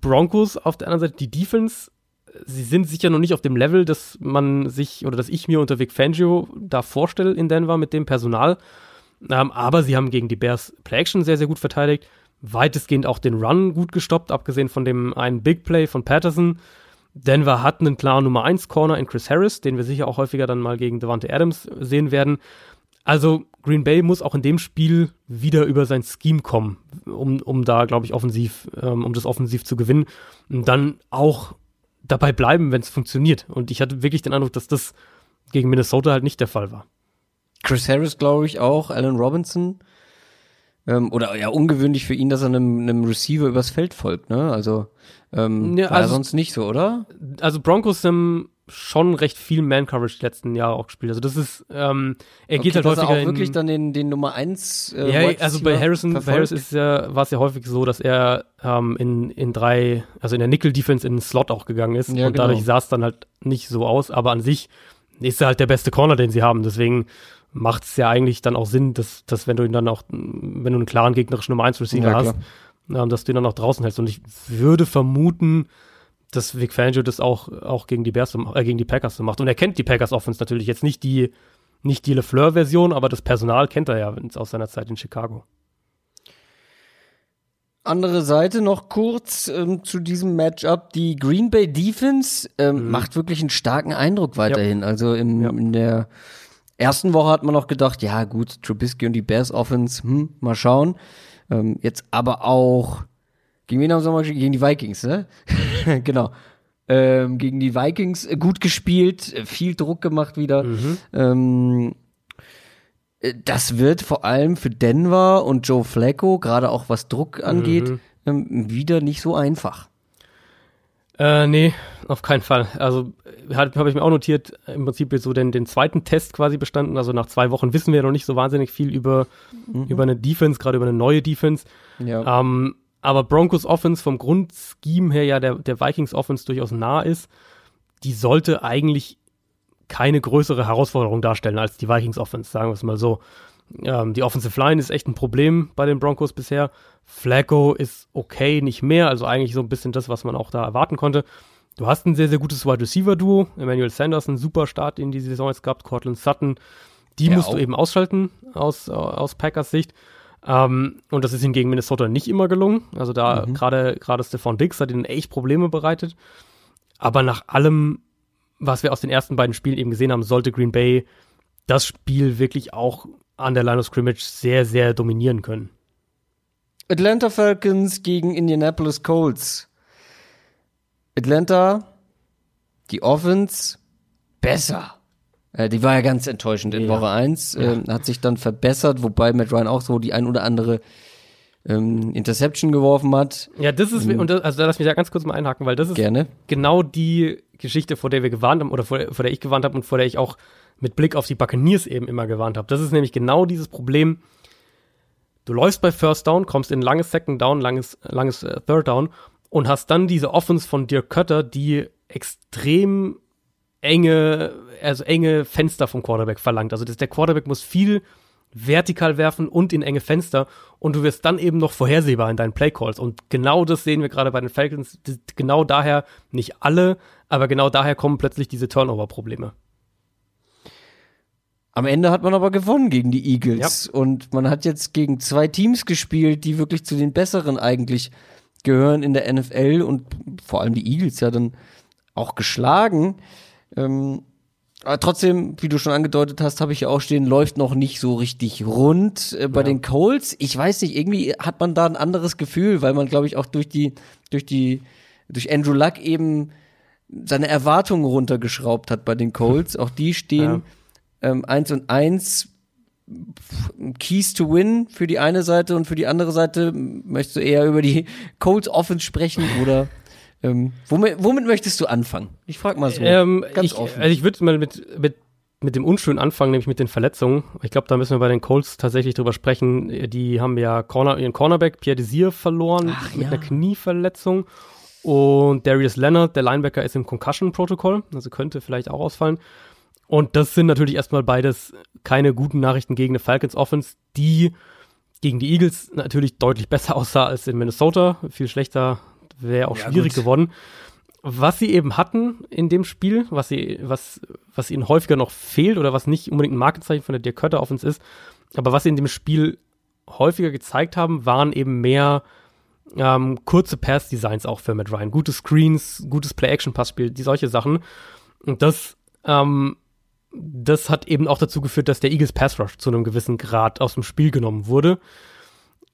Broncos auf der anderen Seite, die Defense, sie sind sicher noch nicht auf dem Level, dass man sich oder dass ich mir unter Vic Fangio da vorstelle in Denver mit dem Personal. Ähm, aber sie haben gegen die Bears Play Action sehr, sehr gut verteidigt. Weitestgehend auch den Run gut gestoppt, abgesehen von dem einen Big Play von Patterson. Denver hat einen klaren Nummer 1 Corner in Chris Harris, den wir sicher auch häufiger dann mal gegen Devante Adams sehen werden. Also Green Bay muss auch in dem Spiel wieder über sein Scheme kommen, um, um da, glaube ich, offensiv, ähm, um das offensiv zu gewinnen. Und dann auch dabei bleiben, wenn es funktioniert. Und ich hatte wirklich den Eindruck, dass das gegen Minnesota halt nicht der Fall war. Chris Harris, glaube ich, auch, Allen Robinson. Ähm, oder ja, ungewöhnlich für ihn, dass er einem, einem Receiver übers Feld folgt, ne? Also, ähm, ja, war also, sonst nicht so, oder? Also Broncos haben schon recht viel Man-Coverage die letzten Jahre auch gespielt. Also das ist, ähm, er okay, geht halt häufiger. Er auch wirklich dann den, den Nummer 1 äh, Ja, also bei Harrison, bei Harris ist ja, war es ja häufig so, dass er ähm, in, in drei, also in der Nickel-Defense in den Slot auch gegangen ist. Ja, und genau. dadurch sah es dann halt nicht so aus, aber an sich ist er halt der beste Corner, den sie haben. Deswegen macht es ja eigentlich dann auch Sinn, dass, dass wenn du ihn dann auch, wenn du einen klaren gegnerischen Nummer 1 Receiver ja, hast, ähm, dass du ihn dann auch draußen hältst. Und ich würde vermuten, dass Vic Fangio das auch, auch gegen die Bears, äh, gegen die Packers so macht. Und er kennt die Packers Offense natürlich jetzt nicht die, nicht die LeFleur-Version, aber das Personal kennt er ja aus seiner Zeit in Chicago. Andere Seite noch kurz ähm, zu diesem Matchup. Die Green Bay Defense ähm, mhm. macht wirklich einen starken Eindruck weiterhin. Ja. Also im, ja. in der ersten Woche hat man noch gedacht, ja gut, Trubisky und die Bears Offense, hm, mal schauen. Ähm, jetzt aber auch gegen wen haben sie mal Gegen die Vikings, ne? <laughs> genau. Ähm, gegen die Vikings äh, gut gespielt, äh, viel Druck gemacht wieder. Mhm. Ähm, äh, das wird vor allem für Denver und Joe Flacco, gerade auch was Druck angeht, mhm. ähm, wieder nicht so einfach. Äh, nee, auf keinen Fall. Also habe ich mir auch notiert, im Prinzip so den, den zweiten Test quasi bestanden. Also nach zwei Wochen wissen wir ja noch nicht so wahnsinnig viel über, mhm. über eine Defense, gerade über eine neue Defense. Ja. Ähm, aber Broncos Offense vom Grundscheme her ja der, der Vikings Offense durchaus nah ist, die sollte eigentlich keine größere Herausforderung darstellen als die Vikings Offense, sagen wir es mal so. Ähm, die Offensive Line ist echt ein Problem bei den Broncos bisher. Flacco ist okay, nicht mehr, also eigentlich so ein bisschen das, was man auch da erwarten konnte. Du hast ein sehr, sehr gutes Wide Receiver Duo. Emmanuel Sanders, ein super Start in die Saison jetzt gehabt. Cortland Sutton, die ja, musst auch. du eben ausschalten aus, aus Packers Sicht. Ähm, und das ist ihm gegen Minnesota nicht immer gelungen. Also da mhm. gerade gerade Stefan Dix hat ihnen echt Probleme bereitet. Aber nach allem, was wir aus den ersten beiden Spielen eben gesehen haben, sollte Green Bay das Spiel wirklich auch an der Line of Scrimmage sehr, sehr dominieren können. Atlanta Falcons gegen Indianapolis Colts. Atlanta, die Offense, besser. Äh, die war ja ganz enttäuschend in ja. Woche 1, äh, hat sich dann verbessert, wobei Matt Ryan auch so die ein oder andere ähm, Interception geworfen hat. Ja, das ist, ähm, und das, also da lass mich da ganz kurz mal einhaken, weil das ist gerne. genau die Geschichte, vor der wir gewarnt haben, oder vor, vor der ich gewarnt habe und vor der ich auch mit Blick auf die Buccaneers eben immer gewarnt habe. Das ist nämlich genau dieses Problem. Du läufst bei First Down, kommst in langes Second Down, langes, langes äh, Third Down und hast dann diese Offense von Dirk Kötter, die extrem enge, also enge Fenster vom Quarterback verlangt. Also das, der Quarterback muss viel vertikal werfen und in enge Fenster und du wirst dann eben noch vorhersehbar in deinen Playcalls. Und genau das sehen wir gerade bei den Falcons. Genau daher, nicht alle, aber genau daher kommen plötzlich diese Turnover-Probleme. Am Ende hat man aber gewonnen gegen die Eagles. Ja. Und man hat jetzt gegen zwei Teams gespielt, die wirklich zu den besseren eigentlich gehören in der NFL und vor allem die Eagles ja dann auch geschlagen. Ähm, Aber trotzdem, wie du schon angedeutet hast, habe ich ja auch stehen, läuft noch nicht so richtig rund äh, bei ja. den Colts. Ich weiß nicht, irgendwie hat man da ein anderes Gefühl, weil man, glaube ich, auch durch die, durch die, durch Andrew Luck eben seine Erwartungen runtergeschraubt hat bei den Colts. <laughs> Auch die stehen ja. ähm, eins und eins Keys to Win für die eine Seite und für die andere Seite möchtest du eher über die Colts Offense sprechen oder <laughs> ähm, womit, womit möchtest du anfangen? Ich frage mal so. Ähm, ganz ich, offen. Also ich würde mal mit, mit, mit dem Unschönen anfangen, nämlich mit den Verletzungen. Ich glaube, da müssen wir bei den Colts tatsächlich drüber sprechen. Die haben ja Corner, ihren Cornerback Pierre Desir verloren Ach, mit ja. einer Knieverletzung. Und Darius Leonard, der Linebacker, ist im Concussion-Protokoll, also könnte vielleicht auch ausfallen. Und das sind natürlich erstmal beides keine guten Nachrichten gegen eine Falcons Offense, die gegen die Eagles natürlich deutlich besser <laughs> aussah als in Minnesota. Viel schlechter wäre auch ja, schwierig gut. geworden. Was sie eben hatten in dem Spiel, was sie, was, was ihnen häufiger noch fehlt oder was nicht unbedingt ein Markenzeichen von der Dirk Cutter Offense ist, aber was sie in dem Spiel häufiger gezeigt haben, waren eben mehr ähm, kurze Pass-Designs auch für Matt Ryan. Gute Screens, gutes Play-Action-Passspiel, die solche Sachen. Und das ähm, das hat eben auch dazu geführt, dass der Eagles Pass Rush zu einem gewissen Grad aus dem Spiel genommen wurde.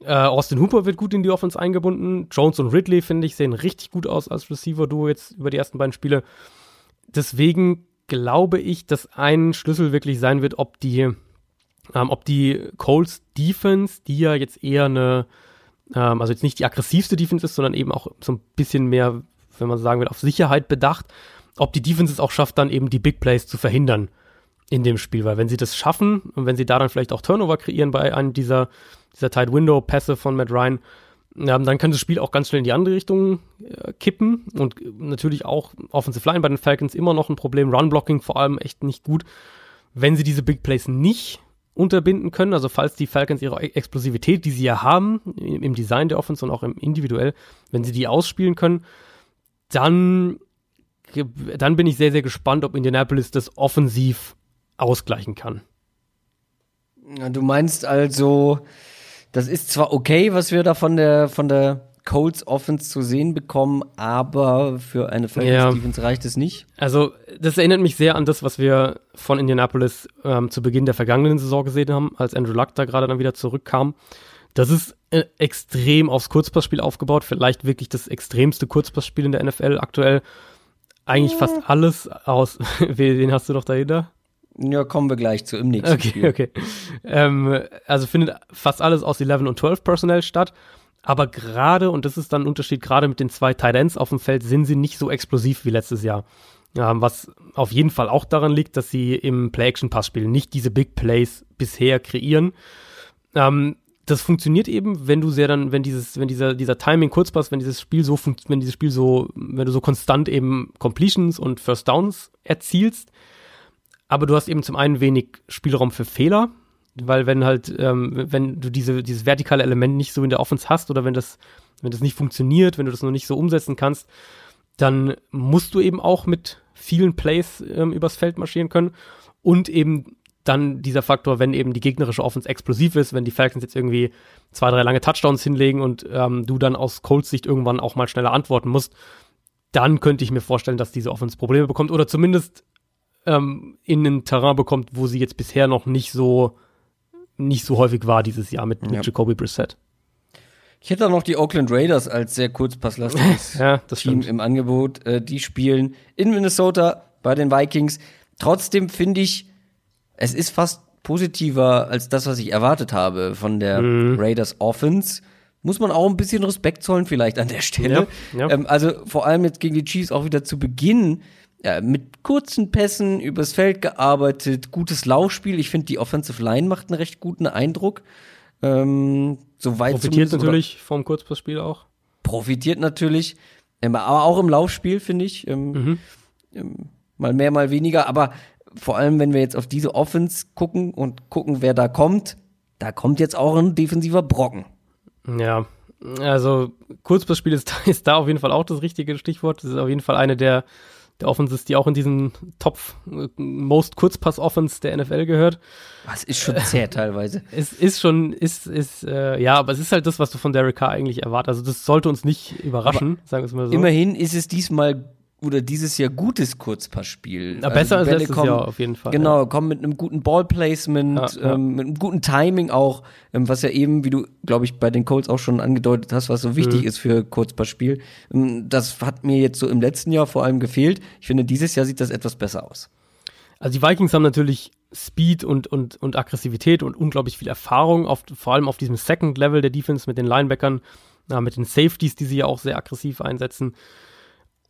Äh, Austin Hooper wird gut in die Offense eingebunden. Jones und Ridley, finde ich, sehen richtig gut aus als Receiver-Duo jetzt über die ersten beiden Spiele. Deswegen glaube ich, dass ein Schlüssel wirklich sein wird, ob die, ähm, ob die Colts Defense, die ja jetzt eher eine, ähm, also jetzt nicht die aggressivste Defense ist, sondern eben auch so ein bisschen mehr, wenn man sagen will, auf Sicherheit bedacht, ob die Defense es auch schafft, dann eben die Big Plays zu verhindern in dem Spiel, weil wenn sie das schaffen und wenn sie da dann vielleicht auch Turnover kreieren bei einem dieser, dieser Tight Window Pässe von Matt Ryan, dann kann das Spiel auch ganz schnell in die andere Richtung äh, kippen und natürlich auch Offensive Line bei den Falcons immer noch ein Problem, Run Blocking vor allem echt nicht gut. Wenn sie diese Big Plays nicht unterbinden können, also falls die Falcons ihre Explosivität, die sie ja haben, im Design der Offense und auch im individuell, wenn sie die ausspielen können, dann, dann bin ich sehr, sehr gespannt, ob Indianapolis das offensiv ausgleichen kann. Du meinst also, das ist zwar okay, was wir da von der, von der Colts Offense zu sehen bekommen, aber für eine Falcons ja. Defense reicht es nicht. Also, das erinnert mich sehr an das, was wir von Indianapolis ähm, zu Beginn der vergangenen Saison gesehen haben, als Andrew Luck da gerade dann wieder zurückkam. Das ist äh, extrem aufs Kurzpassspiel aufgebaut, vielleicht wirklich das extremste Kurzpassspiel in der NFL aktuell. Eigentlich fast alles aus. <laughs> Wen hast du noch dahinter? Ja, kommen wir gleich zu im nächsten okay, Spiel. Okay, ähm, also findet fast alles aus 11 und 12 Personell statt. Aber gerade, und das ist dann ein Unterschied, gerade mit den zwei Tight Ends auf dem Feld sind sie nicht so explosiv wie letztes Jahr. Ähm, was auf jeden Fall auch daran liegt, dass sie im Play-Action-Pass-Spiel nicht diese Big Plays bisher kreieren. Ähm, das funktioniert eben, wenn du sehr dann, wenn dieses, wenn dieser, dieser Timing-Kurzpass, wenn dieses Spiel so wenn dieses Spiel so, wenn du so konstant eben Completions und First Downs erzielst, aber du hast eben zum einen wenig Spielraum für Fehler, weil wenn halt, ähm, wenn du diese, dieses vertikale Element nicht so in der Offense hast oder wenn das, wenn das nicht funktioniert, wenn du das noch nicht so umsetzen kannst, dann musst du eben auch mit vielen Plays ähm, übers Feld marschieren können. Und eben dann dieser Faktor, wenn eben die gegnerische Offense explosiv ist, wenn die Falcons jetzt irgendwie zwei, drei lange Touchdowns hinlegen und ähm, du dann aus Colts Sicht irgendwann auch mal schneller antworten musst, dann könnte ich mir vorstellen, dass diese Offense Probleme bekommt oder zumindest ähm, in ein Terrain bekommt, wo sie jetzt bisher noch nicht so nicht so häufig war dieses Jahr mit, mit ja. Jacoby Brissett. Ich hätte auch noch die Oakland Raiders als sehr kurzpasslastiges <laughs> ja, Team im Angebot. Äh, die spielen in Minnesota bei den Vikings. Trotzdem finde ich, es ist fast positiver als das, was ich erwartet habe von der mhm. Raiders Offense. Muss man auch ein bisschen Respekt zollen vielleicht an der Stelle. Ja, ja. Ähm, also vor allem jetzt gegen die Chiefs auch wieder zu Beginn ja, mit kurzen Pässen übers Feld gearbeitet, gutes Laufspiel. Ich finde, die Offensive Line macht einen recht guten Eindruck. Ähm, soweit Profitiert natürlich vom Kurzpassspiel auch. Profitiert natürlich, ähm, aber auch im Laufspiel, finde ich. Ähm, mhm. ähm, mal mehr, mal weniger. Aber vor allem, wenn wir jetzt auf diese Offense gucken und gucken, wer da kommt, da kommt jetzt auch ein defensiver Brocken. Ja, also Kurzpassspiel ist, <laughs> ist da auf jeden Fall auch das richtige Stichwort. Das ist auf jeden Fall eine der der Offense die auch in diesen Top äh, Most Kurzpass Offense der NFL gehört. Was ist schon zäh <laughs> teilweise. Es ist schon, ist, ist, äh, ja, aber es ist halt das, was du von Derek Carr eigentlich erwartest. Also das sollte uns nicht überraschen, aber sagen wir es mal so. Immerhin ist es diesmal oder dieses Jahr gutes Kurzpassspiel. Na, besser also als letztes kommen, Jahr auf jeden Fall. Genau, ja. kommen mit einem guten Ballplacement, ja, ja. ähm, mit einem guten Timing auch, ähm, was ja eben, wie du, glaube ich, bei den Colts auch schon angedeutet hast, was so wichtig mhm. ist für Kurzpassspiel. Ähm, das hat mir jetzt so im letzten Jahr vor allem gefehlt. Ich finde, dieses Jahr sieht das etwas besser aus. Also die Vikings haben natürlich Speed und, und, und Aggressivität und unglaublich viel Erfahrung, auf, vor allem auf diesem Second Level der Defense mit den Linebackern, na, mit den Safeties, die sie ja auch sehr aggressiv einsetzen.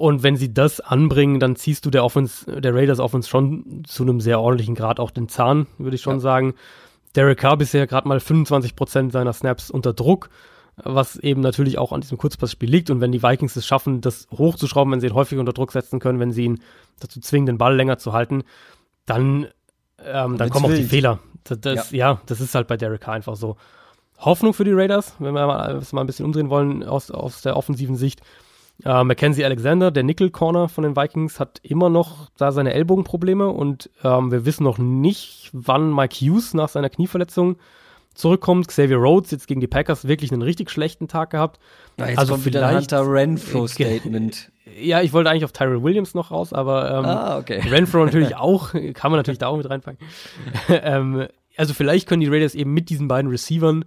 Und wenn sie das anbringen, dann ziehst du der Offense, der Raiders Offense schon zu einem sehr ordentlichen Grad auch den Zahn, würde ich schon ja. sagen. Derek Carr bisher gerade mal 25 Prozent seiner Snaps unter Druck, was eben natürlich auch an diesem Kurzpassspiel liegt. Und wenn die Vikings es schaffen, das hochzuschrauben, wenn sie ihn häufig unter Druck setzen können, wenn sie ihn dazu zwingen, den Ball länger zu halten, dann, ähm, dann kommen auch die Fehler. Das, das, ja. ja. das ist halt bei Derek Carr einfach so. Hoffnung für die Raiders, wenn wir mal, mal ein bisschen umdrehen wollen aus, aus der offensiven Sicht äh, Mackenzie Alexander, der Nickel Corner von den Vikings, hat immer noch da seine Ellbogenprobleme und ähm, wir wissen noch nicht, wann Mike Hughes nach seiner Knieverletzung zurückkommt. Xavier Rhodes jetzt gegen die Packers wirklich einen richtig schlechten Tag gehabt. Ja, jetzt also kommt wieder ein Hunter Renfro <laughs> Statement. Ja, ich wollte eigentlich auf Tyrell Williams noch raus, aber ähm, ah, okay. <laughs> Renfro natürlich <laughs> auch, kann man natürlich da auch mit reinpacken. ähm, also vielleicht können die Raiders eben mit diesen beiden Receivern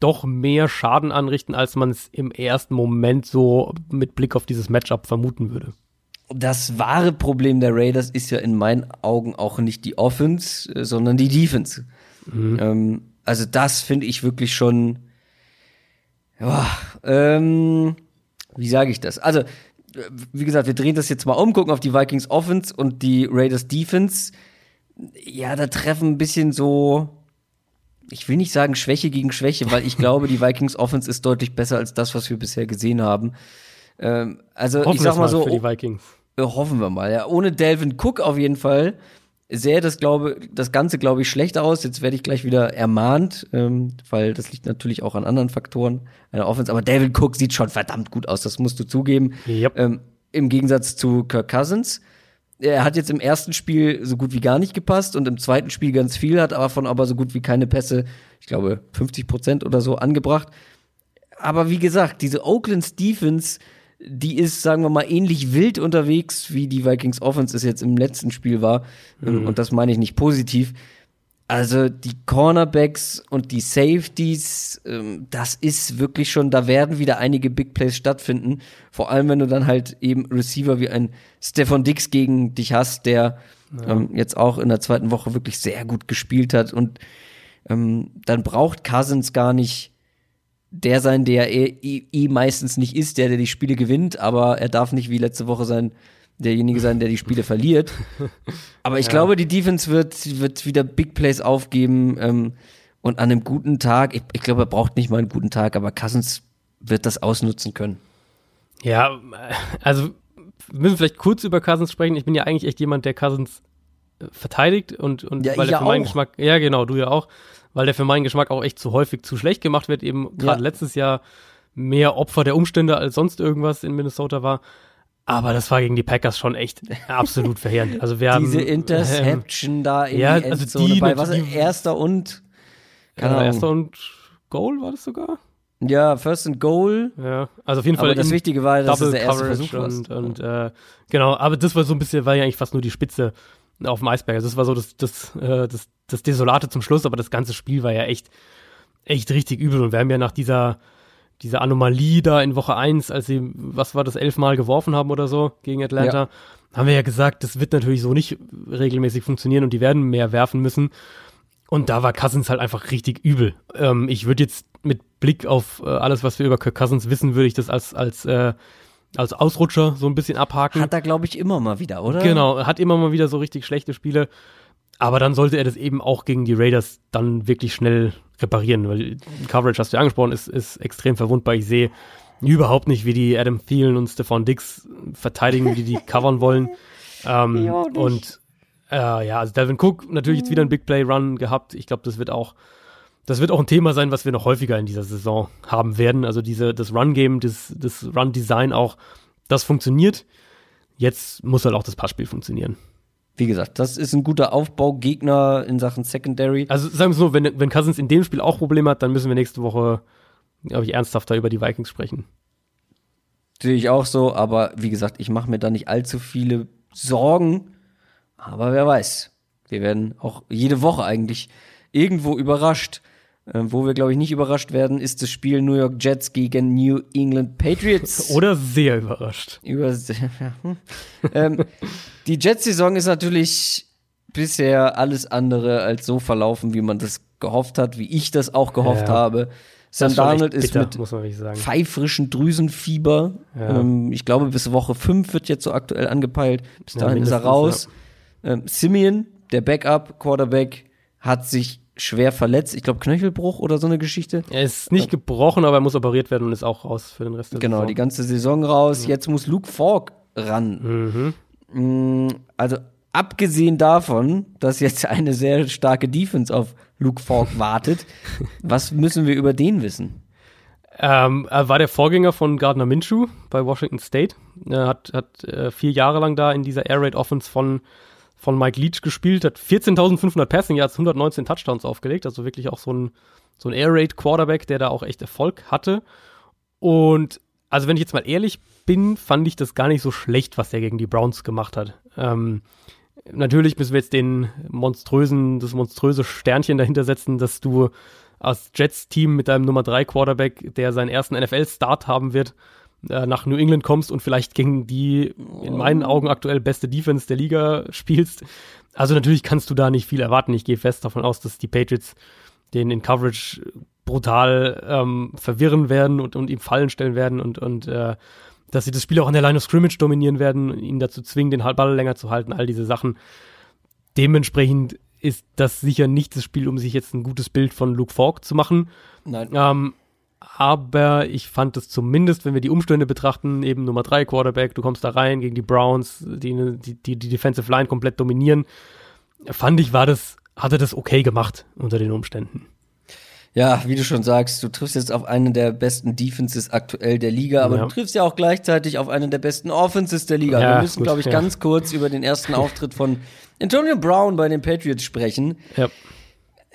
doch mehr Schaden anrichten, als man es im ersten Moment so mit Blick auf dieses Matchup vermuten würde. Das wahre Problem der Raiders ist ja in meinen Augen auch nicht die Offense, äh, sondern die Defense. Mhm. Ähm, also das finde ich wirklich schon, ja, ähm, wie sage ich das? Also, wie gesagt, wir drehen das jetzt mal um, gucken auf die Vikings Offense und die Raiders Defense. Ja, da treffen ein bisschen so ich will nicht sagen Schwäche gegen Schwäche, weil ich glaube, die Vikings Offense ist deutlich besser als das, was wir bisher gesehen haben. Ähm, also hoffen ich sag mal so, äh, hoffen wir mal. Ja, ohne Delvin Cook auf jeden Fall sähe das glaube das Ganze glaube ich schlecht aus. Jetzt werde ich gleich wieder ermahnt, ähm, weil das liegt natürlich auch an anderen Faktoren einer Offense. Aber Delvin Cook sieht schon verdammt gut aus. Das musst du zugeben. Yep. Ähm, Im Gegensatz zu Kirk Cousins er hat jetzt im ersten Spiel so gut wie gar nicht gepasst und im zweiten Spiel ganz viel, hat davon aber so gut wie keine Pässe, ich glaube 50 Prozent oder so angebracht. Aber wie gesagt, diese Oakland Defense, die ist, sagen wir mal, ähnlich wild unterwegs, wie die Vikings Offense es jetzt im letzten Spiel war. Mhm. Und das meine ich nicht positiv. Also die Cornerbacks und die Safeties, ähm, das ist wirklich schon, da werden wieder einige Big Plays stattfinden. Vor allem, wenn du dann halt eben Receiver wie ein Stefan Dix gegen dich hast, der ja. ähm, jetzt auch in der zweiten Woche wirklich sehr gut gespielt hat. Und ähm, dann braucht Cousins gar nicht der sein, der er eh, eh meistens nicht ist, der, der die Spiele gewinnt, aber er darf nicht wie letzte Woche sein derjenige sein, der die Spiele verliert. Aber ich ja. glaube, die Defense wird, wird wieder Big Plays aufgeben. Ähm, und an einem guten Tag, ich, ich glaube, er braucht nicht mal einen guten Tag, aber Cousins wird das ausnutzen können. Ja, also wir müssen vielleicht kurz über Cousins sprechen. Ich bin ja eigentlich echt jemand, der Cousins äh, verteidigt und, und ja, weil er für meinen Geschmack, ja genau, du ja auch, weil der für meinen Geschmack auch echt zu häufig zu schlecht gemacht wird, eben gerade ja. letztes Jahr mehr Opfer der Umstände als sonst irgendwas in Minnesota war. Aber das war gegen die Packers schon echt absolut verheerend. Also wir Diese haben, Interception ähm, da in ja, die also die bei was die, erster und keine ja, erster und Goal war das sogar? Ja, First and Goal. Ja, also auf jeden Fall. Aber das Wichtige war, dass Double es der erste Versuch und, und äh, genau, aber das war so ein bisschen, war ja eigentlich fast nur die Spitze auf dem Eisberg. Also das war so das, das, äh, das, das Desolate zum Schluss, aber das ganze Spiel war ja echt, echt richtig übel. Und wir haben ja nach dieser diese Anomalie da in Woche 1, als sie, was war das, elfmal geworfen haben oder so gegen Atlanta, ja. haben wir ja gesagt, das wird natürlich so nicht regelmäßig funktionieren und die werden mehr werfen müssen. Und da war Cousins halt einfach richtig übel. Ähm, ich würde jetzt mit Blick auf äh, alles, was wir über Kirk Cousins wissen, würde ich das als, als, äh, als Ausrutscher so ein bisschen abhaken. Hat er, glaube ich, immer mal wieder, oder? Genau, hat immer mal wieder so richtig schlechte Spiele. Aber dann sollte er das eben auch gegen die Raiders dann wirklich schnell reparieren, weil die Coverage, hast du ja angesprochen, ist, ist extrem verwundbar. Ich sehe überhaupt nicht, wie die Adam Thielen und Stefan Dix verteidigen, wie die die <laughs> covern wollen. Ähm, und äh, ja, also Delvin Cook natürlich jetzt wieder ein Big Play Run gehabt. Ich glaube, das wird auch das wird auch ein Thema sein, was wir noch häufiger in dieser Saison haben werden. Also diese das Run Game, das das Run Design auch, das funktioniert. Jetzt muss halt auch das Passspiel funktionieren wie gesagt, das ist ein guter Aufbaugegner in Sachen Secondary. Also sagen wir so, wenn, wenn Cousins in dem Spiel auch Probleme hat, dann müssen wir nächste Woche, glaube ich, ernsthafter über die Vikings sprechen. Sehe ich auch so, aber wie gesagt, ich mache mir da nicht allzu viele Sorgen. Aber wer weiß. Wir werden auch jede Woche eigentlich irgendwo überrascht. Äh, wo wir, glaube ich, nicht überrascht werden, ist das Spiel New York Jets gegen New England Patriots. <laughs> Oder sehr überrascht. Über, ja. <laughs> ähm, die Jets-Saison ist natürlich bisher alles andere als so verlaufen, wie man das gehofft hat, wie ich das auch gehofft ja. habe. Sam Darnold ist mit pfeifrischen Drüsenfieber. Ja. Ähm, ich glaube, bis Woche 5 wird jetzt so aktuell angepeilt. Bis dahin ist er raus. Ja. Ähm, Simeon, der Backup-Quarterback, hat sich schwer verletzt. Ich glaube, Knöchelbruch oder so eine Geschichte. Er ist nicht gebrochen, aber er muss operiert werden und ist auch raus für den Rest der genau, Saison. Genau, die ganze Saison raus. Jetzt muss Luke Falk ran. Mhm. Mm, also abgesehen davon, dass jetzt eine sehr starke Defense auf Luke Falk <laughs> wartet, was müssen wir über den wissen? Ähm, er war der Vorgänger von Gardner Minshew bei Washington State. Er hat, hat äh, vier Jahre lang da in dieser Air Raid Offense von, von Mike Leach gespielt, hat 14.500 Passing Yards, 119 Touchdowns aufgelegt, also wirklich auch so ein, so ein Air Raid Quarterback, der da auch echt Erfolg hatte. Und also wenn ich jetzt mal ehrlich bin, fand ich das gar nicht so schlecht, was er gegen die Browns gemacht hat. Ähm, natürlich müssen wir jetzt den monströsen, das monströse Sternchen dahinter setzen, dass du als Jets-Team mit deinem Nummer 3 Quarterback, der seinen ersten NFL-Start haben wird, äh, nach New England kommst und vielleicht gegen die in meinen Augen aktuell beste Defense der Liga spielst. Also natürlich kannst du da nicht viel erwarten. Ich gehe fest davon aus, dass die Patriots den in Coverage brutal ähm, verwirren werden und, und ihm Fallen stellen werden und, und äh, dass sie das Spiel auch an der Line of Scrimmage dominieren werden, ihn dazu zwingen, den Ball länger zu halten, all diese Sachen. Dementsprechend ist das sicher nicht das Spiel, um sich jetzt ein gutes Bild von Luke Falk zu machen. Nein. Ähm, aber ich fand es zumindest, wenn wir die Umstände betrachten, eben Nummer 3 Quarterback, du kommst da rein gegen die Browns, die die, die, die Defensive Line komplett dominieren, fand ich, war das, hat er das okay gemacht unter den Umständen. Ja, wie du schon sagst, du triffst jetzt auf eine der besten Defenses aktuell der Liga, aber ja. du triffst ja auch gleichzeitig auf eine der besten Offenses der Liga. Ja, Wir müssen, glaube ich, ja. ganz kurz über den ersten <laughs> Auftritt von Antonio Brown bei den Patriots sprechen. Ja.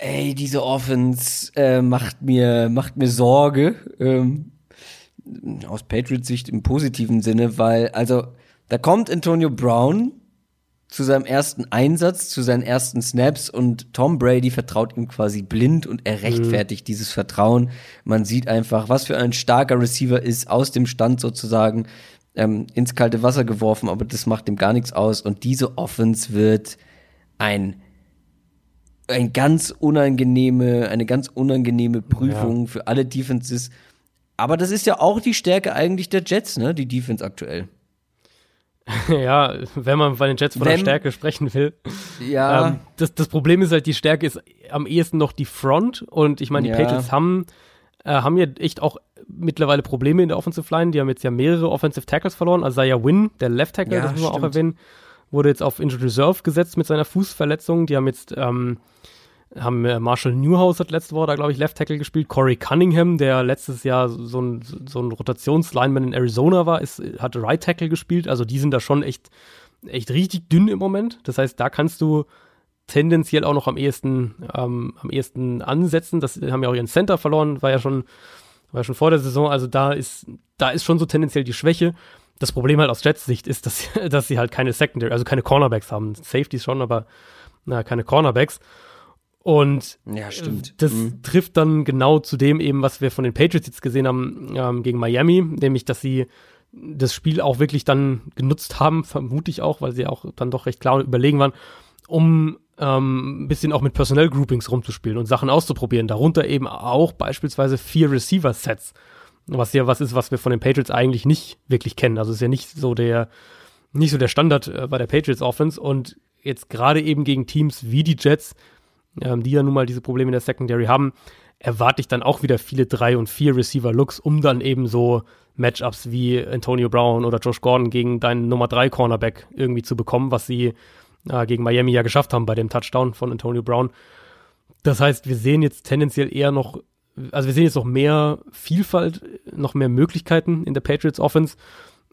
Ey, diese Offense äh, macht mir macht mir Sorge ähm, aus Patriots Sicht im positiven Sinne, weil also da kommt Antonio Brown zu seinem ersten Einsatz, zu seinen ersten Snaps und Tom Brady vertraut ihm quasi blind und er rechtfertigt mhm. dieses Vertrauen. Man sieht einfach, was für ein starker Receiver ist, aus dem Stand sozusagen ähm, ins kalte Wasser geworfen, aber das macht ihm gar nichts aus und diese Offense wird ein ein ganz unangenehme, eine ganz unangenehme Prüfung ja. für alle Defenses. Aber das ist ja auch die Stärke eigentlich der Jets, ne? Die Defense aktuell. <laughs> ja, wenn man bei den Jets von wenn, der Stärke sprechen will. Ja. Ähm, das, das Problem ist halt, die Stärke ist am ehesten noch die Front. Und ich meine, die ja. Patriots haben, äh, haben ja echt auch mittlerweile Probleme in der Offensive Line. Die haben jetzt ja mehrere Offensive Tackles verloren. Also ja Win, der Left Tackle, ja, das muss man stimmt. auch erwähnen, wurde jetzt auf Injured Reserve gesetzt mit seiner Fußverletzung. Die haben jetzt ähm, haben Marshall Newhouse hat letzte Woche da, glaube ich, Left Tackle gespielt. Corey Cunningham, der letztes Jahr so ein, so ein Rotationslineman in Arizona war, ist, hat Right Tackle gespielt. Also die sind da schon echt, echt richtig dünn im Moment. Das heißt, da kannst du tendenziell auch noch am ehesten, ähm, am ehesten ansetzen. Das haben ja auch ihren Center verloren, war ja schon, war ja schon vor der Saison. Also da ist, da ist schon so tendenziell die Schwäche. Das Problem halt aus Jets Sicht ist, dass, <laughs> dass sie halt keine Secondary, also keine Cornerbacks haben. Safeties schon, aber na, keine Cornerbacks. Und ja, das mhm. trifft dann genau zu dem eben, was wir von den Patriots jetzt gesehen haben ähm, gegen Miami, nämlich, dass sie das Spiel auch wirklich dann genutzt haben, vermute ich auch, weil sie auch dann doch recht klar und überlegen waren, um ähm, ein bisschen auch mit Personal Groupings rumzuspielen und Sachen auszuprobieren. Darunter eben auch beispielsweise vier Receiver-Sets, was ja was ist, was wir von den Patriots eigentlich nicht wirklich kennen. Also ist ja nicht so der, nicht so der Standard äh, bei der Patriots Offense und jetzt gerade eben gegen Teams wie die Jets, ähm, die ja nun mal diese Probleme in der Secondary haben, erwarte ich dann auch wieder viele drei und vier Receiver-Looks, um dann eben so Matchups wie Antonio Brown oder Josh Gordon gegen deinen Nummer drei Cornerback irgendwie zu bekommen, was sie äh, gegen Miami ja geschafft haben bei dem Touchdown von Antonio Brown. Das heißt, wir sehen jetzt tendenziell eher noch, also wir sehen jetzt noch mehr Vielfalt, noch mehr Möglichkeiten in der Patriots Offense.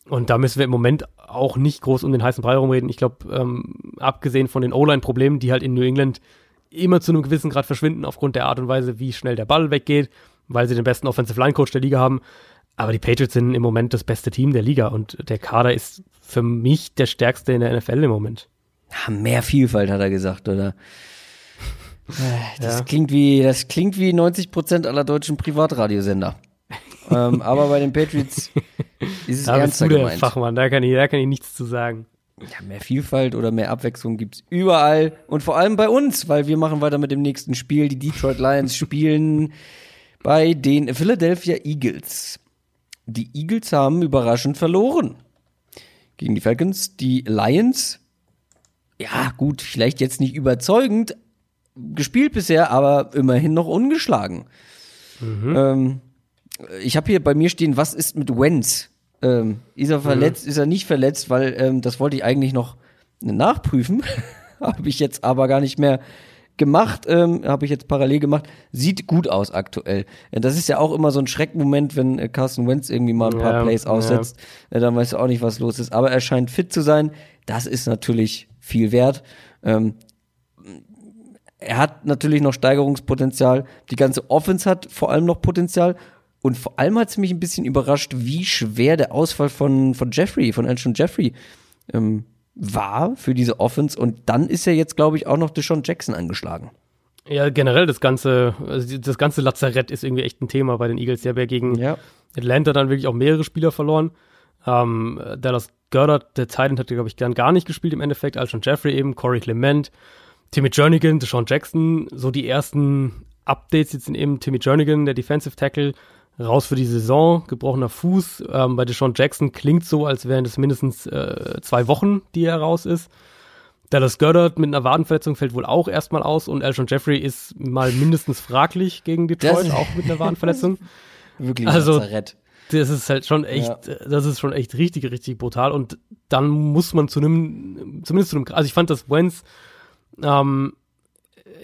Und da müssen wir im Moment auch nicht groß um den heißen Brei rumreden. Ich glaube, ähm, abgesehen von den O-Line-Problemen, die halt in New England immer zu einem gewissen Grad verschwinden aufgrund der Art und Weise, wie schnell der Ball weggeht, weil sie den besten Offensive Line Coach der Liga haben. Aber die Patriots sind im Moment das beste Team der Liga und der Kader ist für mich der stärkste in der NFL im Moment. Ja, mehr Vielfalt hat er gesagt, oder? Das ja. klingt wie, das klingt wie 90 Prozent aller deutschen Privatradiosender. ähm, aber bei den Patriots <laughs> ist es da ernster bist du gemeint. Fachmann, da kann ich, da kann ich nichts zu sagen. Ja, mehr Vielfalt oder mehr Abwechslung gibt's überall und vor allem bei uns, weil wir machen weiter mit dem nächsten Spiel. Die Detroit Lions <laughs> spielen bei den Philadelphia Eagles. Die Eagles haben überraschend verloren gegen die Falcons. Die Lions, ja gut, vielleicht jetzt nicht überzeugend gespielt bisher, aber immerhin noch ungeschlagen. Mhm. Ähm, ich habe hier bei mir stehen, was ist mit Wenz? Ähm, ist er verletzt, mhm. ist er nicht verletzt, weil ähm, das wollte ich eigentlich noch nachprüfen. <laughs> habe ich jetzt aber gar nicht mehr gemacht, ähm, habe ich jetzt parallel gemacht. Sieht gut aus aktuell. Das ist ja auch immer so ein Schreckmoment, wenn äh, Carson Wentz irgendwie mal ein paar ja, Plays aussetzt. Ja. Dann weißt du auch nicht, was los ist. Aber er scheint fit zu sein. Das ist natürlich viel wert. Ähm, er hat natürlich noch Steigerungspotenzial. Die ganze Offense hat vor allem noch Potenzial. Und vor allem hat es mich ein bisschen überrascht, wie schwer der Ausfall von, von Jeffrey, von Anshon Jeffrey, ähm, war für diese Offense. Und dann ist ja jetzt, glaube ich, auch noch Deshaun Jackson angeschlagen. Ja, generell das ganze, also das ganze Lazarett ist irgendwie echt ein Thema bei den Eagles. Die haben ja gegen ja. Atlanta dann wirklich auch mehrere Spieler verloren. Ähm, Dallas Goddard, der Titan, hat, glaube ich, gern gar nicht gespielt im Endeffekt. Alshon Jeffrey eben, Corey Clement, Timmy Jernigan, Deshaun Jackson. So die ersten Updates jetzt sind eben Timmy Jernigan, der Defensive Tackle, raus für die Saison, gebrochener Fuß. Ähm, bei Deshaun Jackson klingt so, als wären das mindestens äh, zwei Wochen, die er raus ist. Dallas Goddard mit einer Wadenverletzung fällt wohl auch erstmal aus und Elshon Jeffrey ist mal mindestens fraglich gegen Detroit, das, auch mit einer Wadenverletzung. <laughs> Wirklich also, Lazarett. Das ist halt schon echt, ja. das ist schon echt richtig, richtig brutal und dann muss man zu einem, zumindest zu einem, also ich fand das Wentz ähm,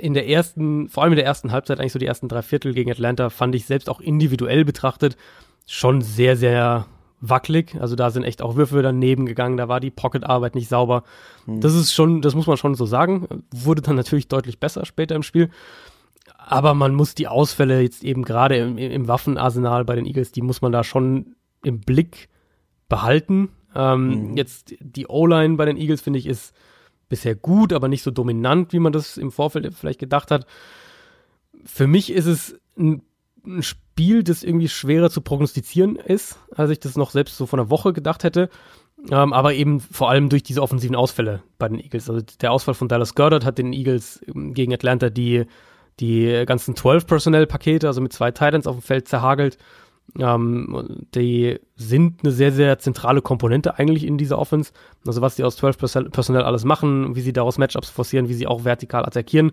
in der ersten, vor allem in der ersten Halbzeit, eigentlich so die ersten drei Viertel gegen Atlanta, fand ich selbst auch individuell betrachtet schon sehr, sehr wackelig. Also da sind echt auch Würfe daneben gegangen, da war die Pocket-Arbeit nicht sauber. Hm. Das ist schon, das muss man schon so sagen. Wurde dann natürlich deutlich besser später im Spiel. Aber man muss die Ausfälle jetzt eben gerade im, im Waffenarsenal bei den Eagles, die muss man da schon im Blick behalten. Ähm, mhm. Jetzt die O-Line bei den Eagles, finde ich, ist bisher gut, aber nicht so dominant, wie man das im Vorfeld vielleicht gedacht hat. Für mich ist es ein, ein Spiel, das irgendwie schwerer zu prognostizieren ist, als ich das noch selbst so von einer Woche gedacht hätte. Ähm, aber eben vor allem durch diese offensiven Ausfälle bei den Eagles. Also der Ausfall von Dallas Goddard hat den Eagles ähm, gegen Atlanta die, die ganzen 12-Personnel-Pakete, also mit zwei Titans auf dem Feld zerhagelt. Ähm, die sind eine sehr, sehr zentrale Komponente eigentlich in dieser Offense. Also was die aus 12 Personell alles machen, wie sie daraus Matchups forcieren, wie sie auch vertikal attackieren.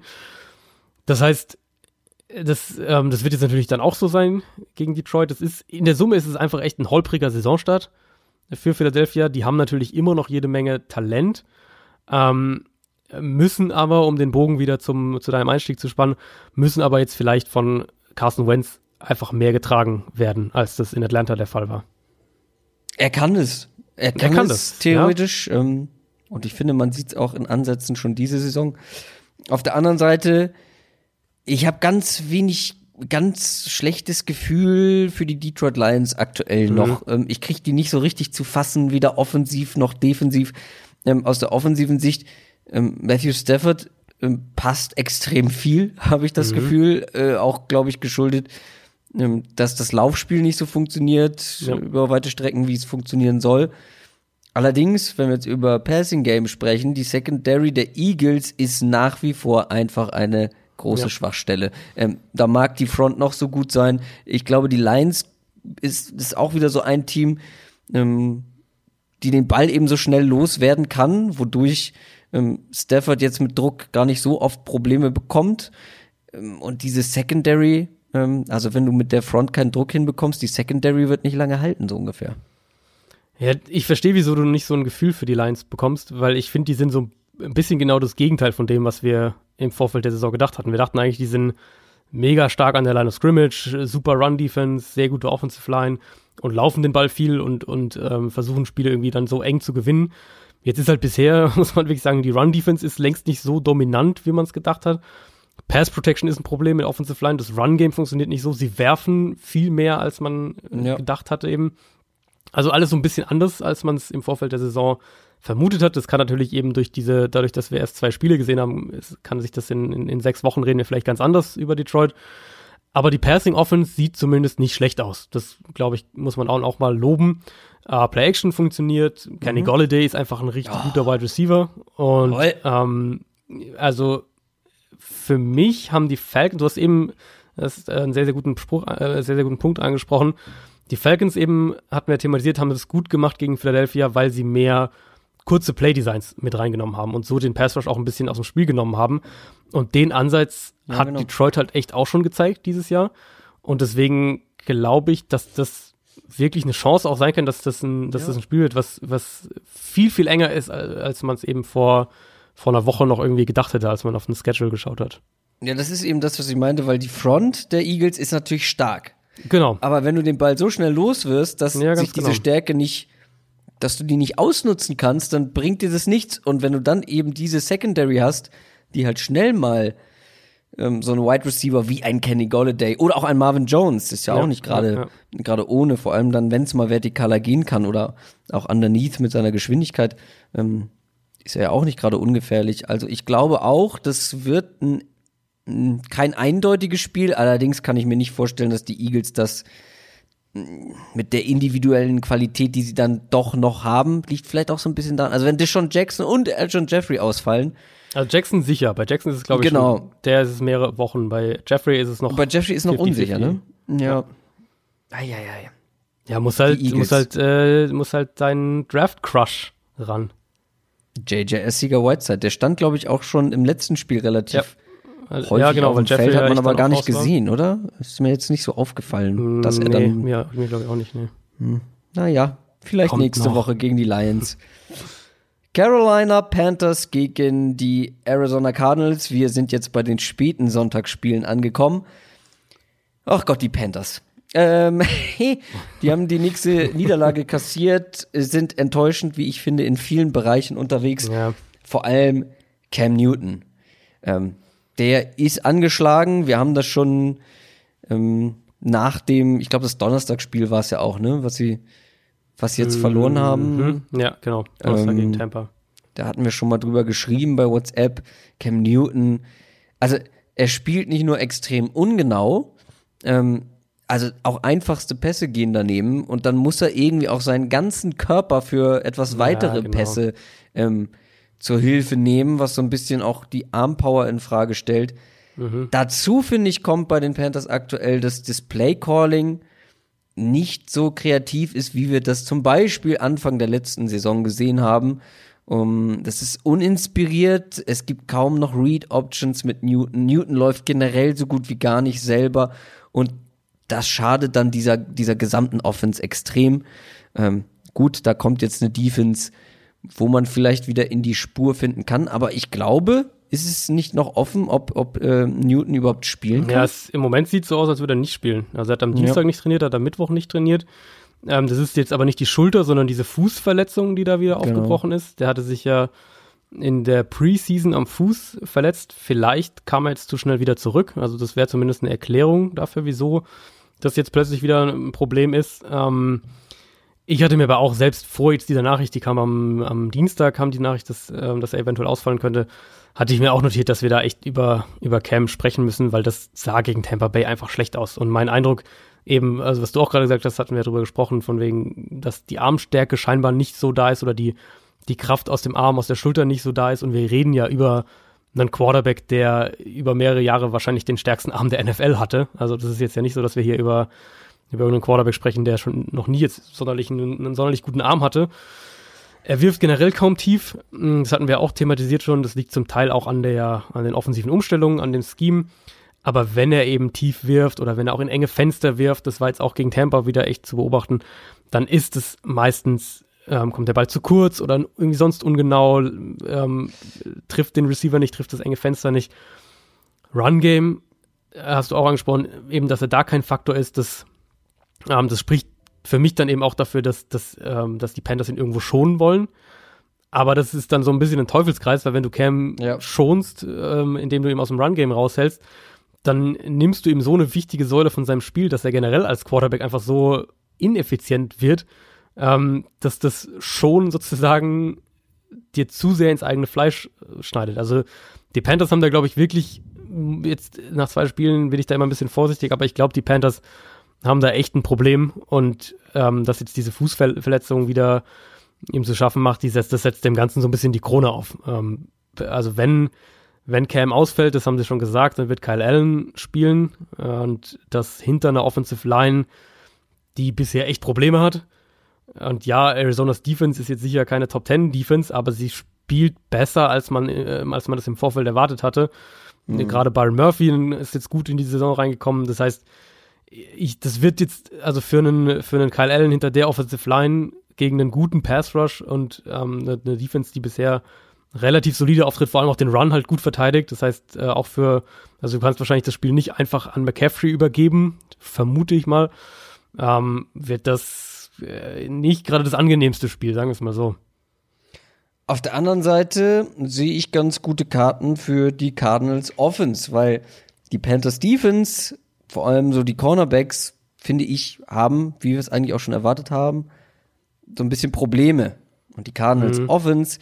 Das heißt, das, ähm, das wird jetzt natürlich dann auch so sein gegen Detroit. Das ist, in der Summe ist es einfach echt ein holpriger Saisonstart für Philadelphia. Die haben natürlich immer noch jede Menge Talent, ähm, müssen aber, um den Bogen wieder zum, zu deinem Einstieg zu spannen, müssen aber jetzt vielleicht von Carson Wentz einfach mehr getragen werden, als das in Atlanta der Fall war. Er kann es. Er kann, er kann es das, theoretisch. Ja. Ähm, und ich finde, man sieht es auch in Ansätzen schon diese Saison. Auf der anderen Seite, ich habe ganz wenig, ganz schlechtes Gefühl für die Detroit Lions aktuell mhm. noch. Ähm, ich kriege die nicht so richtig zu fassen, weder offensiv noch defensiv. Ähm, aus der offensiven Sicht, ähm, Matthew Stafford ähm, passt extrem viel, <laughs> habe ich das mhm. Gefühl. Äh, auch, glaube ich, geschuldet dass das Laufspiel nicht so funktioniert ja. über weite Strecken, wie es funktionieren soll. Allerdings, wenn wir jetzt über Passing Game sprechen, die Secondary der Eagles ist nach wie vor einfach eine große ja. Schwachstelle. Ähm, da mag die Front noch so gut sein. Ich glaube, die Lions ist, ist auch wieder so ein Team, ähm, die den Ball eben so schnell loswerden kann, wodurch ähm, Stafford jetzt mit Druck gar nicht so oft Probleme bekommt. Ähm, und diese Secondary ähm, also wenn du mit der Front keinen Druck hinbekommst, die Secondary wird nicht lange halten, so ungefähr. Ja, ich verstehe, wieso du nicht so ein Gefühl für die Lions bekommst, weil ich finde, die sind so ein bisschen genau das Gegenteil von dem, was wir im Vorfeld der Saison gedacht hatten. Wir dachten eigentlich, die sind mega stark an der Line of Scrimmage, super Run-Defense, sehr gute Offensive Line und laufen den Ball viel und, und ähm, versuchen Spiele irgendwie dann so eng zu gewinnen. Jetzt ist halt bisher, <laughs> muss man wirklich sagen, die Run-Defense ist längst nicht so dominant, wie man es gedacht hat. Pass Protection ist ein Problem mit Offensive Line. Das Run Game funktioniert nicht so. Sie werfen viel mehr, als man ja. gedacht hatte eben. Also alles so ein bisschen anders, als man es im Vorfeld der Saison vermutet hat. Das kann natürlich eben durch diese, dadurch, dass wir erst zwei Spiele gesehen haben, kann sich das in, in, in sechs Wochen reden wir vielleicht ganz anders über Detroit. Aber die Passing Offense sieht zumindest nicht schlecht aus. Das, glaube ich, muss man auch, auch mal loben. Uh, Play Action funktioniert. Kenny mhm. Golladay ist einfach ein richtig oh. guter Wide Receiver. Und ähm, also für mich haben die Falcons, du hast eben das ist einen sehr, sehr guten Spruch, äh, sehr, sehr guten Punkt angesprochen. Die Falcons eben, hatten wir thematisiert, haben es gut gemacht gegen Philadelphia, weil sie mehr kurze Playdesigns mit reingenommen haben und so den Pass Rush auch ein bisschen aus dem Spiel genommen haben. Und den Ansatz ja, hat genau. Detroit halt echt auch schon gezeigt dieses Jahr. Und deswegen glaube ich, dass das wirklich eine Chance auch sein kann, dass das ein, dass ja. das ein Spiel wird, was, was viel, viel enger ist, als man es eben vor, vor einer Woche noch irgendwie gedacht hätte, als man auf den Schedule geschaut hat. Ja, das ist eben das, was ich meinte, weil die Front der Eagles ist natürlich stark. Genau. Aber wenn du den Ball so schnell los wirst, dass ja, sich diese genau. Stärke nicht, dass du die nicht ausnutzen kannst, dann bringt dir das nichts. Und wenn du dann eben diese Secondary hast, die halt schnell mal ähm, so ein Wide Receiver wie ein Kenny Golladay oder auch ein Marvin Jones, ist ja, ja auch nicht gerade ja, ja. gerade ohne, vor allem dann, wenn es mal vertikaler gehen kann oder auch underneath mit seiner Geschwindigkeit, ähm, ist ja auch nicht gerade ungefährlich. Also ich glaube auch, das wird ein, ein, kein eindeutiges Spiel. Allerdings kann ich mir nicht vorstellen, dass die Eagles das mit der individuellen Qualität, die sie dann doch noch haben, liegt vielleicht auch so ein bisschen daran. Also wenn Deshaun Jackson und Alshon Jeffrey ausfallen, also Jackson sicher. Bei Jackson ist es, glaube ich, genau. Schon, der ist es mehrere Wochen. Bei Jeffrey ist es noch. Bei Jeffrey ist noch 50, unsicher, 50. ne? Ja. Eieiei. Ja, muss halt, muss halt, äh, muss halt deinen Draft-Crush ran. JJS Sieger Whiteside, der stand, glaube ich, auch schon im letzten Spiel relativ ja. häufig ja, genau, weil Jeffrey hat man aber gar nicht gesehen, oder? Ist mir jetzt nicht so aufgefallen, dass er dann. Ja, mir glaube ich auch nicht, ne. Hm. Naja, vielleicht Kommt nächste noch. Woche gegen die Lions. Carolina Panthers gegen die Arizona Cardinals. Wir sind jetzt bei den späten Sonntagsspielen angekommen. Ach Gott, die Panthers. Ähm, <laughs> die haben die nächste Niederlage kassiert, sind enttäuschend, wie ich finde, in vielen Bereichen unterwegs. Ja. Vor allem Cam Newton. Ähm, der ist angeschlagen. Wir haben das schon ähm, nach dem, ich glaube, das Donnerstagsspiel war es ja auch, ne, was sie was sie jetzt mhm. verloren haben. Ja, genau. ähm, gegen Tampa. Da hatten wir schon mal drüber geschrieben bei WhatsApp. Cam Newton. Also, er spielt nicht nur extrem ungenau, ähm, also auch einfachste Pässe gehen daneben und dann muss er irgendwie auch seinen ganzen Körper für etwas weitere ja, genau. Pässe ähm, zur Hilfe nehmen, was so ein bisschen auch die Armpower in Frage stellt. Mhm. Dazu finde ich kommt bei den Panthers aktuell das Display Calling nicht so kreativ ist, wie wir das zum Beispiel Anfang der letzten Saison gesehen haben. Um, das ist uninspiriert. Es gibt kaum noch Read-Options mit Newton. Newton läuft generell so gut wie gar nicht selber. Und das schadet dann dieser, dieser gesamten Offense extrem. Ähm, gut, da kommt jetzt eine Defense, wo man vielleicht wieder in die Spur finden kann. Aber ich glaube, ist es nicht noch offen, ob, ob äh, Newton überhaupt spielen kann? Ja, es, im Moment sieht es so aus, als würde er nicht spielen. Also er hat am Dienstag ja. nicht trainiert, hat am Mittwoch nicht trainiert. Ähm, das ist jetzt aber nicht die Schulter, sondern diese Fußverletzung, die da wieder genau. aufgebrochen ist. Der hatte sich ja in der Preseason am Fuß verletzt. Vielleicht kam er jetzt zu schnell wieder zurück. Also das wäre zumindest eine Erklärung dafür, wieso das jetzt plötzlich wieder ein Problem ist. Ähm, ich hatte mir aber auch selbst vor jetzt dieser Nachricht, die kam am, am Dienstag, kam die Nachricht, dass, äh, dass er eventuell ausfallen könnte, hatte ich mir auch notiert, dass wir da echt über, über Cam sprechen müssen, weil das sah gegen Tampa Bay einfach schlecht aus. Und mein Eindruck, eben, also was du auch gerade gesagt hast, hatten wir darüber gesprochen, von wegen, dass die Armstärke scheinbar nicht so da ist oder die, die Kraft aus dem Arm, aus der Schulter nicht so da ist. Und wir reden ja über einen Quarterback, der über mehrere Jahre wahrscheinlich den stärksten Arm der NFL hatte. Also das ist jetzt ja nicht so, dass wir hier über, über einen Quarterback sprechen, der schon noch nie jetzt sonderlich einen, einen sonderlich guten Arm hatte. Er wirft generell kaum tief. Hm, das hatten wir auch thematisiert schon. Das liegt zum Teil auch an, der, an den offensiven Umstellungen, an dem Scheme. Aber wenn er eben tief wirft oder wenn er auch in enge Fenster wirft, das war jetzt auch gegen Tampa wieder echt zu beobachten, dann ist es meistens, ähm, kommt der Ball zu kurz oder irgendwie sonst ungenau, ähm, trifft den Receiver nicht, trifft das enge Fenster nicht. Run Game, äh, hast du auch angesprochen, eben, dass er da kein Faktor ist, das, ähm, das spricht für mich dann eben auch dafür, dass, dass, ähm, dass die Panthers ihn irgendwo schonen wollen. Aber das ist dann so ein bisschen ein Teufelskreis, weil wenn du Cam ja. schonst, ähm, indem du ihn aus dem Run-Game raushältst, dann nimmst du ihm so eine wichtige Säule von seinem Spiel, dass er generell als Quarterback einfach so ineffizient wird, ähm, dass das schon sozusagen dir zu sehr ins eigene Fleisch äh, schneidet. Also die Panthers haben da, glaube ich, wirklich, jetzt nach zwei Spielen bin ich da immer ein bisschen vorsichtig, aber ich glaube, die Panthers haben da echt ein Problem und ähm, dass jetzt diese Fußverletzung wieder ihm zu schaffen macht, die setzt, das setzt dem Ganzen so ein bisschen die Krone auf. Ähm, also wenn, wenn Cam ausfällt, das haben sie schon gesagt, dann wird Kyle Allen spielen und das hinter einer Offensive Line, die bisher echt Probleme hat. Und ja, Arizonas Defense ist jetzt sicher keine Top 10 Defense, aber sie spielt besser, als man, äh, als man das im Vorfeld erwartet hatte. Mhm. Gerade Byron Murphy ist jetzt gut in die Saison reingekommen. Das heißt, ich, das wird jetzt, also für einen, für einen Kyle Allen hinter der Offensive Line gegen einen guten Pass Rush und ähm, eine, eine, Defense, die bisher relativ solide auftritt, vor allem auch den Run halt gut verteidigt. Das heißt, äh, auch für, also du kannst wahrscheinlich das Spiel nicht einfach an McCaffrey übergeben, vermute ich mal, ähm, wird das äh, nicht gerade das angenehmste Spiel, sagen wir es mal so. Auf der anderen Seite sehe ich ganz gute Karten für die Cardinals Offense, weil die Panthers Defense vor allem so die Cornerbacks, finde ich, haben, wie wir es eigentlich auch schon erwartet haben, so ein bisschen Probleme. Und die Cardinals mhm. Offense,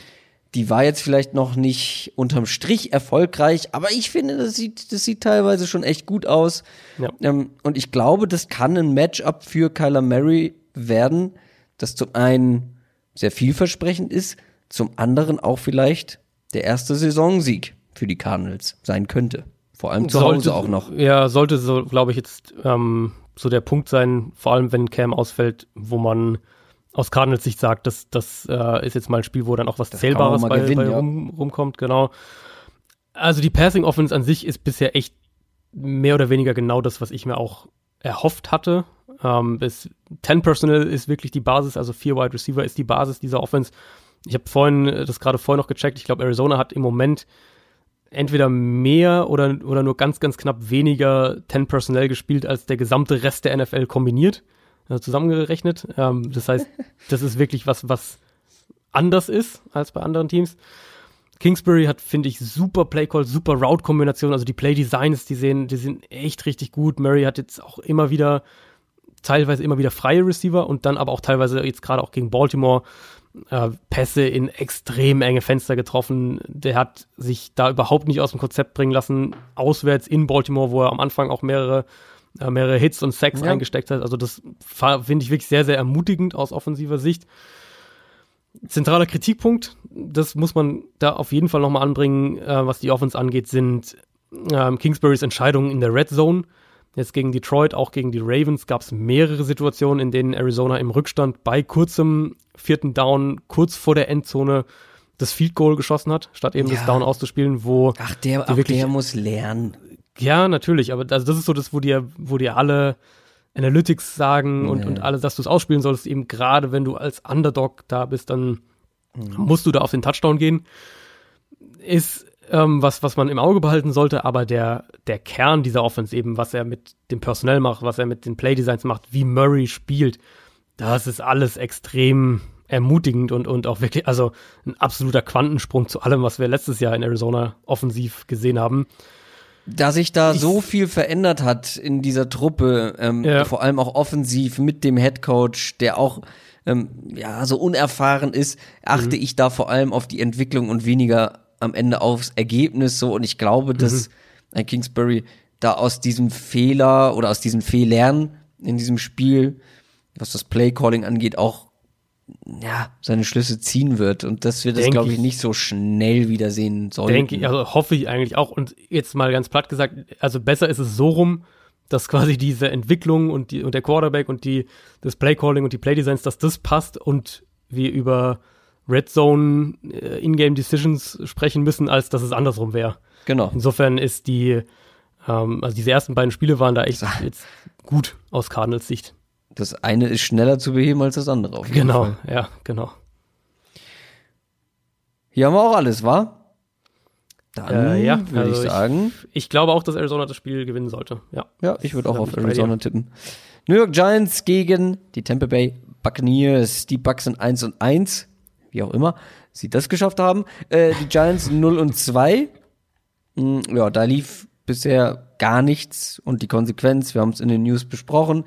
die war jetzt vielleicht noch nicht unterm Strich erfolgreich, aber ich finde, das sieht, das sieht teilweise schon echt gut aus. Ja. Ähm, und ich glaube, das kann ein Matchup für Kyler Murray werden, das zum einen sehr vielversprechend ist, zum anderen auch vielleicht der erste Saisonsieg für die Cardinals sein könnte. Vor allem zu sollte, Hause auch noch. Ja, sollte so, glaube ich, jetzt ähm, so der Punkt sein, vor allem wenn Cam ausfällt, wo man aus Cardinals Sicht sagt, das, das äh, ist jetzt mal ein Spiel, wo dann auch was das Zählbares bei, gewinnen, bei ja. rum, rumkommt, genau. Also die Passing Offense an sich ist bisher echt mehr oder weniger genau das, was ich mir auch erhofft hatte. Ähm, bis 10 Personal ist wirklich die Basis, also vier Wide Receiver ist die Basis dieser Offense. Ich habe vorhin das gerade vorhin noch gecheckt. Ich glaube, Arizona hat im Moment entweder mehr oder, oder nur ganz, ganz knapp weniger 10 Personnel gespielt als der gesamte Rest der NFL kombiniert, also zusammengerechnet. Ähm, das heißt, <laughs> das ist wirklich was, was anders ist als bei anderen Teams. Kingsbury hat, finde ich, super Playcall, super Route-Kombination, also die Play-Designs, die sehen, die sind echt richtig gut. Murray hat jetzt auch immer wieder, teilweise immer wieder freie Receiver und dann aber auch teilweise jetzt gerade auch gegen Baltimore äh, Pässe in extrem enge Fenster getroffen. Der hat sich da überhaupt nicht aus dem Konzept bringen lassen. Auswärts in Baltimore, wo er am Anfang auch mehrere, äh, mehrere Hits und Sacks ja. eingesteckt hat. Also das finde ich wirklich sehr, sehr ermutigend aus offensiver Sicht. Zentraler Kritikpunkt, das muss man da auf jeden Fall nochmal anbringen, äh, was die Offense angeht, sind ähm, Kingsburys Entscheidungen in der Red Zone. Jetzt gegen Detroit, auch gegen die Ravens gab es mehrere Situationen, in denen Arizona im Rückstand bei kurzem vierten Down, kurz vor der Endzone, das Field Goal geschossen hat, statt eben ja. das Down auszuspielen, wo Ach, der, auch wirklich, der muss lernen. Ja, natürlich, aber also das ist so das, wo dir, wo dir alle Analytics sagen nee. und, und alles, dass du es ausspielen solltest, eben gerade wenn du als Underdog da bist, dann mhm. musst du da auf den Touchdown gehen. Ist ähm, was, was man im Auge behalten sollte, aber der, der Kern dieser Offense eben, was er mit dem Personell macht, was er mit den Playdesigns macht, wie Murray spielt, das ist alles extrem ermutigend und, und auch wirklich, also ein absoluter Quantensprung zu allem, was wir letztes Jahr in Arizona offensiv gesehen haben. Da sich da ich, so viel verändert hat in dieser Truppe, ähm, ja. vor allem auch offensiv mit dem Headcoach, der auch ähm, ja so unerfahren ist, achte mhm. ich da vor allem auf die Entwicklung und weniger am Ende aufs Ergebnis so und ich glaube, dass mhm. ein Kingsbury da aus diesem Fehler oder aus diesen Fehlern in diesem Spiel, was das Playcalling angeht, auch ja, seine Schlüsse ziehen wird und dass wir das, glaube ich, ich, nicht so schnell wiedersehen sollen. Denke ich, also hoffe ich eigentlich auch. Und jetzt mal ganz platt gesagt, also besser ist es so rum, dass quasi diese Entwicklung und, die, und der Quarterback und die, das Playcalling und die Playdesigns, dass das passt und wir über Red Zone äh, Ingame Decisions sprechen müssen, als dass es andersrum wäre. Genau. Insofern ist die, ähm, also diese ersten beiden Spiele waren da echt jetzt gut aus Cardinals Sicht. Das eine ist schneller zu beheben als das andere. Auf genau, Fall. ja, genau. Hier haben wir auch alles, wa? Dann äh, ja, würde also ich sagen. Ich, ich, glaube auch, dass Arizona das Spiel gewinnen sollte. Ja, ja ich würde auch auf Arizona tippen. New York Giants gegen die Tampa Bay Buccaneers. Die Bucks sind 1 und 1 wie auch immer sie das geschafft haben. Äh, die Giants <laughs> 0 und 2. Hm, ja, da lief bisher gar nichts und die Konsequenz, wir haben es in den News besprochen.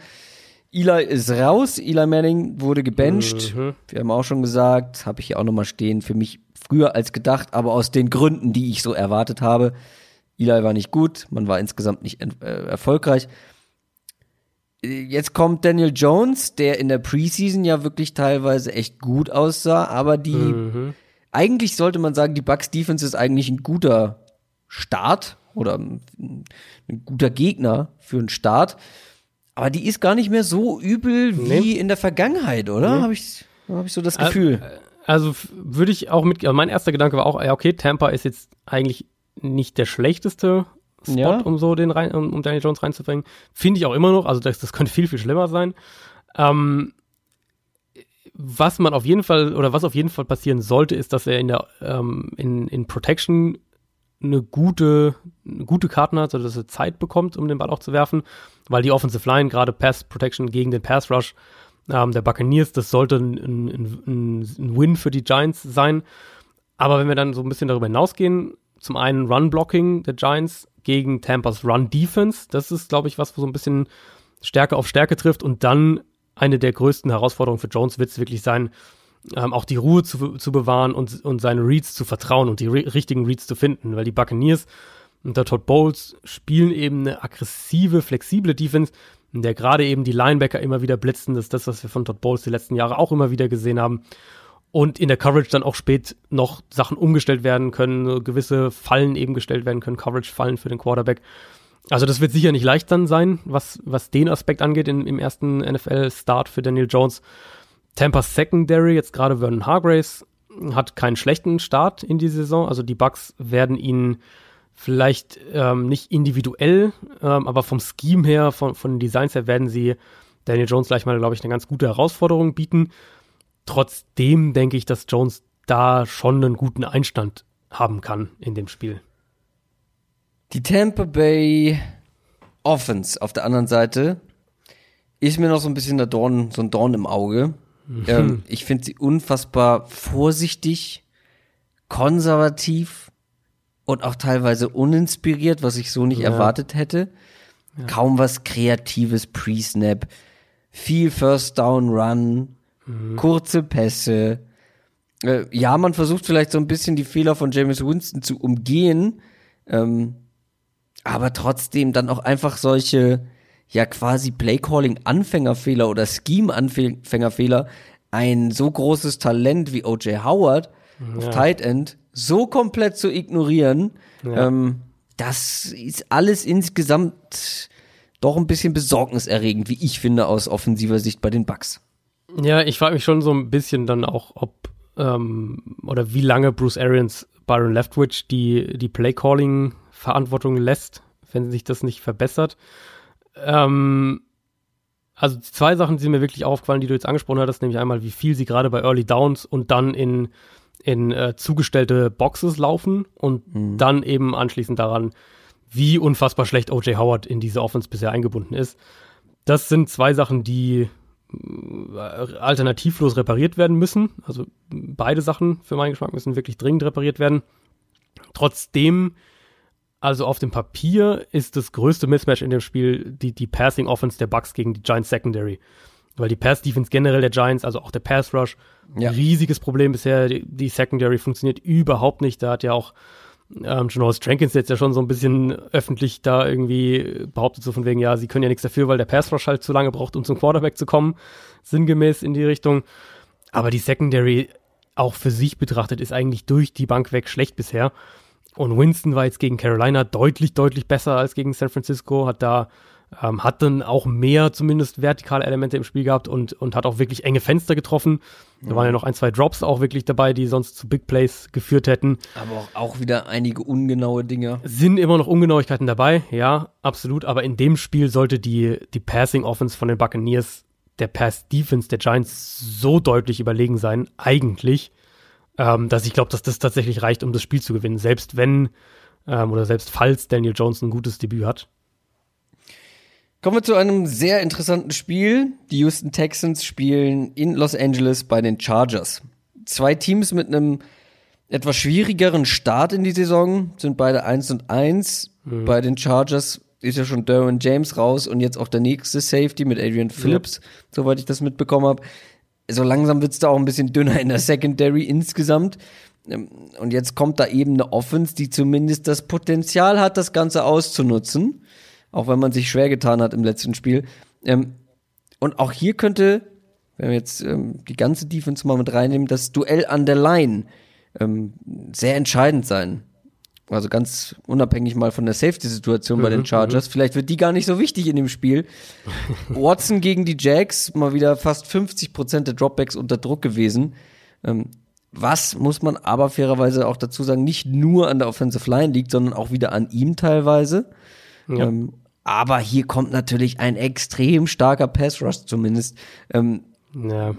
Eli ist raus, Eli Manning wurde gebencht. Mhm. Wir haben auch schon gesagt, habe ich hier auch nochmal stehen, für mich früher als gedacht, aber aus den Gründen, die ich so erwartet habe. Eli war nicht gut, man war insgesamt nicht äh, erfolgreich. Jetzt kommt Daniel Jones, der in der Preseason ja wirklich teilweise echt gut aussah, aber die mhm. eigentlich sollte man sagen, die Bucks Defense ist eigentlich ein guter Start oder ein, ein guter Gegner für einen Start. Aber die ist gar nicht mehr so übel wie nee. in der Vergangenheit, oder? Nee. Habe ich, hab ich so das Gefühl. Also würde ich auch mit, also mein erster Gedanke war auch, ja, okay, Tampa ist jetzt eigentlich nicht der schlechteste Spot, ja. um so den rein, um, um Daniel Jones reinzubringen. Finde ich auch immer noch, also das, das könnte viel, viel schlimmer sein. Ähm, was man auf jeden Fall, oder was auf jeden Fall passieren sollte, ist, dass er in der, ähm, in, in Protection eine gute, eine gute Karten hat, sodass er Zeit bekommt, um den Ball auch zu werfen, weil die Offensive Line, gerade Pass Protection gegen den Pass Rush ähm, der Buccaneers, das sollte ein, ein, ein, ein Win für die Giants sein. Aber wenn wir dann so ein bisschen darüber hinausgehen, zum einen Run Blocking der Giants gegen Tampas Run Defense. Das ist, glaube ich, was, so ein bisschen Stärke auf Stärke trifft. Und dann eine der größten Herausforderungen für Jones wird es wirklich sein, ähm, auch die Ruhe zu, zu bewahren und, und seine Reads zu vertrauen und die richtigen Reads zu finden, weil die Buccaneers und der Todd Bowles spielen eben eine aggressive, flexible Defense, in der gerade eben die Linebacker immer wieder blitzen. Das ist das, was wir von Todd Bowles die letzten Jahre auch immer wieder gesehen haben und in der Coverage dann auch spät noch Sachen umgestellt werden können, gewisse Fallen eben gestellt werden können, Coverage-Fallen für den Quarterback. Also das wird sicher nicht leicht dann sein, was, was den Aspekt angeht in, im ersten NFL-Start für Daniel Jones. Tampa Secondary, jetzt gerade Vernon Hargraves, hat keinen schlechten Start in die Saison. Also die Bucks werden ihn vielleicht ähm, nicht individuell, ähm, aber vom Scheme her, von, von den Designs her werden sie Daniel Jones gleich mal, glaube ich, eine ganz gute Herausforderung bieten. Trotzdem denke ich, dass Jones da schon einen guten Einstand haben kann in dem Spiel. Die Tampa Bay Offense auf der anderen Seite ist mir noch so ein bisschen der Dorn, so ein Dorn im Auge. Mhm. Ähm, ich finde sie unfassbar vorsichtig, konservativ und auch teilweise uninspiriert, was ich so nicht ja. erwartet hätte. Ja. Kaum was Kreatives Pre-Snap, viel First Down Run, Mhm. Kurze Pässe. Äh, ja, man versucht vielleicht so ein bisschen die Fehler von James Winston zu umgehen. Ähm, aber trotzdem dann auch einfach solche, ja, quasi Playcalling-Anfängerfehler oder Scheme-Anfängerfehler. Ein so großes Talent wie O.J. Howard ja. auf Tight End so komplett zu ignorieren, ja. ähm, das ist alles insgesamt doch ein bisschen besorgniserregend, wie ich finde, aus offensiver Sicht bei den Bucks. Ja, ich frage mich schon so ein bisschen dann auch, ob ähm, oder wie lange Bruce Arians Byron Leftwich die, die Play-Calling-Verantwortung lässt, wenn sich das nicht verbessert. Ähm, also zwei Sachen sind mir wirklich aufgefallen, die du jetzt angesprochen hattest, nämlich einmal, wie viel sie gerade bei Early Downs und dann in, in äh, zugestellte Boxes laufen und mhm. dann eben anschließend daran, wie unfassbar schlecht OJ Howard in diese Offense bisher eingebunden ist. Das sind zwei Sachen, die alternativlos repariert werden müssen. Also beide Sachen für meinen Geschmack müssen wirklich dringend repariert werden. Trotzdem, also auf dem Papier ist das größte Mismatch in dem Spiel die, die Passing Offense der Bucks gegen die Giants Secondary. Weil die Pass Defense generell der Giants, also auch der Pass Rush, ja. riesiges Problem bisher. Die, die Secondary funktioniert überhaupt nicht. Da hat ja auch ähm, Janoris Jenkins jetzt ja schon so ein bisschen öffentlich da irgendwie behauptet, so von wegen, ja, sie können ja nichts dafür, weil der Pass Rush halt zu lange braucht, um zum Quarterback zu kommen, sinngemäß in die Richtung. Aber die Secondary, auch für sich betrachtet, ist eigentlich durch die Bank weg schlecht bisher. Und Winston war jetzt gegen Carolina deutlich, deutlich besser als gegen San Francisco, hat da ähm, hat dann auch mehr zumindest vertikale Elemente im Spiel gehabt und, und hat auch wirklich enge Fenster getroffen. Da waren ja noch ein, zwei Drops auch wirklich dabei, die sonst zu Big Plays geführt hätten. Aber auch, auch wieder einige ungenaue Dinge. Sind immer noch Ungenauigkeiten dabei, ja, absolut. Aber in dem Spiel sollte die, die Passing Offense von den Buccaneers der Pass Defense der Giants so deutlich überlegen sein, eigentlich, ähm, dass ich glaube, dass das tatsächlich reicht, um das Spiel zu gewinnen. Selbst wenn ähm, oder selbst falls Daniel Jones ein gutes Debüt hat. Kommen wir zu einem sehr interessanten Spiel. Die Houston Texans spielen in Los Angeles bei den Chargers. zwei Teams mit einem etwas schwierigeren Start in die Saison, sind beide 1 und 1. Mhm. Bei den Chargers ist ja schon Derwin James raus und jetzt auch der nächste Safety mit Adrian Phillips, ja. soweit ich das mitbekommen habe. So langsam wird's da auch ein bisschen dünner in der Secondary insgesamt. Ähm, und jetzt kommt da eben eine Offense, die zumindest das Potenzial hat, das Ganze auszunutzen. Auch wenn man sich schwer getan hat im letzten Spiel. Ähm, und auch hier könnte, wenn wir jetzt ähm, die ganze Defense mal mit reinnehmen, das Duell an der Line sehr entscheidend sein. Also ganz unabhängig mal von der Safety-Situation mhm, bei den mhm, Chargers. Mhm. Vielleicht wird die gar nicht so wichtig in dem Spiel. <laughs> Watson gegen die Jags, mal wieder fast 50 Prozent der Dropbacks unter Druck gewesen. Was muss man aber fairerweise auch dazu sagen, nicht nur an der Offensive Line liegt, sondern auch wieder an ihm teilweise. Ja. Ähm, aber hier kommt natürlich ein extrem starker Pass Rush zumindest. Ähm, ja.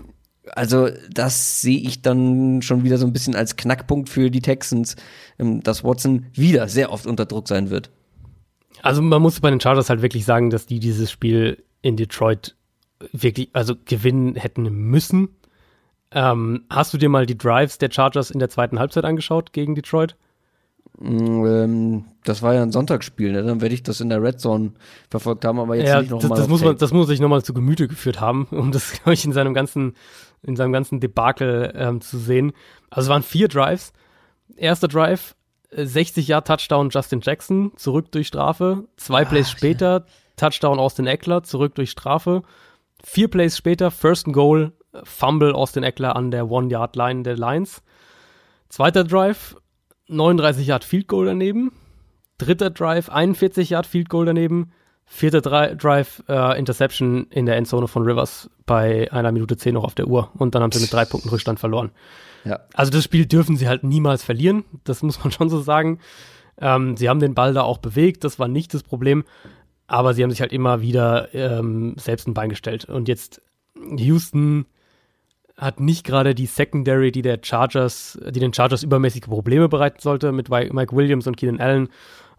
Also das sehe ich dann schon wieder so ein bisschen als Knackpunkt für die Texans, ähm, dass Watson wieder sehr oft unter Druck sein wird. Also man muss bei den Chargers halt wirklich sagen, dass die dieses Spiel in Detroit wirklich, also gewinnen hätten müssen. Ähm, hast du dir mal die Drives der Chargers in der zweiten Halbzeit angeschaut gegen Detroit? Mm, ähm, das war ja ein Sonntagsspiel, ne? dann werde ich das in der Red Zone verfolgt haben, aber jetzt ja, nicht nochmal. Das, das, muss man, das muss ich nochmal zu Gemüte geführt haben, <laughs> um das, glaube ich, in seinem ganzen, in seinem ganzen Debakel ähm, zu sehen. Also es waren vier Drives. Erster Drive, 60 Yard Touchdown Justin Jackson, zurück durch Strafe. Zwei Ach, Plays später. Touchdown Austin Eckler, zurück durch Strafe. Vier Plays später, First and Goal, Fumble Austin Eckler an der One-Yard-Line der Lions. Zweiter Drive, 39 Yard Field Goal daneben. Dritter Drive, 41 Yard Field Goal daneben. Vierter Dri Drive, äh, Interception in der Endzone von Rivers bei einer Minute 10 noch auf der Uhr. Und dann haben sie mit drei Punkten Rückstand verloren. Ja. Also das Spiel dürfen sie halt niemals verlieren. Das muss man <laughs> schon so sagen. Ähm, sie haben den Ball da auch bewegt. Das war nicht das Problem. Aber sie haben sich halt immer wieder ähm, selbst ein Bein gestellt. Und jetzt Houston hat nicht gerade die Secondary, die der Chargers, die den Chargers übermäßige Probleme bereiten sollte mit Mike Williams und Keenan Allen.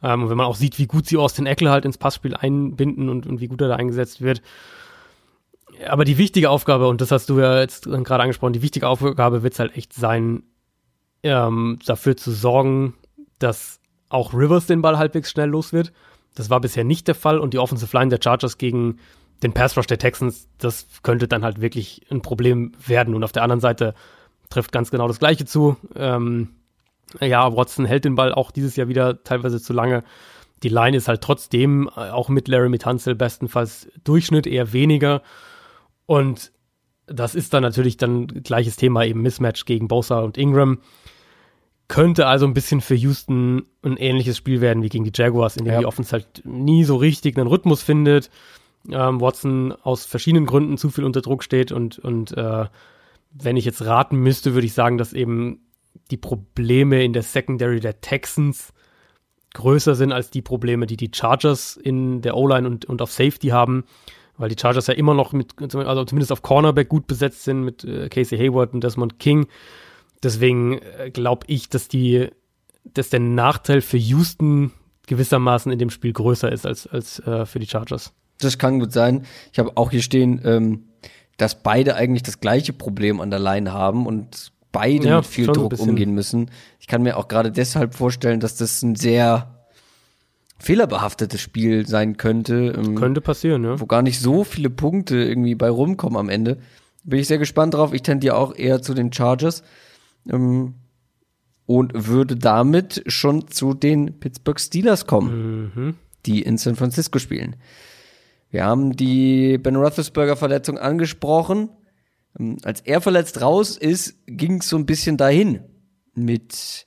Ähm, und wenn man auch sieht, wie gut sie Austin Eckler halt ins Passspiel einbinden und, und wie gut er da eingesetzt wird. Aber die wichtige Aufgabe, und das hast du ja jetzt gerade angesprochen, die wichtige Aufgabe wird es halt echt sein, ähm, dafür zu sorgen, dass auch Rivers den Ball halbwegs schnell los wird. Das war bisher nicht der Fall und die Offensive Line der Chargers gegen den Pass Rush der Texans, das könnte dann halt wirklich ein Problem werden. Und auf der anderen Seite trifft ganz genau das Gleiche zu. Ähm, ja, Watson hält den Ball auch dieses Jahr wieder teilweise zu lange. Die Line ist halt trotzdem äh, auch mit Larry Mitanzel bestenfalls Durchschnitt, eher weniger. Und das ist dann natürlich dann gleiches Thema, eben Mismatch gegen Bosa und Ingram. Könnte also ein bisschen für Houston ein ähnliches Spiel werden wie gegen die Jaguars, in dem ja. die Offense halt nie so richtig einen Rhythmus findet ähm, Watson aus verschiedenen Gründen zu viel unter Druck steht und, und äh, wenn ich jetzt raten müsste, würde ich sagen, dass eben die Probleme in der Secondary der Texans größer sind als die Probleme, die die Chargers in der O-Line und, und auf Safety haben, weil die Chargers ja immer noch mit, also zumindest auf Cornerback gut besetzt sind mit äh, Casey Hayward und Desmond King. Deswegen äh, glaube ich, dass die, dass der Nachteil für Houston gewissermaßen in dem Spiel größer ist als, als äh, für die Chargers. Das kann gut sein. Ich habe auch hier stehen, ähm, dass beide eigentlich das gleiche Problem an der Line haben und beide ja, mit viel Druck umgehen müssen. Ich kann mir auch gerade deshalb vorstellen, dass das ein sehr fehlerbehaftetes Spiel sein könnte. Ähm, könnte passieren, ja. Wo gar nicht so viele Punkte irgendwie bei rumkommen am Ende. Bin ich sehr gespannt drauf. Ich tendiere auch eher zu den Chargers. Ähm, und würde damit schon zu den Pittsburgh Steelers kommen, mhm. die in San Francisco spielen. Wir haben die Ben Roethlisberger Verletzung angesprochen. Ähm, als er verletzt raus ist, ging es so ein bisschen dahin mit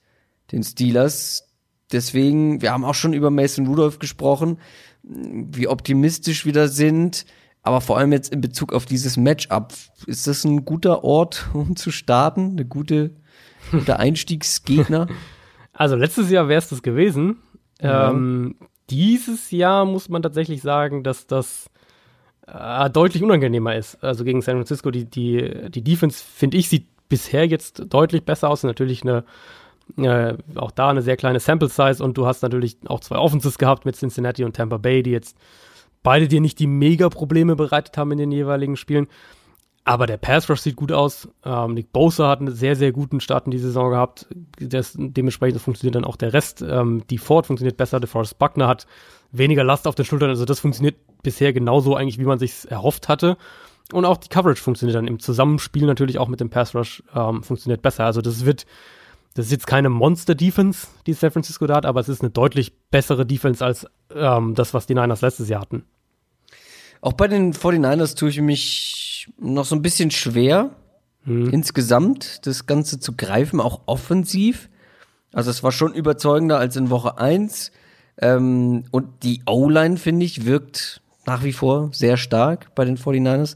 den Steelers. Deswegen, wir haben auch schon über Mason Rudolph gesprochen, wie optimistisch wir da sind. Aber vor allem jetzt in Bezug auf dieses Matchup, ist das ein guter Ort, <laughs> um zu starten? Eine gute, guter Einstiegsgegner? <laughs> Also letztes Jahr wäre es das gewesen. Ja. Ähm, dieses Jahr muss man tatsächlich sagen, dass das äh, deutlich unangenehmer ist. Also gegen San Francisco, die, die, die Defense, finde ich, sieht bisher jetzt deutlich besser aus. Natürlich eine, äh, auch da eine sehr kleine Sample Size und du hast natürlich auch zwei Offenses gehabt mit Cincinnati und Tampa Bay, die jetzt beide dir nicht die Mega-Probleme bereitet haben in den jeweiligen Spielen. Aber der Pass Rush sieht gut aus. Ähm, Nick Bosa hat einen sehr, sehr guten Start in die Saison gehabt. Das, dementsprechend funktioniert dann auch der Rest. Ähm, die Ford funktioniert besser. Der Forrest Buckner hat weniger Last auf den Schultern. Also das funktioniert bisher genauso eigentlich, wie man sich erhofft hatte. Und auch die Coverage funktioniert dann im Zusammenspiel natürlich auch mit dem Pass Rush ähm, funktioniert besser. Also das wird, das ist jetzt keine Monster-Defense, die San Francisco da hat, aber es ist eine deutlich bessere Defense als ähm, das, was die Niners letztes Jahr hatten. Auch bei den 49ers tue ich mich noch so ein bisschen schwer, hm. insgesamt das Ganze zu greifen, auch offensiv. Also es war schon überzeugender als in Woche 1. Ähm, und die O-Line, finde ich, wirkt nach wie vor sehr stark bei den 49ers.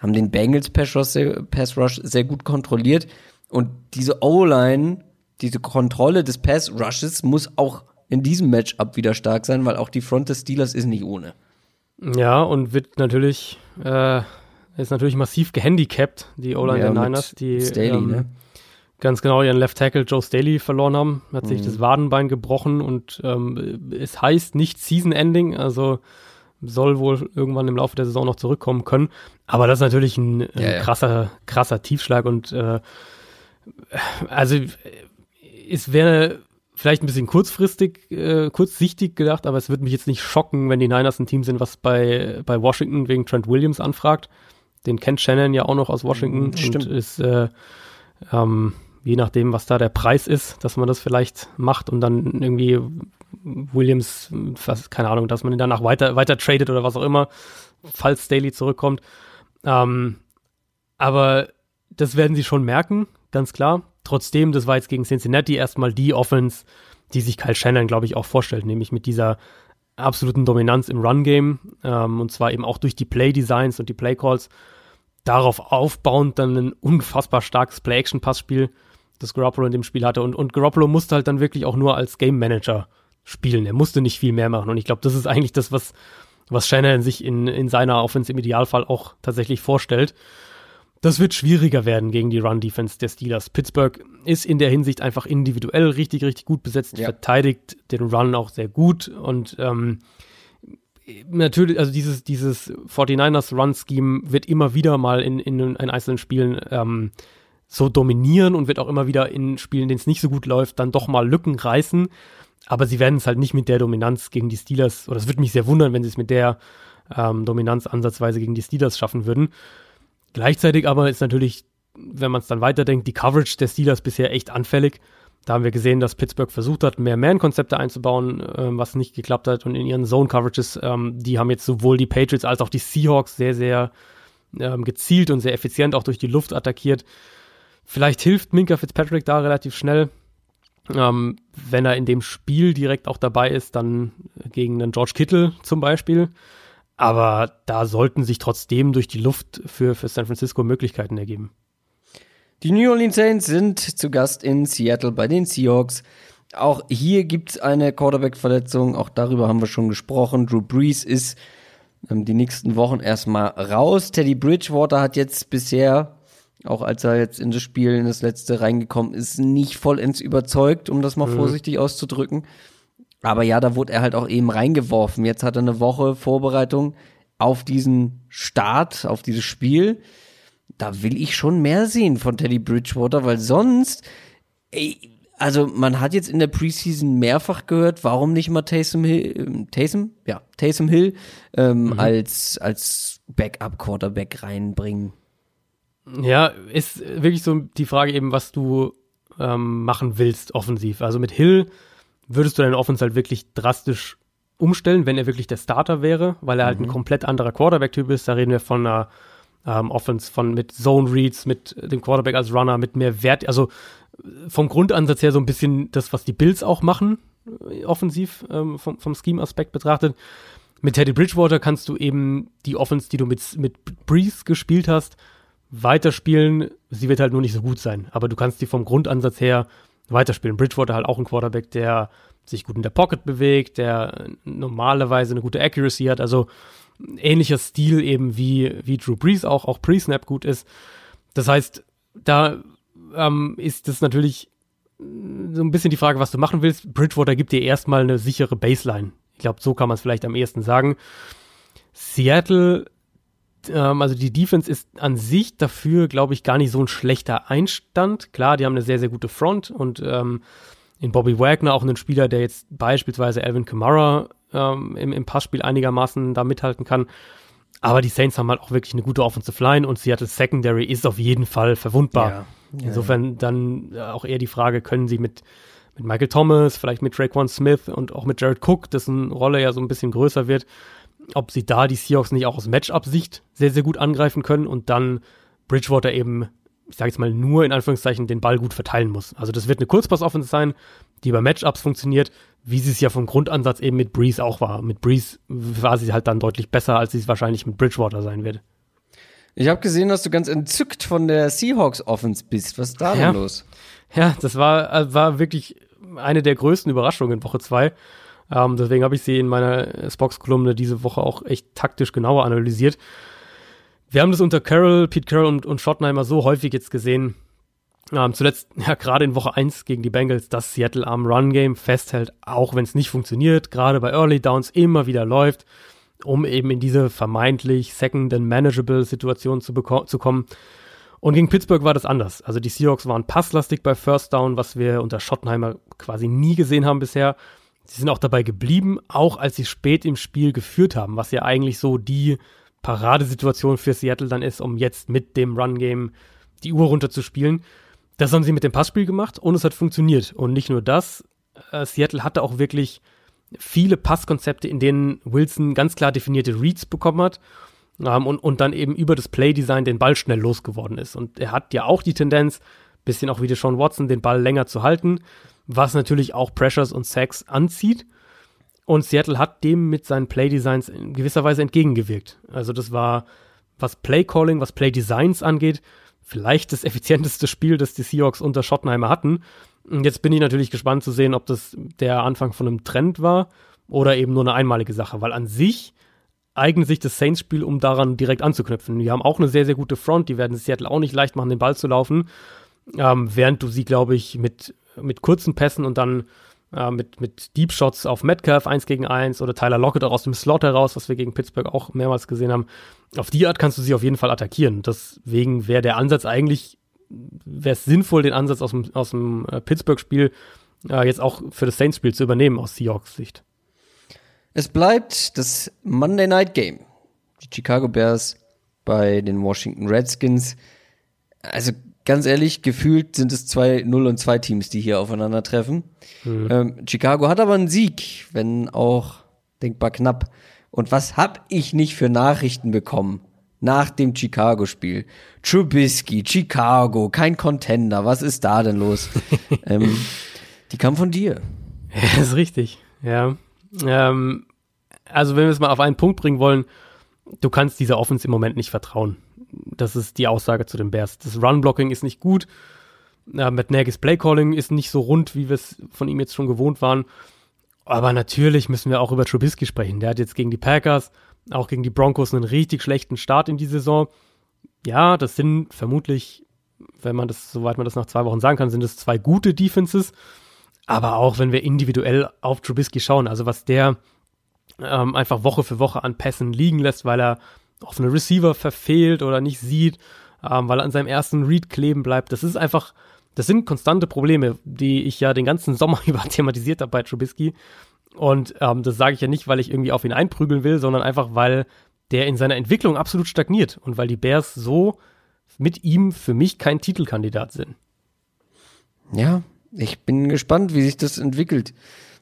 Haben den Bengals Pass Rush sehr, Pass Rush sehr gut kontrolliert. Und diese O-Line, diese Kontrolle des Pass Rushes muss auch in diesem Matchup wieder stark sein, weil auch die Front des Steelers ist nicht ohne. Ja, und wird natürlich, äh, ist natürlich massiv gehandicapt, die O-Line ja, der Niners, die Staley, ähm, ne? ganz genau ihren Left Tackle Joe Staley verloren haben, hat mhm. sich das Wadenbein gebrochen und ähm, es heißt nicht Season Ending, also soll wohl irgendwann im Laufe der Saison noch zurückkommen können. Aber das ist natürlich ein, ein ja, krasser, krasser Tiefschlag und äh, also es wäre vielleicht ein bisschen kurzfristig, äh, kurzsichtig gedacht, aber es würde mich jetzt nicht schocken, wenn die Niners ein Team sind, was bei, bei Washington wegen Trent Williams anfragt. Den kennt Shannon ja auch noch aus Washington Stimmt. und ist äh, ähm, je nachdem, was da der Preis ist, dass man das vielleicht macht und dann irgendwie Williams, was, keine Ahnung, dass man ihn danach weiter, weiter tradet oder was auch immer, falls Staley zurückkommt. Ähm, aber das werden sie schon merken, ganz klar. Trotzdem, das war jetzt gegen Cincinnati erstmal die Offense, die sich Kyle Shannon, glaube ich, auch vorstellt, nämlich mit dieser absoluten Dominanz im Run-Game ähm, und zwar eben auch durch die Play-Designs und die Play-Calls. Darauf aufbauend dann ein unfassbar starkes Play-Action-Passspiel, das Garoppolo in dem Spiel hatte. Und, und Garoppolo musste halt dann wirklich auch nur als Game-Manager spielen. Er musste nicht viel mehr machen. Und ich glaube, das ist eigentlich das, was, was Shannon sich in, in seiner Offense im Idealfall auch tatsächlich vorstellt. Das wird schwieriger werden gegen die Run-Defense der Steelers. Pittsburgh ist in der Hinsicht einfach individuell richtig, richtig gut besetzt, ja. verteidigt den Run auch sehr gut und ähm, natürlich, also dieses, dieses 49ers Run-Scheme wird immer wieder mal in, in, in einzelnen Spielen ähm, so dominieren und wird auch immer wieder in Spielen, denen es nicht so gut läuft, dann doch mal Lücken reißen. Aber sie werden es halt nicht mit der Dominanz gegen die Steelers, oder es würde mich sehr wundern, wenn sie es mit der ähm, Dominanz ansatzweise gegen die Steelers schaffen würden. Gleichzeitig aber ist natürlich, wenn man es dann weiterdenkt, die Coverage der Steelers bisher echt anfällig. Da haben wir gesehen, dass Pittsburgh versucht hat, mehr Man-Konzepte einzubauen, ähm, was nicht geklappt hat. Und in ihren Zone-Coverages, ähm, die haben jetzt sowohl die Patriots als auch die Seahawks sehr, sehr ähm, gezielt und sehr effizient auch durch die Luft attackiert. Vielleicht hilft Minka Fitzpatrick da relativ schnell. Ähm, wenn er in dem Spiel direkt auch dabei ist, dann gegen einen George Kittle zum Beispiel. Aber da sollten sich trotzdem durch die Luft für, für San Francisco Möglichkeiten ergeben. Die New Orleans Saints sind zu Gast in Seattle bei den Seahawks. Auch hier gibt es eine Quarterback-Verletzung. Auch darüber haben wir schon gesprochen. Drew Brees ist ähm, die nächsten Wochen erstmal raus. Teddy Bridgewater hat jetzt bisher, auch als er jetzt in das Spiel, in das letzte reingekommen ist, nicht vollends überzeugt, um das mal mhm. vorsichtig auszudrücken. Aber ja, da wurde er halt auch eben reingeworfen. Jetzt hat er eine Woche Vorbereitung auf diesen Start, auf dieses Spiel. Da will ich schon mehr sehen von Teddy Bridgewater, weil sonst, ey, also man hat jetzt in der Preseason mehrfach gehört, warum nicht mal Taysom Hill, äh, Taysom? Ja, Taysom Hill ähm, mhm. als, als Backup-Quarterback reinbringen. Ja, ist wirklich so die Frage eben, was du ähm, machen willst offensiv. Also mit Hill würdest du deine Offense halt wirklich drastisch umstellen, wenn er wirklich der Starter wäre, weil er halt ein mhm. komplett anderer Quarterback-Typ ist. Da reden wir von einer ähm, Offense von mit Zone Reads, mit dem Quarterback als Runner, mit mehr Wert, also vom Grundansatz her so ein bisschen das, was die Bills auch machen, äh, offensiv ähm, vom, vom Scheme-Aspekt betrachtet. Mit Teddy Bridgewater kannst du eben die Offense, die du mit, mit Breeze gespielt hast, weiterspielen. Sie wird halt nur nicht so gut sein, aber du kannst die vom Grundansatz her weiterspielen. Bridgewater halt auch ein Quarterback, der sich gut in der Pocket bewegt, der normalerweise eine gute Accuracy hat, also ähnlicher Stil eben wie, wie Drew Brees auch, auch Pre-Snap gut ist. Das heißt, da ähm, ist das natürlich so ein bisschen die Frage, was du machen willst. Bridgewater gibt dir erstmal eine sichere Baseline. Ich glaube, so kann man es vielleicht am ehesten sagen. Seattle ähm, also die Defense ist an sich dafür, glaube ich, gar nicht so ein schlechter Einstand. Klar, die haben eine sehr, sehr gute Front und ähm, in Bobby Wagner auch einen Spieler, der jetzt beispielsweise Alvin Kamara ähm, im, im Passspiel einigermaßen da mithalten kann. Aber die Saints haben halt auch wirklich eine gute Offensive Line und Seattle Secondary ist auf jeden Fall verwundbar. Ja, ja, Insofern dann auch eher die Frage, können sie mit, mit Michael Thomas, vielleicht mit Raekwon Smith und auch mit Jared Cook, dessen Rolle ja so ein bisschen größer wird, ob sie da die Seahawks nicht auch aus Matchup-Sicht sehr, sehr gut angreifen können und dann Bridgewater eben, ich sage jetzt mal, nur in Anführungszeichen den Ball gut verteilen muss. Also das wird eine Kurzpass-Offense sein, die bei Matchups funktioniert, wie sie es ja vom Grundansatz eben mit Breeze auch war. Mit Breeze war sie halt dann deutlich besser, als sie es wahrscheinlich mit Bridgewater sein wird. Ich habe gesehen, dass du ganz entzückt von der Seahawks Offense bist. Was ist da ja. denn los? Ja, das war, äh, war wirklich eine der größten Überraschungen in Woche zwei. Ähm, deswegen habe ich sie in meiner Spox-Kolumne diese Woche auch echt taktisch genauer analysiert. Wir haben das unter Carroll, Pete Carroll und, und Schottenheimer so häufig jetzt gesehen, ähm, zuletzt, <laughs> ja, gerade in Woche 1 gegen die Bengals, dass Seattle am Run-Game festhält, auch wenn es nicht funktioniert, gerade bei Early Downs immer wieder läuft, um eben in diese vermeintlich second and manageable Situation zu, zu kommen. Und gegen Pittsburgh war das anders. Also die Seahawks waren passlastig bei First Down, was wir unter Schottenheimer quasi nie gesehen haben bisher. Sie sind auch dabei geblieben, auch als sie spät im Spiel geführt haben, was ja eigentlich so die Paradesituation für Seattle dann ist, um jetzt mit dem Run-Game die Uhr runterzuspielen. Das haben sie mit dem Passspiel gemacht und es hat funktioniert. Und nicht nur das, äh, Seattle hatte auch wirklich viele Passkonzepte, in denen Wilson ganz klar definierte Reads bekommen hat ähm, und, und dann eben über das Playdesign den Ball schnell losgeworden ist. Und er hat ja auch die Tendenz, bisschen auch wie der Sean Watson, den Ball länger zu halten, was natürlich auch Pressures und Sacks anzieht. Und Seattle hat dem mit seinen Playdesigns in gewisser Weise entgegengewirkt. Also das war, was Playcalling, was Playdesigns angeht, vielleicht das <laughs> effizienteste Spiel, das die Seahawks unter Schottenheimer hatten. Und jetzt bin ich natürlich gespannt zu sehen, ob das der Anfang von einem Trend war oder eben nur eine einmalige Sache, weil an sich eignet sich das Saints-Spiel, um daran direkt anzuknüpfen. Die haben auch eine sehr, sehr gute Front, die werden Seattle auch nicht leicht machen, den Ball zu laufen, ähm, während du sie, glaube ich, mit, mit kurzen Pässen und dann äh, mit, mit Deep Shots auf Metcalf 1 gegen 1 oder Tyler Lockett auch aus dem Slot heraus, was wir gegen Pittsburgh auch mehrmals gesehen haben. Auf die Art kannst du sie auf jeden Fall attackieren. Deswegen wäre der Ansatz eigentlich, wäre es sinnvoll, den Ansatz aus dem, aus dem äh, Pittsburgh-Spiel äh, jetzt auch für das Saints-Spiel zu übernehmen aus Seahawks Sicht. Es bleibt das Monday Night Game. Die Chicago Bears bei den Washington Redskins. Also ganz ehrlich, gefühlt sind es zwei 0 und 2 Teams, die hier aufeinandertreffen. Mhm. Ähm, Chicago hat aber einen Sieg, wenn auch denkbar knapp. Und was hab ich nicht für Nachrichten bekommen nach dem Chicago-Spiel? Trubisky, Chicago, kein Contender, was ist da denn los? <laughs> ähm, die kam von dir. Ja, ist richtig, ja. Ähm, also wenn wir es mal auf einen Punkt bringen wollen, du kannst dieser Offense im Moment nicht vertrauen. Das ist die Aussage zu den Bears. Das Run-Blocking ist nicht gut. Äh, Matt Nagy's Play-Calling ist nicht so rund, wie wir es von ihm jetzt schon gewohnt waren. Aber natürlich müssen wir auch über Trubisky sprechen. Der hat jetzt gegen die Packers, auch gegen die Broncos einen richtig schlechten Start in die Saison. Ja, das sind vermutlich, wenn man das, soweit man das nach zwei Wochen sagen kann, sind es zwei gute Defenses. Aber auch wenn wir individuell auf Trubisky schauen, also was der ähm, einfach Woche für Woche an Pässen liegen lässt, weil er offene Receiver verfehlt oder nicht sieht, ähm, weil er an seinem ersten Read kleben bleibt. Das ist einfach, das sind konstante Probleme, die ich ja den ganzen Sommer <laughs> über thematisiert habe bei Trubisky. Und ähm, das sage ich ja nicht, weil ich irgendwie auf ihn einprügeln will, sondern einfach, weil der in seiner Entwicklung absolut stagniert und weil die Bears so mit ihm für mich kein Titelkandidat sind. Ja, ich bin gespannt, wie sich das entwickelt.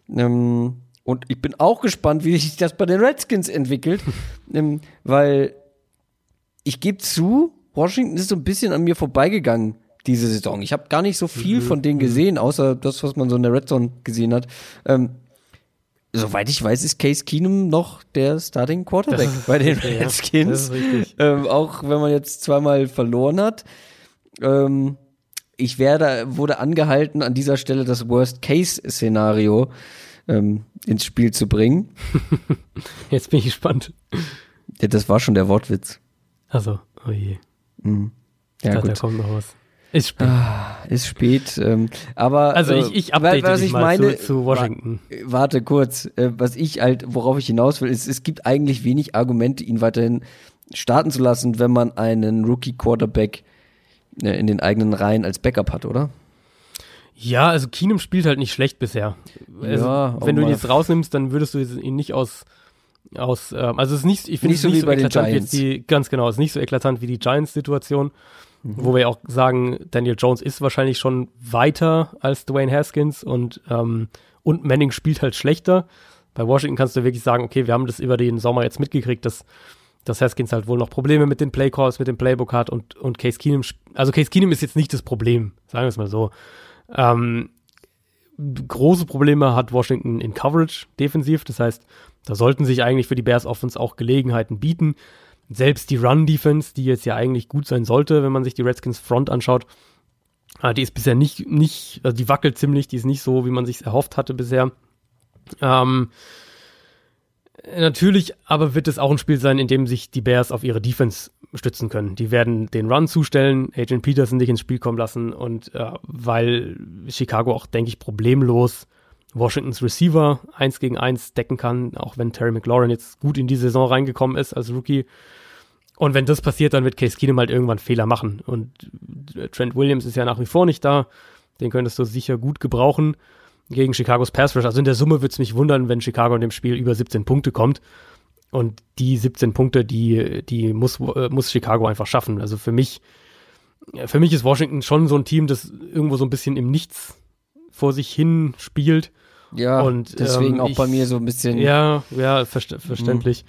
Ähm, und ich bin auch gespannt, wie sich das bei den Redskins entwickelt, <laughs> ähm, weil ich gebe zu, Washington ist so ein bisschen an mir vorbeigegangen diese Saison. Ich habe gar nicht so viel mhm. von denen mhm. gesehen, außer das, was man so in der Red Zone gesehen hat. Ähm, soweit ich weiß, ist Case Keenum noch der Starting Quarterback bei den Redskins. Ja, ähm, auch wenn man jetzt zweimal verloren hat. Ähm, ich werde, wurde angehalten, an dieser Stelle das Worst-Case-Szenario ähm, ins Spiel zu bringen. <laughs> Jetzt bin ich gespannt. Ja, das war schon der Wortwitz. Also, oh je. Mhm. Ja, dachte, gut. Da kommt noch was. Ist spät. Ah, ist spät. Ähm, aber also ich, ich update was ich meine, zu, zu Washington. Warte kurz. Äh, was ich halt, worauf ich hinaus will, ist, es gibt eigentlich wenig Argumente, ihn weiterhin starten zu lassen, wenn man einen Rookie-Quarterback äh, in den eigenen Reihen als Backup hat, oder? Ja, also Keenum spielt halt nicht schlecht bisher. Also, ja, wenn du ihn jetzt rausnimmst, dann würdest du ihn nicht aus aus ähm, also es ist nicht ich finde es nicht, nicht so, so eklatant wie die ganz genau, es ist nicht so eklatant wie die Giants Situation, mhm. wo wir auch sagen, Daniel Jones ist wahrscheinlich schon weiter als Dwayne Haskins und ähm, und Manning spielt halt schlechter. Bei Washington kannst du wirklich sagen, okay, wir haben das über den Sommer jetzt mitgekriegt, dass dass Haskins halt wohl noch Probleme mit den Playcalls, mit dem Playbook hat und, und Case Keenum, also Case Keenum ist jetzt nicht das Problem, sagen wir es mal so. Ähm, große Probleme hat Washington in Coverage defensiv, das heißt, da sollten sich eigentlich für die Bears Offense auch Gelegenheiten bieten. Selbst die Run Defense, die jetzt ja eigentlich gut sein sollte, wenn man sich die Redskins Front anschaut, äh, die ist bisher nicht, nicht, also die wackelt ziemlich, die ist nicht so, wie man sich erhofft hatte bisher. Ähm, Natürlich aber wird es auch ein Spiel sein, in dem sich die Bears auf ihre Defense stützen können. Die werden den Run zustellen, Agent Peterson nicht ins Spiel kommen lassen und äh, weil Chicago auch, denke ich, problemlos Washingtons Receiver eins gegen eins decken kann, auch wenn Terry McLaurin jetzt gut in die Saison reingekommen ist als Rookie. Und wenn das passiert, dann wird Case Keenum halt irgendwann Fehler machen. Und äh, Trent Williams ist ja nach wie vor nicht da. Den könntest du sicher gut gebrauchen gegen Chicagos Pass Rush. Also in der Summe würde es mich wundern, wenn Chicago in dem Spiel über 17 Punkte kommt. Und die 17 Punkte, die, die muss, äh, muss Chicago einfach schaffen. Also für mich, für mich ist Washington schon so ein Team, das irgendwo so ein bisschen im Nichts vor sich hin spielt. Ja, und deswegen ähm, auch ich, bei mir so ein bisschen. Ja, ja, verst verständlich. Mhm.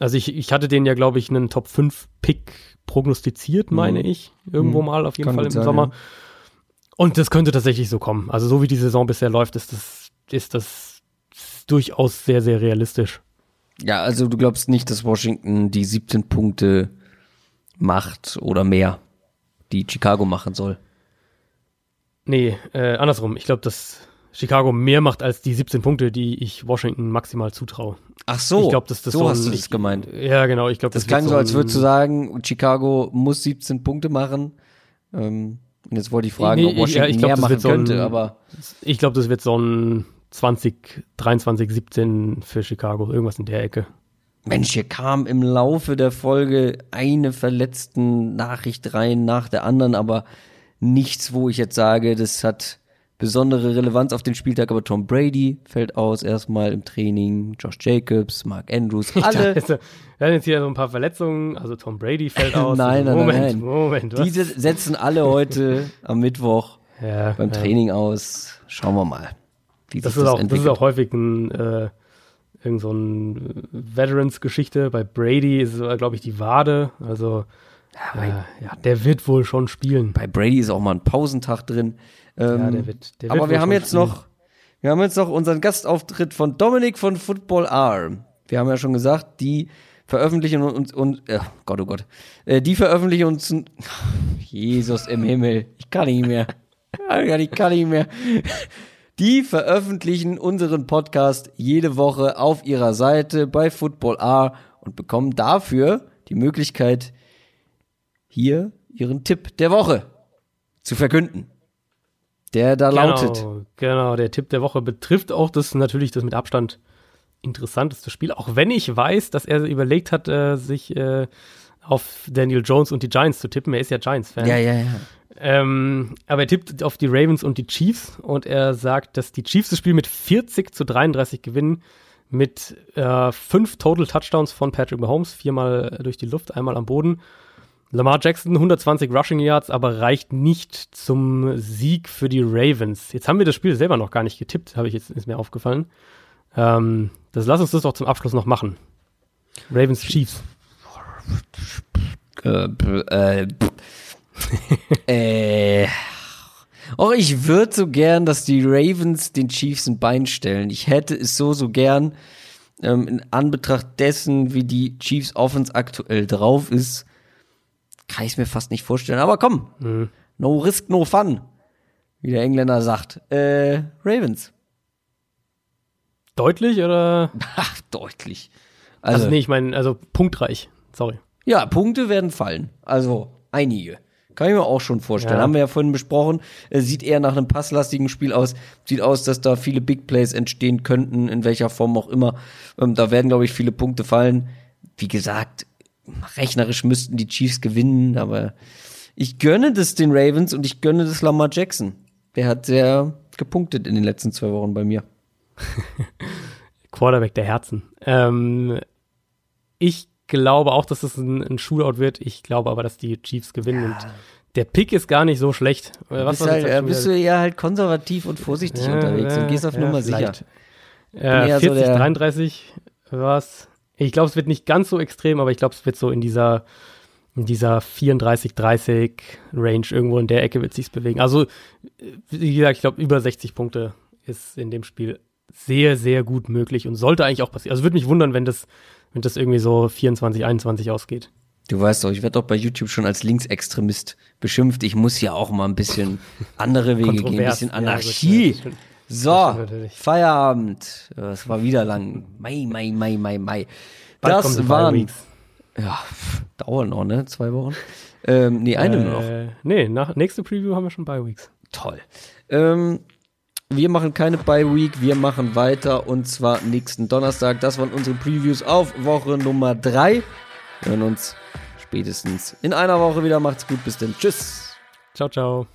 Also ich, ich hatte den ja, glaube ich, einen Top 5 Pick prognostiziert, meine mhm. ich. Irgendwo mhm. mal auf jeden Kann Fall im sein, Sommer. Ja. Und das könnte tatsächlich so kommen. Also so wie die Saison bisher läuft, ist das, ist das durchaus sehr, sehr realistisch. Ja, also du glaubst nicht, dass Washington die 17 Punkte macht oder mehr, die Chicago machen soll. Nee, äh, andersrum. Ich glaube, dass Chicago mehr macht als die 17 Punkte, die ich Washington maximal zutraue. Ach so, ich glaub, dass das so, so hast ein, du das gemeint. Ja, genau. Ich glaube, das, das klang so, als würdest du sagen, Chicago muss 17 Punkte machen. Ähm, und jetzt wollte ich fragen, nee, ob Washington ja, ich glaub, mehr machen so könnte, aber. Ich glaube, das wird so ein 20, 23, 17 für Chicago, irgendwas in der Ecke. Mensch, hier kam im Laufe der Folge eine verletzten Nachricht rein nach der anderen, aber nichts, wo ich jetzt sage, das hat besondere Relevanz auf den Spieltag, aber Tom Brady fällt aus erstmal im Training, Josh Jacobs, Mark Andrews, <laughs> alle. Wir haben jetzt hier so ein paar Verletzungen, also Tom Brady fällt <laughs> aus. nein, nein, Moment, nein, Moment. Was? Diese setzen alle heute <laughs> am Mittwoch ja, beim ja. Training aus. Schauen wir mal. Wie das, ist das, auch, das ist auch häufig ein, äh, irgend so ein Veterans-Geschichte. Bei Brady ist es, glaube ich, die Wade. Also, ja, äh, ja, der wird wohl schon spielen. Bei Brady ist auch mal ein Pausentag drin. Ähm, ja, der wird, der wird aber wir haben jetzt spielen. noch, wir haben jetzt noch unseren Gastauftritt von Dominik von Football R. Wir haben ja schon gesagt, die veröffentlichen uns und äh, Gott oh Gott, äh, die veröffentlichen uns <laughs> Jesus im Himmel, ich kann nicht mehr, ich kann nicht mehr. Die veröffentlichen unseren Podcast jede Woche auf ihrer Seite bei Football R und bekommen dafür die Möglichkeit, hier ihren Tipp der Woche zu verkünden. Der da genau, lautet. Genau, der Tipp der Woche betrifft auch das natürlich das mit Abstand interessanteste Spiel, auch wenn ich weiß, dass er überlegt hat, äh, sich äh, auf Daniel Jones und die Giants zu tippen. Er ist ja Giants-Fan. Ja, ja, ja. Ähm, aber er tippt auf die Ravens und die Chiefs und er sagt, dass die Chiefs das Spiel mit 40 zu 33 gewinnen, mit äh, fünf Total Touchdowns von Patrick Mahomes, viermal durch die Luft, einmal am Boden. Lamar Jackson 120 Rushing Yards, aber reicht nicht zum Sieg für die Ravens. Jetzt haben wir das Spiel selber noch gar nicht getippt, habe ich jetzt ist mir aufgefallen. Ähm, das lass uns das doch zum Abschluss noch machen. Ravens Chiefs. Äh, äh, äh. Oh, ich würde so gern, dass die Ravens den Chiefs ein Bein stellen. Ich hätte es so, so gern, ähm, in Anbetracht dessen, wie die Chiefs Offense aktuell drauf ist, kann ich es mir fast nicht vorstellen. Aber komm, mhm. no risk, no fun, wie der Engländer sagt. Äh, Ravens. Deutlich oder? <laughs> Ach, deutlich. Also, also nee, ich meine, also punktreich. Sorry. Ja, Punkte werden fallen. Also einige. Kann ich mir auch schon vorstellen. Ja. Haben wir ja vorhin besprochen. Es sieht eher nach einem passlastigen Spiel aus. Sieht aus, dass da viele Big Plays entstehen könnten, in welcher Form auch immer. Ähm, da werden, glaube ich, viele Punkte fallen. Wie gesagt, rechnerisch müssten die Chiefs gewinnen, aber ich gönne das den Ravens und ich gönne das Lamar Jackson. Der hat sehr gepunktet in den letzten zwei Wochen bei mir. <laughs> Quarterback der Herzen. Ähm, ich glaube auch, dass es ein, ein Shootout wird. Ich glaube aber, dass die Chiefs gewinnen ja. und der Pick ist gar nicht so schlecht. Was bist, halt, äh, bist du ja halt konservativ und vorsichtig ja, unterwegs und gehst auf ja, Nummer sicher. Äh, 40, so 33 was. Ich glaube, es wird nicht ganz so extrem, aber ich glaube, es wird so in dieser in dieser 34, 30 Range irgendwo in der Ecke wird sich's bewegen. Also, wie gesagt, ich glaube, über 60 Punkte ist in dem Spiel sehr, sehr gut möglich und sollte eigentlich auch passieren. Also, würde mich wundern, wenn das, wenn das irgendwie so 24, 21 ausgeht. Du weißt doch, ich werde doch bei YouTube schon als Linksextremist beschimpft. Ich muss ja auch mal ein bisschen andere Wege gehen, ein bisschen Anarchie. Ja, so, Feierabend. Es war wieder lang. Mai, Mai, Mai, Mai, Mai. Das waren. Ja, <laughs> dauern noch, ne? Zwei Wochen. Ähm, nee, eine äh, nur noch. Nee, nach, nächste Preview haben wir schon Bye Weeks. Toll. Ähm, wir machen keine Bye Week, wir machen weiter und zwar nächsten Donnerstag. Das waren unsere Previews auf Woche Nummer drei. Wir hören uns spätestens in einer Woche wieder. Macht's gut, bis dann. Tschüss. Ciao, ciao.